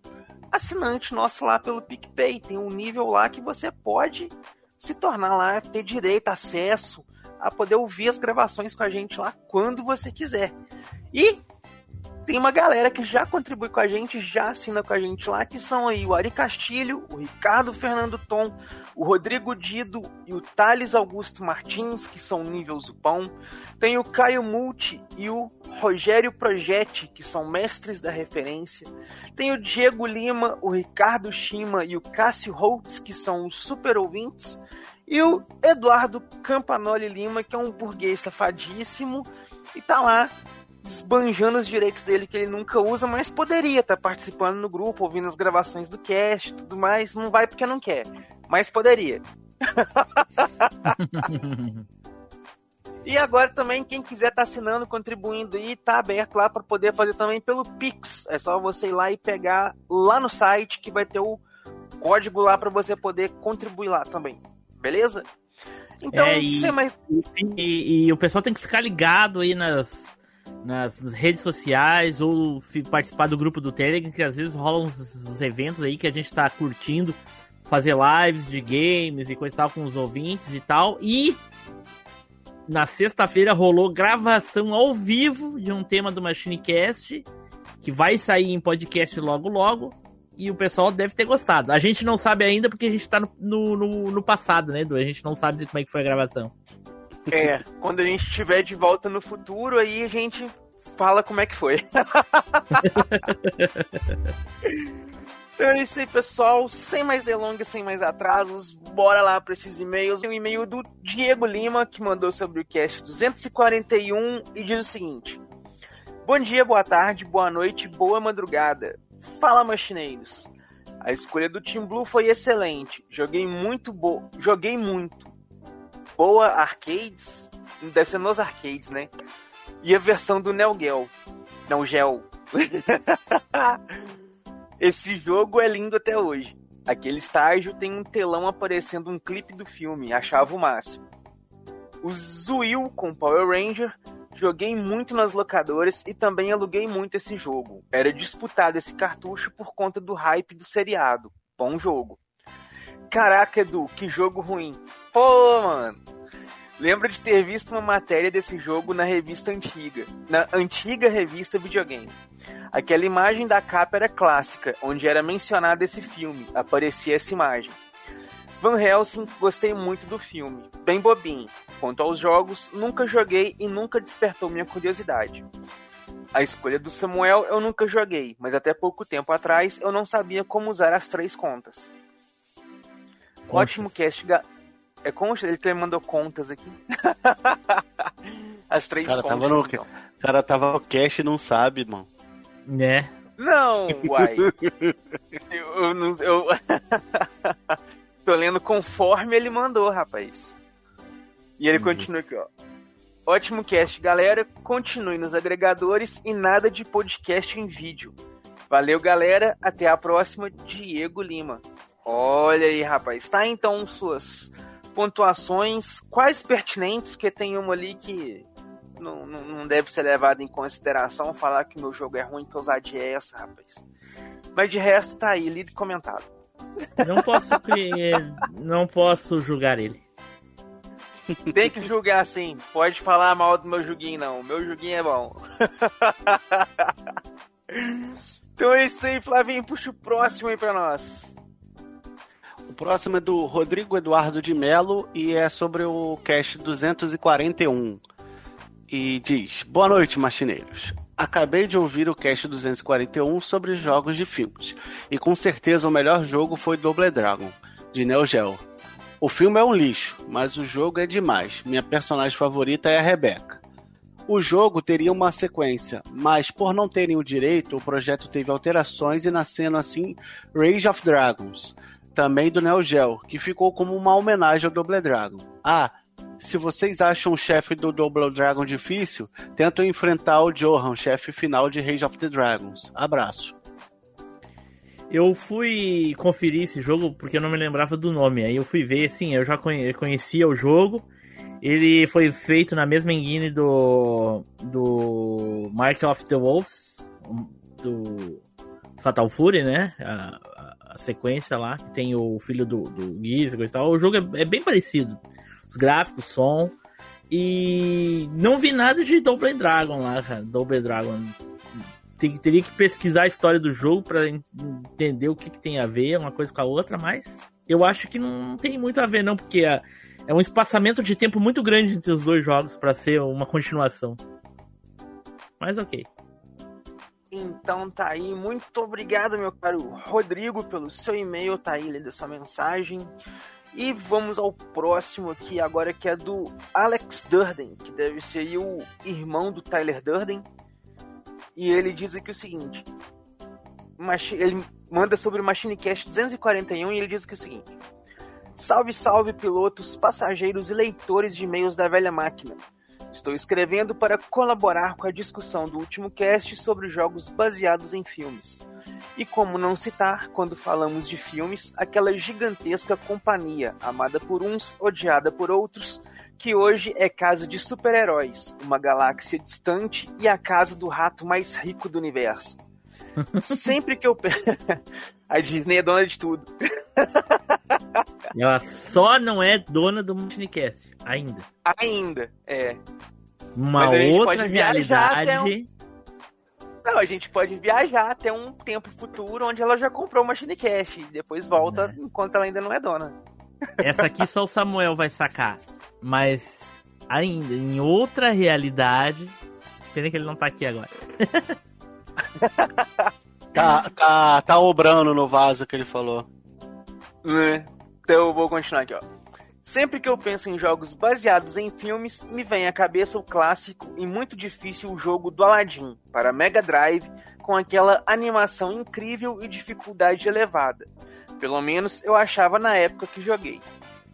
assinante nosso lá pelo PicPay. Tem um nível lá que você pode se tornar lá, ter direito, acesso a poder ouvir as gravações com a gente lá quando você quiser. E tem uma galera que já contribui com a gente, já assina com a gente lá, que são aí o Ari Castilho, o Ricardo Fernando Tom, o Rodrigo Dido e o Thales Augusto Martins, que são nível Zupão. Tem o Caio Multi e o Rogério Projetti, que são mestres da referência. Tem o Diego Lima, o Ricardo Shima e o Cássio Holtz, que são os super ouvintes. E o Eduardo Campanoli Lima, que é um burguês safadíssimo e tá lá esbanjando os direitos dele que ele nunca usa, mas poderia estar tá participando no grupo, ouvindo as gravações do cast e tudo mais. Não vai porque não quer, mas poderia. e agora também, quem quiser estar tá assinando, contribuindo aí, tá aberto lá para poder fazer também pelo Pix. É só você ir lá e pegar lá no site que vai ter o código lá para você poder contribuir lá também. Beleza? Então, é, e, mais... e, e, o pessoal tem que ficar ligado aí nas, nas redes sociais ou participar do grupo do Telegram, que às vezes rolam uns, eventos aí que a gente tá curtindo, fazer lives de games e coisa e tal com os ouvintes e tal. E na sexta-feira rolou gravação ao vivo de um tema do Machinecast, que vai sair em podcast logo logo. E o pessoal deve ter gostado. A gente não sabe ainda porque a gente tá no, no, no passado, né, Edu? A gente não sabe como é que foi a gravação. É, quando a gente estiver de volta no futuro, aí a gente fala como é que foi. então é isso aí, pessoal. Sem mais delongas, sem mais atrasos, bora lá para esses e-mails. Tem um e-mail do Diego Lima, que mandou sobre o cast 241 e diz o seguinte: Bom dia, boa tarde, boa noite, boa madrugada. Fala, machineiros. A escolha do Team Blue foi excelente. Joguei muito bo... joguei muito boa arcades, deve ser nos arcades, né? E a versão do Neo Geo. Não, Gel. Esse jogo é lindo até hoje. Aquele estágio tem um telão aparecendo um clipe do filme, achava o máximo. O Zuil com Power Ranger, joguei muito nas locadoras e também aluguei muito esse jogo. Era disputado esse cartucho por conta do hype do seriado. Bom jogo. Caraca, Edu, que jogo ruim. Pô, mano. Lembro de ter visto uma matéria desse jogo na revista antiga, na antiga revista videogame. Aquela imagem da capa era clássica, onde era mencionado esse filme, aparecia essa imagem. Van Helsing, gostei muito do filme, bem bobinho. Quanto aos jogos, nunca joguei e nunca despertou minha curiosidade. A escolha do Samuel eu nunca joguei, mas até pouco tempo atrás eu não sabia como usar as três contas. Ótimo cast. É concha? Ele também mandou contas aqui. As três cara contas. Tava no... Então. cara tava no cash e não sabe, irmão. Né? Não, uai. eu, não. Eu... Tô lendo conforme ele mandou, rapaz. E ele uhum. continua aqui, ó. Ótimo cast, galera. Continue nos agregadores e nada de podcast em vídeo. Valeu, galera. Até a próxima. Diego Lima. Olha aí, rapaz. Tá então suas pontuações, quais pertinentes, que tem uma ali que não, não, não deve ser levada em consideração, falar que meu jogo é ruim, que ousadia é essa, rapaz. Mas de resto tá aí, lido e comentado. Não posso não posso julgar ele. Tem que julgar sim. Pode falar mal do meu joguinho não. Meu joguinho é bom. então é isso aí, Flavinho. Puxa o próximo aí pra nós. O próximo é do Rodrigo Eduardo de Melo e é sobre o cast 241. E diz: Boa noite, machineiros. Acabei de ouvir o cast 241 sobre jogos de filmes. E com certeza o melhor jogo foi Double Dragon, de Neo Geo. O filme é um lixo, mas o jogo é demais. Minha personagem favorita é a Rebecca. O jogo teria uma sequência, mas por não terem o direito, o projeto teve alterações e nascendo assim Rage of Dragons, também do Neo Geo, que ficou como uma homenagem ao Double Dragon. Ah, se vocês acham o chefe do Double Dragon difícil, tentam enfrentar o Johan, chefe final de Rage of the Dragons. Abraço. Eu fui conferir esse jogo porque eu não me lembrava do nome. Aí eu fui ver, sim, eu já conhecia o jogo. Ele foi feito na mesma engine do do Mark of the Wolves, do Fatal Fury, né? A, a, sequência lá, que tem o filho do, do Gizmo e tal. O jogo é, é, bem parecido. Os gráficos, som. E não vi nada de Double Dragon lá, cara. Double Dragon. Tem, teria que pesquisar a história do jogo para entender o que, que, tem a ver uma coisa com a outra, mas eu acho que não tem muito a ver, não, porque é, é um espaçamento de tempo muito grande entre os dois jogos para ser uma continuação. Mas ok. Então tá aí, muito obrigado, meu caro Rodrigo, pelo seu e-mail, tá aí, lendo sua mensagem. E vamos ao próximo aqui, agora que é do Alex Durden, que deve ser o irmão do Tyler Durden. E ele diz aqui o seguinte: ele manda sobre o Machine Cast 241 e ele diz aqui o seguinte: Salve, salve, pilotos, passageiros e leitores de e-mails da velha máquina. Estou escrevendo para colaborar com a discussão do último cast sobre jogos baseados em filmes. E como não citar, quando falamos de filmes, aquela gigantesca companhia, amada por uns, odiada por outros, que hoje é casa de super-heróis, uma galáxia distante e a casa do rato mais rico do universo. Sempre que eu. a Disney é dona de tudo. Ela só não é dona do Minecast, ainda. Ainda, é. Uma outra realidade. Não, a gente pode viajar até um tempo futuro onde ela já comprou uma Shinecast e depois volta é. enquanto ela ainda não é dona. Essa aqui só o Samuel vai sacar. Mas ainda, em outra realidade. Pena que ele não tá aqui agora. tá, tá, tá obrando no vaso que ele falou. É. Então eu vou continuar aqui, ó. Sempre que eu penso em jogos baseados em filmes, me vem à cabeça o clássico e muito difícil jogo do Aladdin para Mega Drive, com aquela animação incrível e dificuldade elevada. Pelo menos eu achava na época que joguei.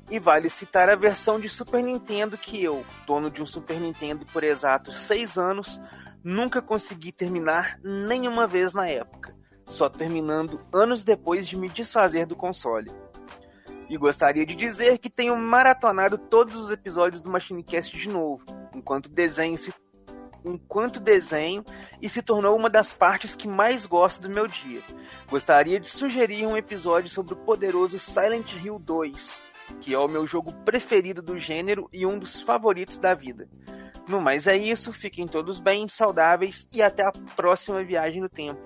E vale citar a versão de Super Nintendo que eu, dono de um Super Nintendo por exatos 6 anos, nunca consegui terminar nenhuma vez na época, só terminando anos depois de me desfazer do console. E gostaria de dizer que tenho maratonado todos os episódios do Machinecast de novo, enquanto desenho se enquanto desenho e se tornou uma das partes que mais gosto do meu dia. Gostaria de sugerir um episódio sobre o poderoso Silent Hill 2, que é o meu jogo preferido do gênero e um dos favoritos da vida. No mais é isso, fiquem todos bem, saudáveis e até a próxima viagem no tempo.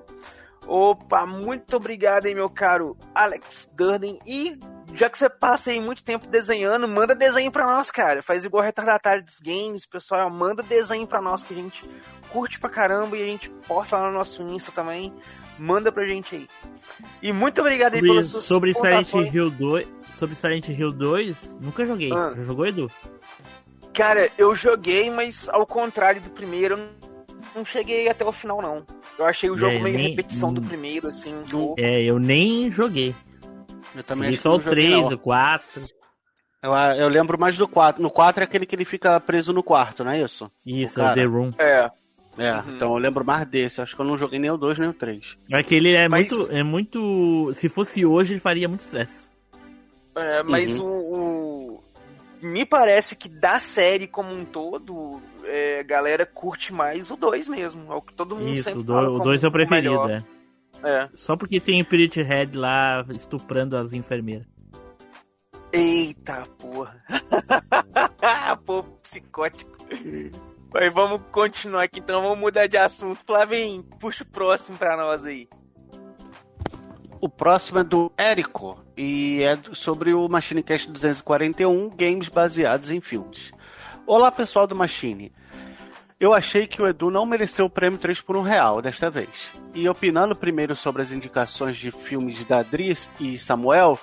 Opa, muito obrigado aí, meu caro Alex Durden. E já que você passa aí muito tempo desenhando, manda desenho pra nós, cara. Faz igual retardatário dos games, pessoal. Manda desenho pra nós que a gente curte pra caramba e a gente posta lá no nosso Insta também. Manda pra gente aí. E muito obrigado aí pelas Sobre Silent Hill 2. Sobre Silent Hill 2, nunca joguei. Ah. Já jogou, Edu? Cara, eu joguei, mas ao contrário do primeiro, não cheguei até o final, não. Eu achei o jogo é, meio nem, repetição do primeiro, assim, jogo. É, eu nem joguei. Eu também e só o 3, o 4. Eu, eu lembro mais do 4. No 4 é aquele que ele fica preso no quarto, não é isso? Isso, é o The Room. É. É, uhum. então eu lembro mais desse. Acho que eu não joguei nem o 2 nem o 3. É que ele é mas... muito. É muito. Se fosse hoje, ele faria muito sucesso. É, mas uhum. o, o, Me parece que da série como um todo, é, a galera curte mais o 2 mesmo. É o que todo mundo Isso, sempre o fala. O 2 é o preferido, é. É. Só porque tem o Spirit Head lá estuprando as enfermeiras. Eita porra. Pô, psicótico. Mas vamos continuar aqui então, vamos mudar de assunto. Flavim, puxa o próximo pra nós aí. O próximo é do Érico e é sobre o Machine Cast 241, games baseados em filmes. Olá pessoal do Machine. Eu achei que o Edu não mereceu o prêmio 3 por um real desta vez. E opinando primeiro sobre as indicações de filmes da Adris e Samuel,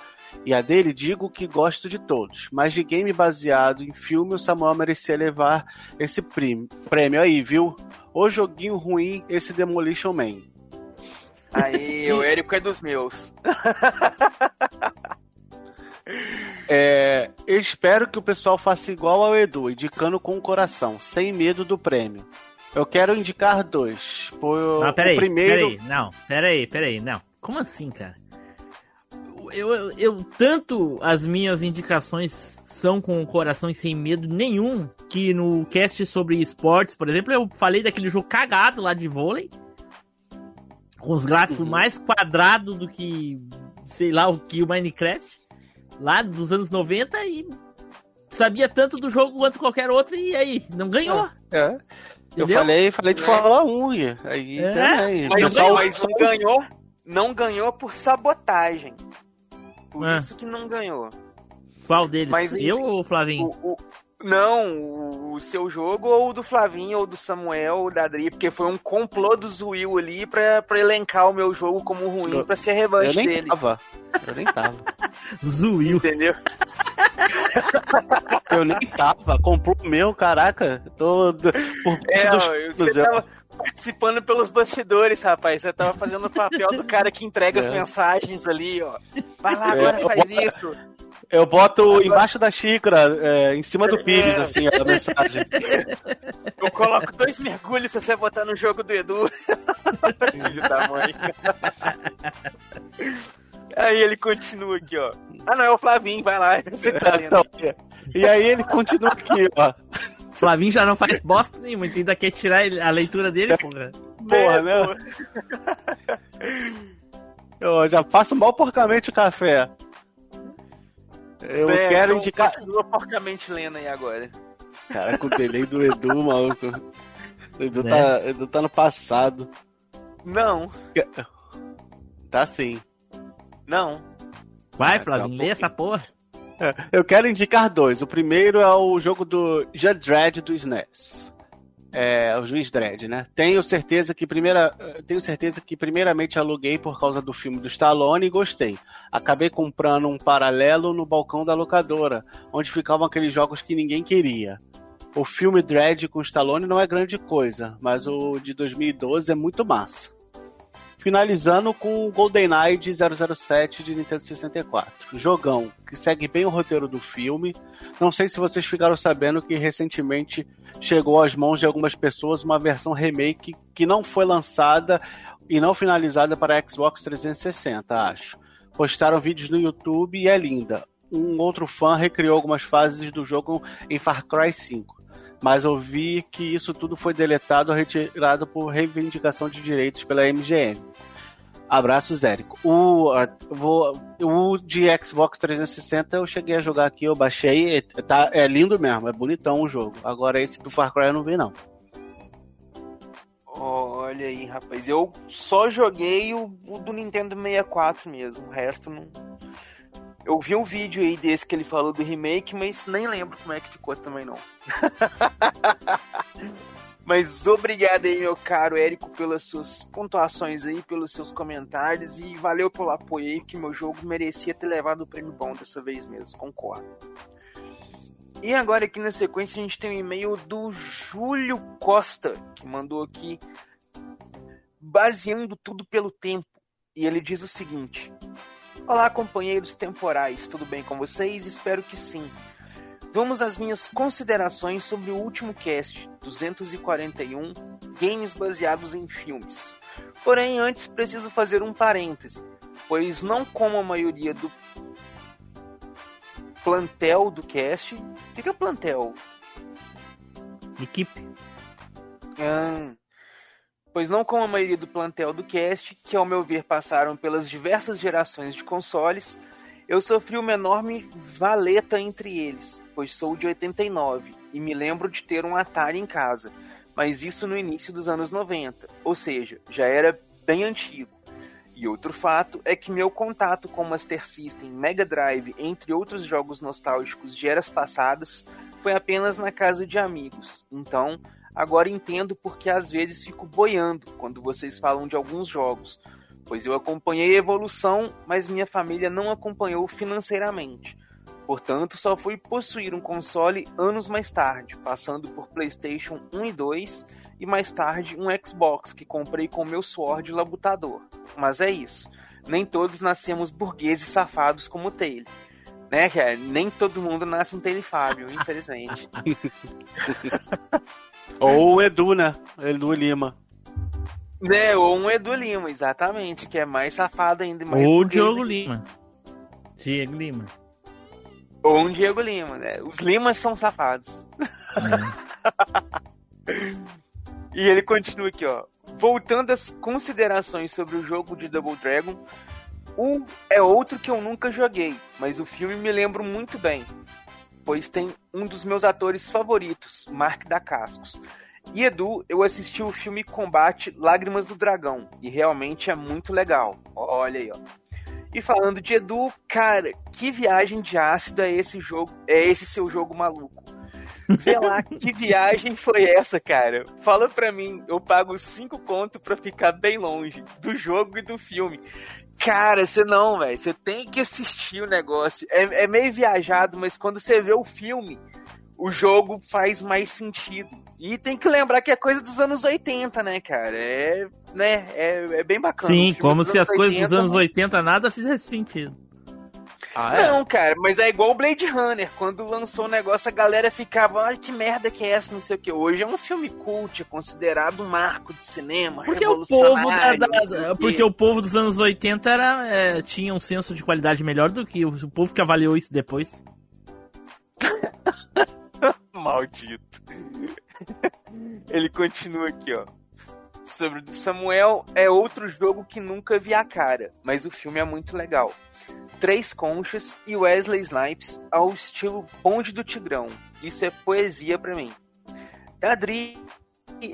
e a dele, digo que gosto de todos. Mas de game baseado em filme, o Samuel merecia levar esse prêmio aí, viu? O joguinho ruim, esse Demolition Man. Aí, o Érico é dos meus. É, eu espero que o pessoal faça igual ao Edu, indicando com o coração, sem medo do prêmio. Eu quero indicar dois. Por, não, peraí, o primeiro... peraí, não, peraí, peraí, não. Como assim, cara? Eu, eu, eu, tanto as minhas indicações são com o coração e sem medo nenhum, que no cast sobre esportes, por exemplo, eu falei daquele jogo cagado lá de vôlei, com os gráficos uhum. mais quadrados do que, sei lá, o que o Minecraft, lá dos anos 90 e sabia tanto do jogo quanto qualquer outro e aí, não ganhou. É. é. Eu falei, falei de é. Fórmula 1, aí é. também. Mas, não, mas não ganhou, não ganhou por sabotagem. Por é. isso que não ganhou. Qual deles? Mas, eu ou o Flavinho? O, o, não, o, seu jogo ou o do Flavinho ou do Samuel ou da Adri, porque foi um complô do Zuil ali pra, pra elencar o meu jogo como ruim eu, pra ser revanche eu nem dele. Tava. Eu nem tava. Zuil. Entendeu? eu nem tava. Comprou o meu, caraca. Tô. Por é, dos... você tava participando pelos bastidores, rapaz. Você tava fazendo o papel do cara que entrega é. as mensagens ali, ó. Vai lá agora, é, faz isso. Eu boto Agora... embaixo da xícara, é, em cima do pires, é... assim, a mensagem. Eu coloco dois mergulhos se você botar no jogo do Edu. de tamanho. Aí ele continua aqui, ó. Ah, não, é o Flavinho, vai lá. Você tá então, e aí ele continua aqui, ó. Flavinho já não faz bosta nenhuma, então ainda quer tirar a leitura dele, porra. Porra, né? Eu já faço mal porcamente o café. Eu é, quero indicar. Continua porcamente lendo aí agora. Cara, com o delay do Edu, maluco. O Edu, tá, é. Edu tá no passado. Não. Tá sim. Não. Vai, Flavinho, lê essa porra. É, eu quero indicar dois. O primeiro é o jogo do Judge do SNES é, o Juiz Dredd, né? Tenho certeza que primeira, tenho certeza que primeiramente aluguei por causa do filme do Stallone e gostei. Acabei comprando um paralelo no balcão da locadora, onde ficavam aqueles jogos que ninguém queria. O filme Dredd com Stallone não é grande coisa, mas o de 2012 é muito massa. Finalizando com o GoldenEye de 007 de Nintendo 64. Jogão, que segue bem o roteiro do filme. Não sei se vocês ficaram sabendo que recentemente chegou às mãos de algumas pessoas uma versão remake que não foi lançada e não finalizada para Xbox 360, acho. Postaram vídeos no YouTube e é linda. Um outro fã recriou algumas fases do jogo em Far Cry 5 mas ouvi que isso tudo foi deletado ou retirado por reivindicação de direitos pela MGM. Abraços, Érico. O, a, vou, o de Xbox 360 eu cheguei a jogar aqui, eu baixei, tá, é lindo mesmo, é bonitão o jogo. Agora esse do Far Cry eu não vi não. Olha aí, rapaz, eu só joguei o, o do Nintendo 64 mesmo, o resto não, eu vi um vídeo aí desse que ele falou do remake, mas nem lembro como é que ficou também não. mas obrigado aí, meu caro Érico, pelas suas pontuações aí, pelos seus comentários e valeu pelo apoio aí, que meu jogo merecia ter levado o prêmio bom dessa vez mesmo, concordo. E agora aqui na sequência a gente tem um e-mail do Júlio Costa, que mandou aqui baseando tudo pelo tempo. E ele diz o seguinte: Olá, companheiros temporais, tudo bem com vocês? Espero que sim. Vamos às minhas considerações sobre o último cast, 241, games baseados em filmes. Porém, antes preciso fazer um parêntese, pois não como a maioria do plantel do cast. O que é plantel? Equipe. Ah, pois não como a maioria do plantel do cast, que ao meu ver passaram pelas diversas gerações de consoles, eu sofri uma enorme valeta entre eles, pois sou de 89 e me lembro de ter um Atari em casa, mas isso no início dos anos 90, ou seja, já era bem antigo. E outro fato é que meu contato com Master System, Mega Drive, entre outros jogos nostálgicos de eras passadas, foi apenas na casa de amigos. Então, Agora entendo porque às vezes fico boiando quando vocês falam de alguns jogos, pois eu acompanhei a evolução, mas minha família não acompanhou financeiramente. Portanto, só fui possuir um console anos mais tarde, passando por PlayStation 1 e 2 e mais tarde um Xbox que comprei com meu suor de labutador. Mas é isso. Nem todos nascemos burgueses safados como o Taylor. Né, cara? Nem todo mundo nasce um Taylor Fábio, infelizmente. Ou o Edu, né? Edu Lima. Né, ou um Edu Lima, exatamente, que é mais safado ainda. Mais ou Diogo Lima. Diego Lima. Ou um Diego Lima, né? Os Limas são safados. É. e ele continua aqui, ó. Voltando às considerações sobre o jogo de Double Dragon, um é outro que eu nunca joguei, mas o filme me lembro muito bem, pois tem um dos meus atores favoritos, Mark da Cascos. E Edu, eu assisti o filme Combate Lágrimas do Dragão, e realmente é muito legal. Olha aí, ó. E falando de Edu, cara, que viagem de ácido é esse jogo, é esse seu jogo maluco. Vê lá, que viagem foi essa, cara? Fala pra mim, eu pago 5 conto pra ficar bem longe do jogo e do filme. Cara, você não, velho. Você tem que assistir o negócio. É, é meio viajado, mas quando você vê o filme, o jogo faz mais sentido. E tem que lembrar que é coisa dos anos 80, né, cara? É, né, é, é bem bacana. Sim, como se as 80, coisas dos anos 80 nada fizesse sentido. Ah, é? Não, cara, mas é igual o Blade Runner. Quando lançou o negócio, a galera ficava, ai, que merda que é essa, não sei o que. Hoje é um filme cult, é considerado um marco de cinema. Porque o povo da, da porque o povo dos anos 80 era, é, tinha um senso de qualidade melhor do que o povo que avaliou isso depois. Maldito. Ele continua aqui, ó. Sobre o de Samuel, é outro jogo que nunca vi a cara, mas o filme é muito legal. Três conchas e Wesley Snipes ao estilo Bonde do Tigrão. Isso é poesia para mim. Adri,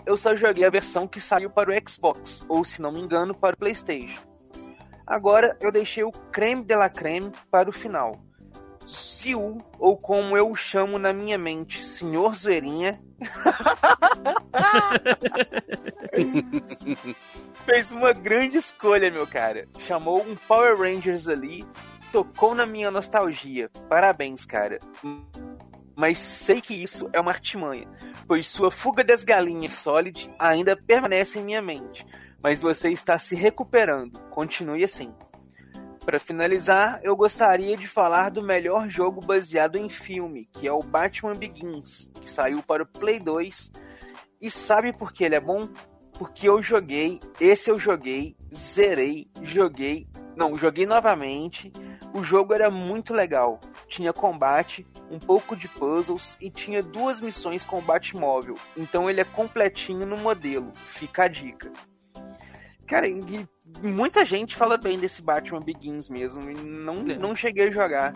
eu só joguei a versão que saiu para o Xbox, ou se não me engano, para o PlayStation. Agora eu deixei o creme de la creme para o final. Siu, ou como eu o chamo na minha mente, Senhor Zoeirinha. Fez uma grande escolha, meu cara. Chamou um Power Rangers ali, tocou na minha nostalgia. Parabéns, cara. Mas sei que isso é uma artimanha, pois sua fuga das galinhas Solid ainda permanece em minha mente. Mas você está se recuperando. Continue assim. Para finalizar, eu gostaria de falar do melhor jogo baseado em filme, que é o Batman Begins, que saiu para o Play 2. E sabe por que ele é bom? Porque eu joguei, esse eu joguei, zerei, joguei, não, joguei novamente. O jogo era muito legal. Tinha combate, um pouco de puzzles e tinha duas missões combate móvel. Então ele é completinho no modelo. Fica a dica. Cara, muita gente fala bem desse Batman Begins mesmo. E não, é. não cheguei a jogar.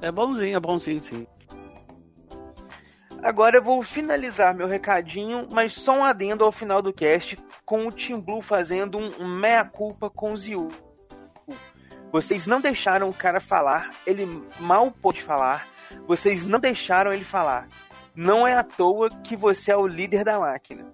É bonzinho, é bonzinho, sim. Agora eu vou finalizar meu recadinho, mas só um adendo ao final do cast, com o Team Blue fazendo um meia-culpa com o Ziu. Vocês não deixaram o cara falar, ele mal pôde falar, vocês não deixaram ele falar. Não é à toa que você é o líder da máquina.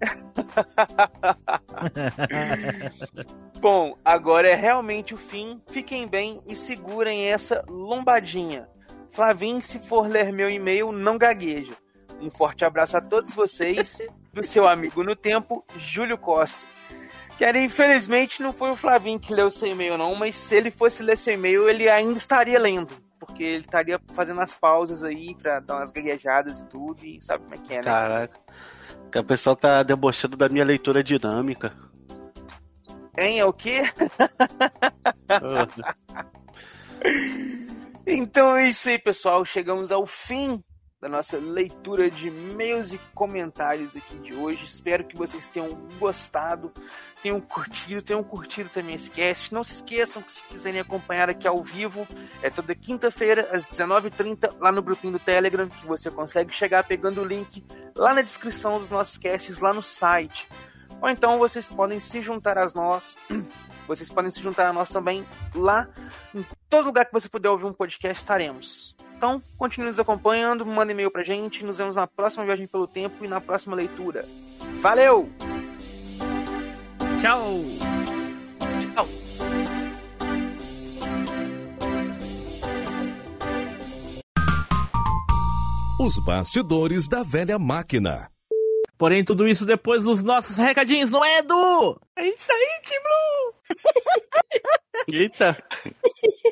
Bom, agora é realmente o fim. Fiquem bem e segurem essa lombadinha. Flavinho, se for ler meu e-mail, não gagueja. Um forte abraço a todos vocês, do seu amigo no tempo, Júlio Costa. Que infelizmente não foi o Flavinho que leu seu e-mail, não, mas se ele fosse ler seu e-mail, ele ainda estaria lendo. Porque ele estaria fazendo as pausas aí pra dar umas gaguejadas e tudo, e sabe como é que é, né? Caraca. O pessoal tá debochando da minha leitura dinâmica. Hein, é o quê? então é isso aí, pessoal. Chegamos ao fim da nossa leitura de e-mails e comentários aqui de hoje. Espero que vocês tenham gostado, tenham curtido, tenham curtido também esse cast. Não se esqueçam que se quiserem acompanhar aqui ao vivo, é toda quinta-feira, às 19h30, lá no grupinho do Telegram, que você consegue chegar pegando o link lá na descrição dos nossos casts, lá no site. Ou então vocês podem se juntar a nós. Vocês podem se juntar a nós também lá. Em todo lugar que você puder ouvir um podcast, estaremos. Então, continue nos acompanhando, manda e-mail pra gente. Nos vemos na próxima viagem pelo tempo e na próxima leitura. Valeu! Tchau! Tchau! Os bastidores da velha máquina. Porém, tudo isso depois dos nossos recadinhos, não é, Edu? É isso aí, Tim Blue! Eita!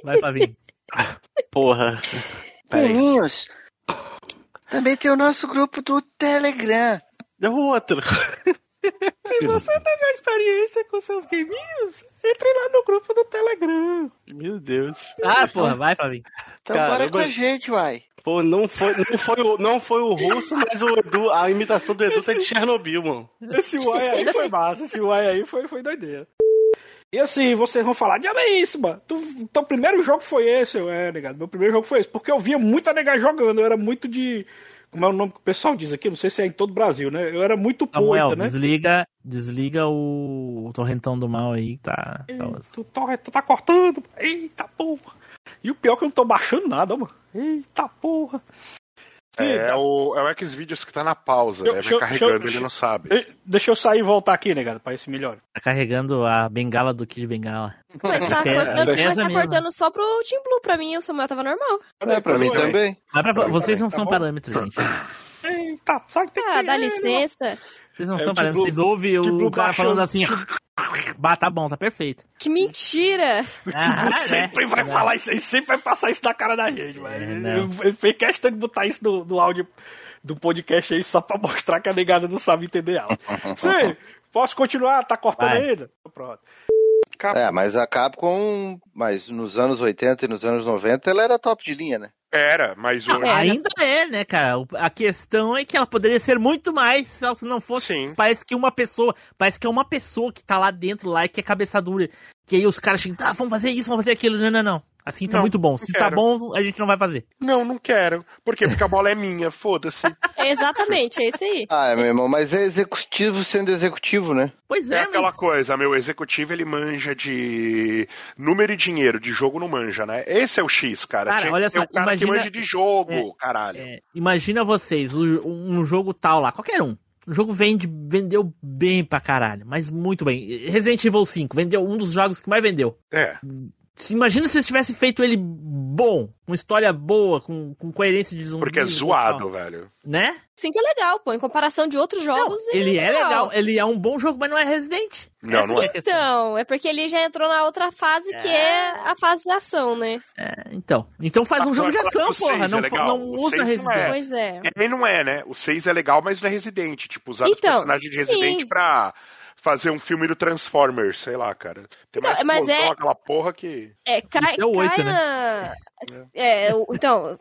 Vai, Flavinho. Porra. Pulinhos. Também tem o nosso grupo do Telegram. É o outro. Se você tem uma experiência com seus gaminhos, entre lá no grupo do Telegram. Meu Deus. Ah, porra, vai, Fabinho. Então Caramba. bora com a gente, vai. Pô, não foi, não foi, o, não foi o russo, mas o Edu, a imitação do Edu esse, tá de Chernobyl, mano. Esse uai aí foi massa, esse uai aí foi, foi doideira. E assim, vocês vão falar, diabo é isso, mano. Tu, teu primeiro jogo foi esse, eu, é, negado. Meu primeiro jogo foi esse. Porque eu via muita nega jogando, eu era muito de. Como é o nome que o pessoal diz aqui? Não sei se é em todo o Brasil, né? Eu era muito Samuel, poeta, né? Desliga, desliga o, o torrentão do mal aí, tá. Ei, tá... Tu, tu tá cortando. Eita porra. E o pior é que eu não tô baixando nada, mano. Eita porra. É, é, o, é o Xvideos que tá na pausa, eu, deve carregando, ele não sabe. Deixa eu sair e voltar aqui, negado, pra esse melhor. Tá carregando a bengala do Kid Bengala. Mas tá, cortando, mas tá cortando só pro Team Blue, pra mim o Samuel tava normal. É, pra mim também. Mas pra, vocês não tá são bom? parâmetros, gente. Eita, só que tem ah, que... dá licença. Vocês não é, são parâmetros, vocês ouvem o cara falando assim... Bah, tá bom, tá perfeito. Que mentira! O Tibu ah, sempre é, vai é. falar isso aí, sempre vai passar isso na cara da gente, velho. É, ele fez questão de botar isso no, no áudio do podcast aí só pra mostrar que a negada não sabe entender algo. Sim, posso continuar? Tá cortando vai. ainda? Pronto. É, mas a Capcom, mas nos anos 80 e nos anos 90 ela era top de linha, né? Era, mas hoje. ainda é, né, cara? A questão é que ela poderia ser muito mais se ela não fosse. Sim. Parece que uma pessoa. Parece que é uma pessoa que tá lá dentro lá e que é cabeça dura. Que aí os caras chegam, ah, vamos fazer isso, vamos fazer aquilo. Não, não, não. Assim tá não, muito bom. Se tá quero. tá bom, a gente não vai fazer. Não, não quero. Por quê? Porque a bola é minha, foda-se. exatamente, é isso aí. Ah, meu irmão, mas é executivo sendo executivo, né? Pois é. É aquela mas... coisa, meu executivo ele manja de número e dinheiro, de jogo não manja, né? Esse é o X, cara. Cara, olha só, imagina... que manja de jogo, é, caralho. É, imagina vocês, um jogo tal lá, qualquer um. O jogo vende, vendeu bem pra caralho, mas muito bem. Resident Evil 5 vendeu um dos jogos que mais vendeu. É. Imagina se eles tivessem feito ele bom, com história boa, com, com coerência de zumbi. Porque é zoado, velho. Né? Sim que é legal, pô. Em comparação de outros jogos, não, ele, ele é, legal. legal. Ele é um bom jogo, mas não é Resident. Não, não é. Então, é porque ele já entrou na outra fase, é... que é a fase de ação, né? É, então. Então faz um jogo de ação, porra. Não, é não usa Resident. Não é. Pois é. Também não é, né? O 6 é legal, mas não é Resident. Tipo, usar então, os personagens de Resident sim. pra fazer um filme do Transformers, sei lá, cara. Tem mais então, mas é aquela porra que. É, cai, é 8, cai né? na. É, é então.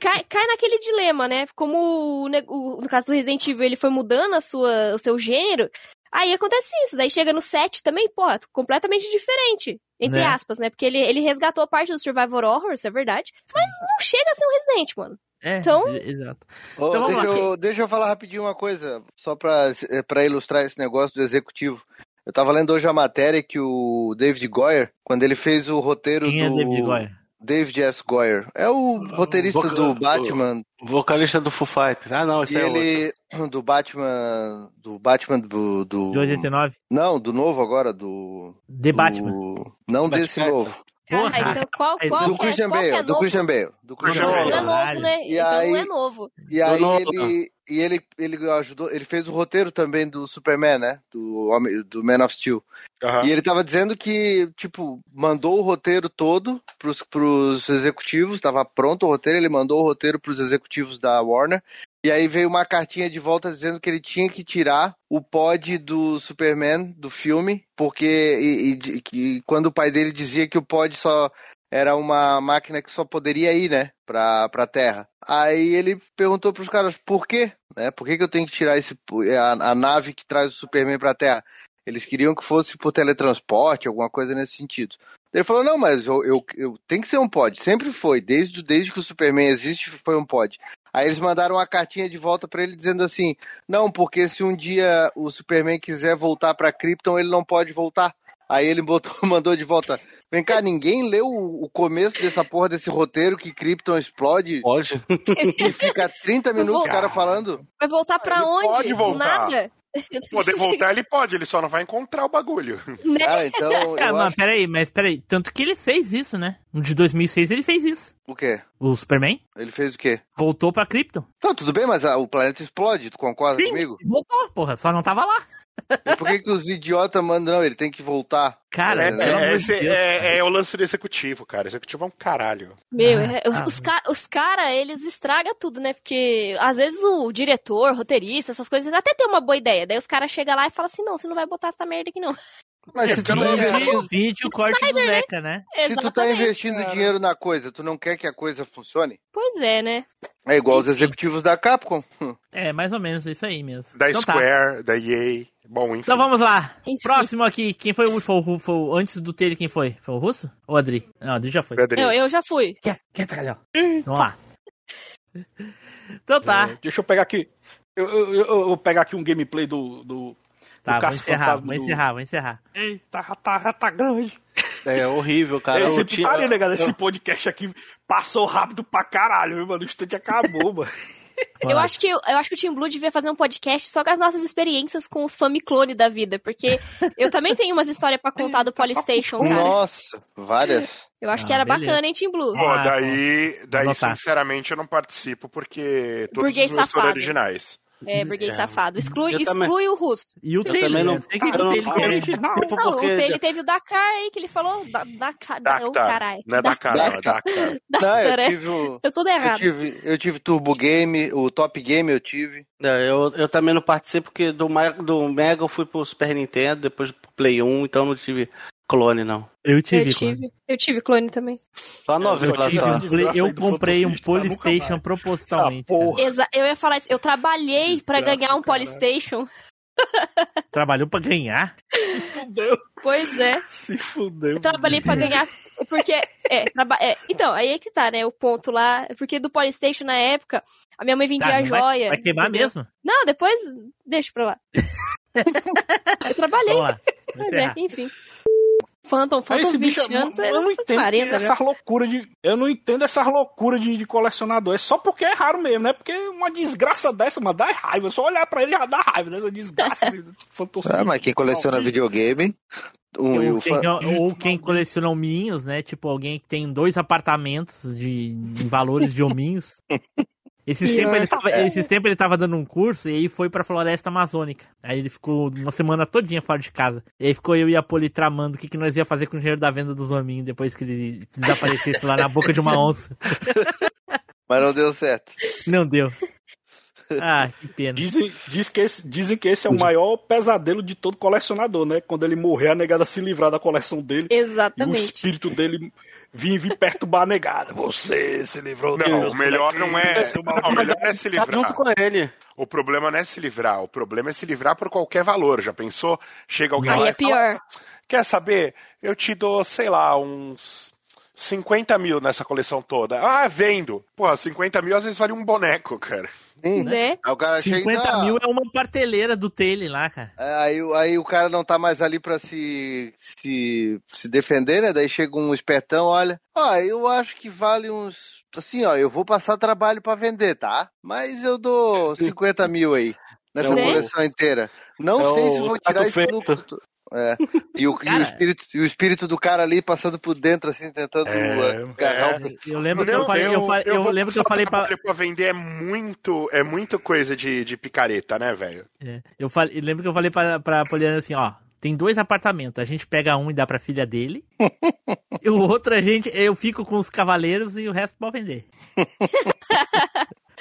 Cai, cai naquele dilema, né? Como o, o, no caso do Resident Evil ele foi mudando a sua, o seu gênero, Aí acontece isso, daí chega no 7 também, pô, completamente diferente. Entre né? aspas, né? Porque ele, ele resgatou a parte do Survivor Horror, isso é verdade. Mas não chega a ser um Resident, mano. É, então... exato. Oh, então, deixa, eu, deixa eu falar rapidinho uma coisa, só pra, pra ilustrar esse negócio do executivo. Eu tava lendo hoje a matéria que o David Goyer, quando ele fez o roteiro Quem do... é David Goyer? David S. Goyer. É o roteirista Vocal... do Batman. Vocalista do Foo Fighters. Ah, não, esse e é ele... Outro. Do Batman... Do Batman do... do... De 89? Não, do novo agora, do... The do... Batman. Não desse novo. Porra. então qual, qual do Christian Bale, é do Christian Bale, do Christian Bale. Não é novo, né? E então aí, não é novo. E aí ele, e ele, ele ajudou, ele fez o roteiro também do Superman, né? Do, do Man of Steel. Uhum. E ele tava dizendo que, tipo, mandou o roteiro todo pros, pros executivos, tava pronto o roteiro, ele mandou o roteiro pros executivos da Warner. E aí veio uma cartinha de volta dizendo que ele tinha que tirar o pod do Superman do filme, porque e, e, e, quando o pai dele dizia que o pod só era uma máquina que só poderia ir, né, pra, pra Terra. Aí ele perguntou pros caras por quê, né, por que, que eu tenho que tirar esse, a, a nave que traz o Superman pra Terra? Eles queriam que fosse por teletransporte, alguma coisa nesse sentido. Ele falou, não, mas eu, eu, eu tem que ser um pod, sempre foi, desde, desde que o Superman existe foi um pod. Aí eles mandaram uma cartinha de volta para ele dizendo assim: "Não, porque se um dia o Superman quiser voltar para Krypton, ele não pode voltar". Aí ele botou, mandou de volta. Vem cá, ninguém leu o começo dessa porra desse roteiro que Krypton explode? Pode. E fica 30 minutos o cara falando. Vai voltar pra ele onde? Pode voltar. nada. Poder voltar ele pode, ele só não vai encontrar o bagulho. Né? Ah, então. Ah, mas acho... peraí, mas peraí. Tanto que ele fez isso, né? No de 2006 ele fez isso. O quê? O Superman? Ele fez o quê? Voltou pra Krypton. Então, tudo bem, mas a, o planeta explode, tu concorda Sim, comigo? Voltou, porra, só não tava lá. E por que, que os idiotas mandam? Não, ele tem que voltar. Cara, é, é, é, é, é, o lance do executivo, cara. executivo é um caralho. Meu, ah, os, ah, os caras, os cara, eles estragam tudo, né? Porque às vezes o diretor, roteirista, essas coisas, até tem uma boa ideia. Daí os caras chegam lá e falam assim: não, você não vai botar essa merda aqui não. Mas se tu não investe... vídeo, corte Snyder, do Mecha, né? né? Se tu tá investindo cara. dinheiro na coisa, tu não quer que a coisa funcione? Pois é, né? É igual os executivos da Capcom. É, mais ou menos isso aí mesmo. Da então, tá. Square, tá. da EA. Bom, enfim. Então vamos lá. Próximo aqui, quem foi o foi, foi, antes do Taylor, quem foi? Foi o Russo ou o Adri? Não, o Adri já foi. Eu, eu já fui. Quer, quer tá, Vamos lá. Então tá. É, deixa eu pegar aqui. Eu, eu, eu, eu, vou pegar aqui um gameplay do, do Tá, vou encerrar, vou encerrar, vou encerrar. Eita, já tá, já tá grande. É horrível, cara. Esse, tinha... tá ligado? Esse podcast aqui passou rápido pra caralho, mano. O instante acabou, mano. Eu acho, que, eu acho que o Team Blue devia fazer um podcast só com as nossas experiências com os Famiclone da vida, porque eu também tenho umas histórias para contar do Polystation, cara. Nossa, várias. Eu acho ah, que era beleza. bacana, hein, Team Blue? Bom, ah, daí, daí sinceramente, eu não participo porque todos Burguês os meus safado. originais. É, burguês é. safado. Exclui, exclui o russo. E o Taylor, também não, que não, tipo, não, o Taylor teve o Dakar aí que ele falou. Da, Dakar, Dakar. caralho. Não é Dakar, Dakar. Dakar. Dakar. Não, eu, tive o, eu tô errado. Eu tive, eu tive Turbo Game, o Top Game eu tive. É, eu, eu também não participo porque do, do Mega eu fui pro Super Nintendo, depois pro Play 1, então não tive clone, não. Eu tive. Eu tive, clone. eu tive clone também. Só nove eu, tive, eu comprei um Polystation propositalmente. Exa eu ia falar isso. Eu trabalhei para ganhar um Polystation. Trabalhou para ganhar? Se fudeu. Pois é. Se fudeu. Eu trabalhei para ganhar. Porque, é, é, então, aí é que tá, né, o ponto lá, porque do Polystation na época, a minha mãe vendia tá, joia. Vai, vai queimar entendeu? mesmo? Não, depois, deixa pra lá. eu trabalhei. Mas é, enfim. Phantom, Phantom esse 20 bicho, anos, eu não entendo 40, essa loucura de, eu não entendo essa loucura de, de, colecionador. É só porque é raro mesmo, né? Porque uma desgraça dessa, mano, dá raiva. Só olhar pra ele já dá raiva dessa desgraça. ah, mas quem coleciona videogame, um, ou, quem, ou quem coleciona hominhos, né? Tipo, alguém que tem dois apartamentos de, em valores de hominhos. Esses tempos, ele tava, é. esses tempos ele tava dando um curso e aí foi pra floresta amazônica. Aí ele ficou uma semana todinha fora de casa. E aí ficou eu e a Poli tramando o que, que nós ia fazer com o dinheiro da venda dos hominhos depois que ele desaparecesse lá na boca de uma onça. Mas não deu certo. Não deu. Ah, que pena. Dizem, diz que esse, dizem que esse é o maior pesadelo de todo colecionador, né? Quando ele morrer, a negada se livrar da coleção dele. Exatamente. o espírito dele vim, vim perturbar a negada. Você se livrou Não, Deus, o melhor não é. Não, o melhor é se livrar. Junto com ele. O problema não é se livrar, o problema é se livrar por qualquer valor. Já pensou? Chega alguém Aí lá é pior. Fala, Quer saber? Eu te dou, sei lá, uns 50 mil nessa coleção toda. Ah, vendo. Pô, 50 mil às vezes vale um boneco, cara. Sim, né? Aí o cara 50 chega, mil é uma parteleira do Taylor lá, cara. É, aí, aí o cara não tá mais ali pra se, se, se defender, né? Daí chega um espertão, olha. Ó, eu acho que vale uns. Assim, ó, eu vou passar trabalho pra vender, tá? Mas eu dou 50 mil aí. Nessa né? coleção inteira. Não é sei se vou tirar esse lucro. É. E, o, cara, e, o espírito, e o espírito do cara ali passando por dentro, assim, tentando é, agarrar é. o... Eu lembro que eu, falei, eu, eu, eu, eu lembro que eu falei pra... pra vender é muito, é muito coisa de, de picareta, né, velho? É. Eu, falei, eu lembro que eu falei pra, pra Poliana assim, ó, tem dois apartamentos. A gente pega um e dá pra filha dele. e o outro a gente, eu fico com os cavaleiros e o resto pode vender.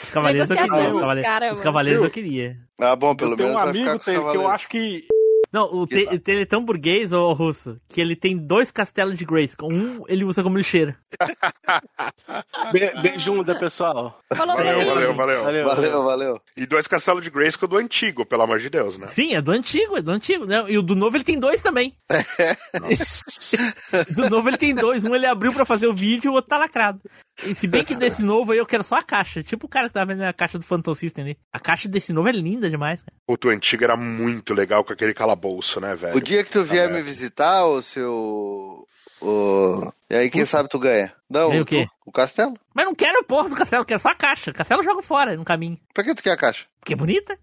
Os cavaleiros eu queria. Os cavaleiros, os cavaleiros eu queria. Ah, bom, pelo menos. Tem um amigo que eu acho que não, o te, ele é tão burguês, ô russo, que ele tem dois castelos de Grayskull. Um ele usa como lixeira. Be beijunda, pessoal. Falou valeu, valeu, valeu, valeu, valeu, valeu. E dois castelos de Grayskull do antigo, pelo amor de Deus, né? Sim, é do antigo, é do antigo. Né? E o do novo ele tem dois também. do novo ele tem dois. Um ele abriu pra fazer o vídeo e o outro tá lacrado. E se bem que desse novo aí eu quero só a caixa. Tipo o cara que tá vendo a caixa do Phantom System ali. A caixa desse novo é linda demais. Cara. O teu antigo era muito legal com aquele calabouço, né, velho? O dia que tu vier ah, me visitar, o seu. O... E aí, quem Ufa. sabe tu ganha? Não, o, quê? O, o, castelo. Mas não quero a porra do castelo, quero só a caixa. O castelo eu jogo fora, no caminho. Pra que tu quer a caixa? Porque é bonita.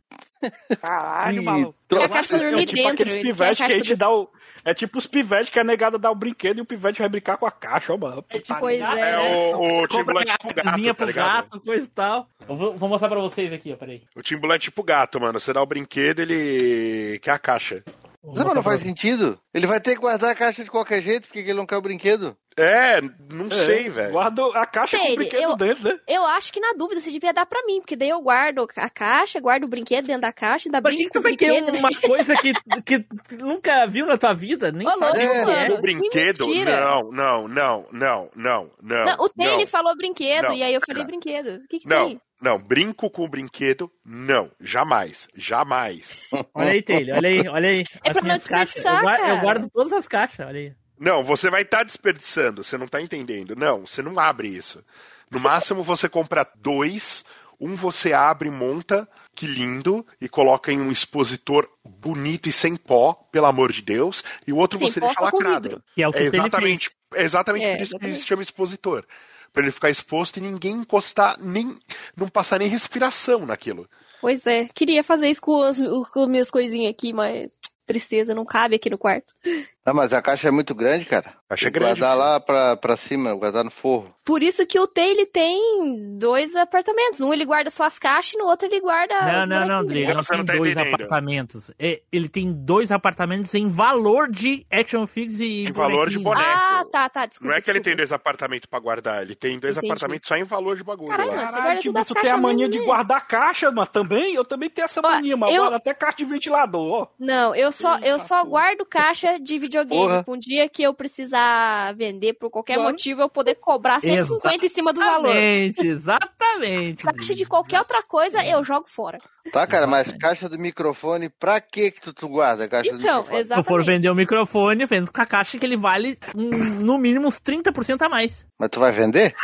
Caralho, maluco. É a caixa dormir é tipo dentro. Aqueles pivetes que a gente dá o... É tipo os pivetes que a negada dá o brinquedo e o pivete vai brincar com a caixa, ó, mano. É tipo, pois é. É né? o, o Timbulet é tipo gato, tá pro gato, coisa e tal. Eu vou, vou, mostrar pra vocês aqui, ó, peraí. O Timbulet é tipo gato, mano. Você dá o brinquedo, ele quer a caixa. Mas não faz sentido. Ele vai ter que guardar a caixa de qualquer jeito porque ele não quer o brinquedo. É, não é, sei, velho. Guardo a caixa Sei, com o brinquedo eu, dentro, né? Eu acho que na dúvida você devia dar pra mim, porque daí eu guardo a caixa, guardo o brinquedo dentro da caixa, ainda Mas brinco que com o brinquedo. uma coisa que, que nunca viu na tua vida? Nem falou, sabe é, é. O brinquedo? Não, não, não, não, não, não. não o Tene falou brinquedo, não, e aí eu falei não. brinquedo. O que, que não, tem? Não, brinco com o brinquedo, não. Jamais. Jamais. olha aí, Taylor, olha aí, olha aí. É pra não desperdiçar, eu guardo, eu guardo todas as caixas, olha aí. Não, você vai estar tá desperdiçando, você não está entendendo. Não, você não abre isso. No máximo você compra dois, um você abre, monta, que lindo, e coloca em um expositor bonito e sem pó, pelo amor de Deus, e o outro sem você deixa lacrado. Que é o que é exatamente, é exatamente é, por isso exatamente. que se chama expositor. Para ele ficar exposto e ninguém encostar, nem não passar nem respiração naquilo. Pois é, queria fazer isso com as, com as minhas coisinhas aqui, mas tristeza, não cabe aqui no quarto. Ah, mas a caixa é muito grande, cara. A caixa é grande. Guardar lá pra, pra cima, guardar no forro. Por isso que o T, ele tem dois apartamentos. Um ele guarda só as caixas e no outro ele guarda Não, não, não, André, não tem dois apartamentos. É, ele tem dois apartamentos em valor de action figures e Em valor de boneco. Ah, tá, tá, desculpa. Não é que desculpa. ele tem dois apartamentos pra guardar, ele tem dois Entendi. apartamentos só em valor de bagulho. Caralho, lá. você guarda tudo as tu tem a mania de guardar caixa, mas também, eu também tenho essa mania, mas eu... até caixa de ventilador, ó. Não, eu só, eu só guardo caixa de videogame. Porra. Um dia que eu precisar vender por qualquer motivo, eu poder cobrar 150 exatamente, em cima do valor. Exatamente, exatamente. Caixa de qualquer outra coisa, eu jogo fora. Tá, cara, mas caixa do microfone, pra que que tu, tu guarda a caixa então, do microfone? exatamente. Se for vender o microfone, vendo com a caixa que ele vale um, no mínimo uns 30% a mais. Mas tu vai vender?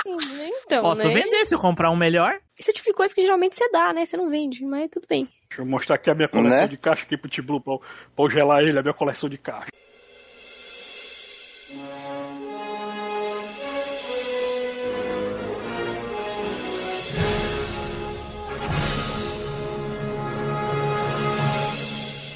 Então, Posso né? vender se eu comprar um melhor. Esse tipo de coisa que geralmente você dá, né? Você não vende, mas tudo bem. Deixa eu mostrar aqui a minha coleção Né? de caixa aqui pro T-Blue, pra, eu- pra eu gelar ele, a minha coleção de caixa.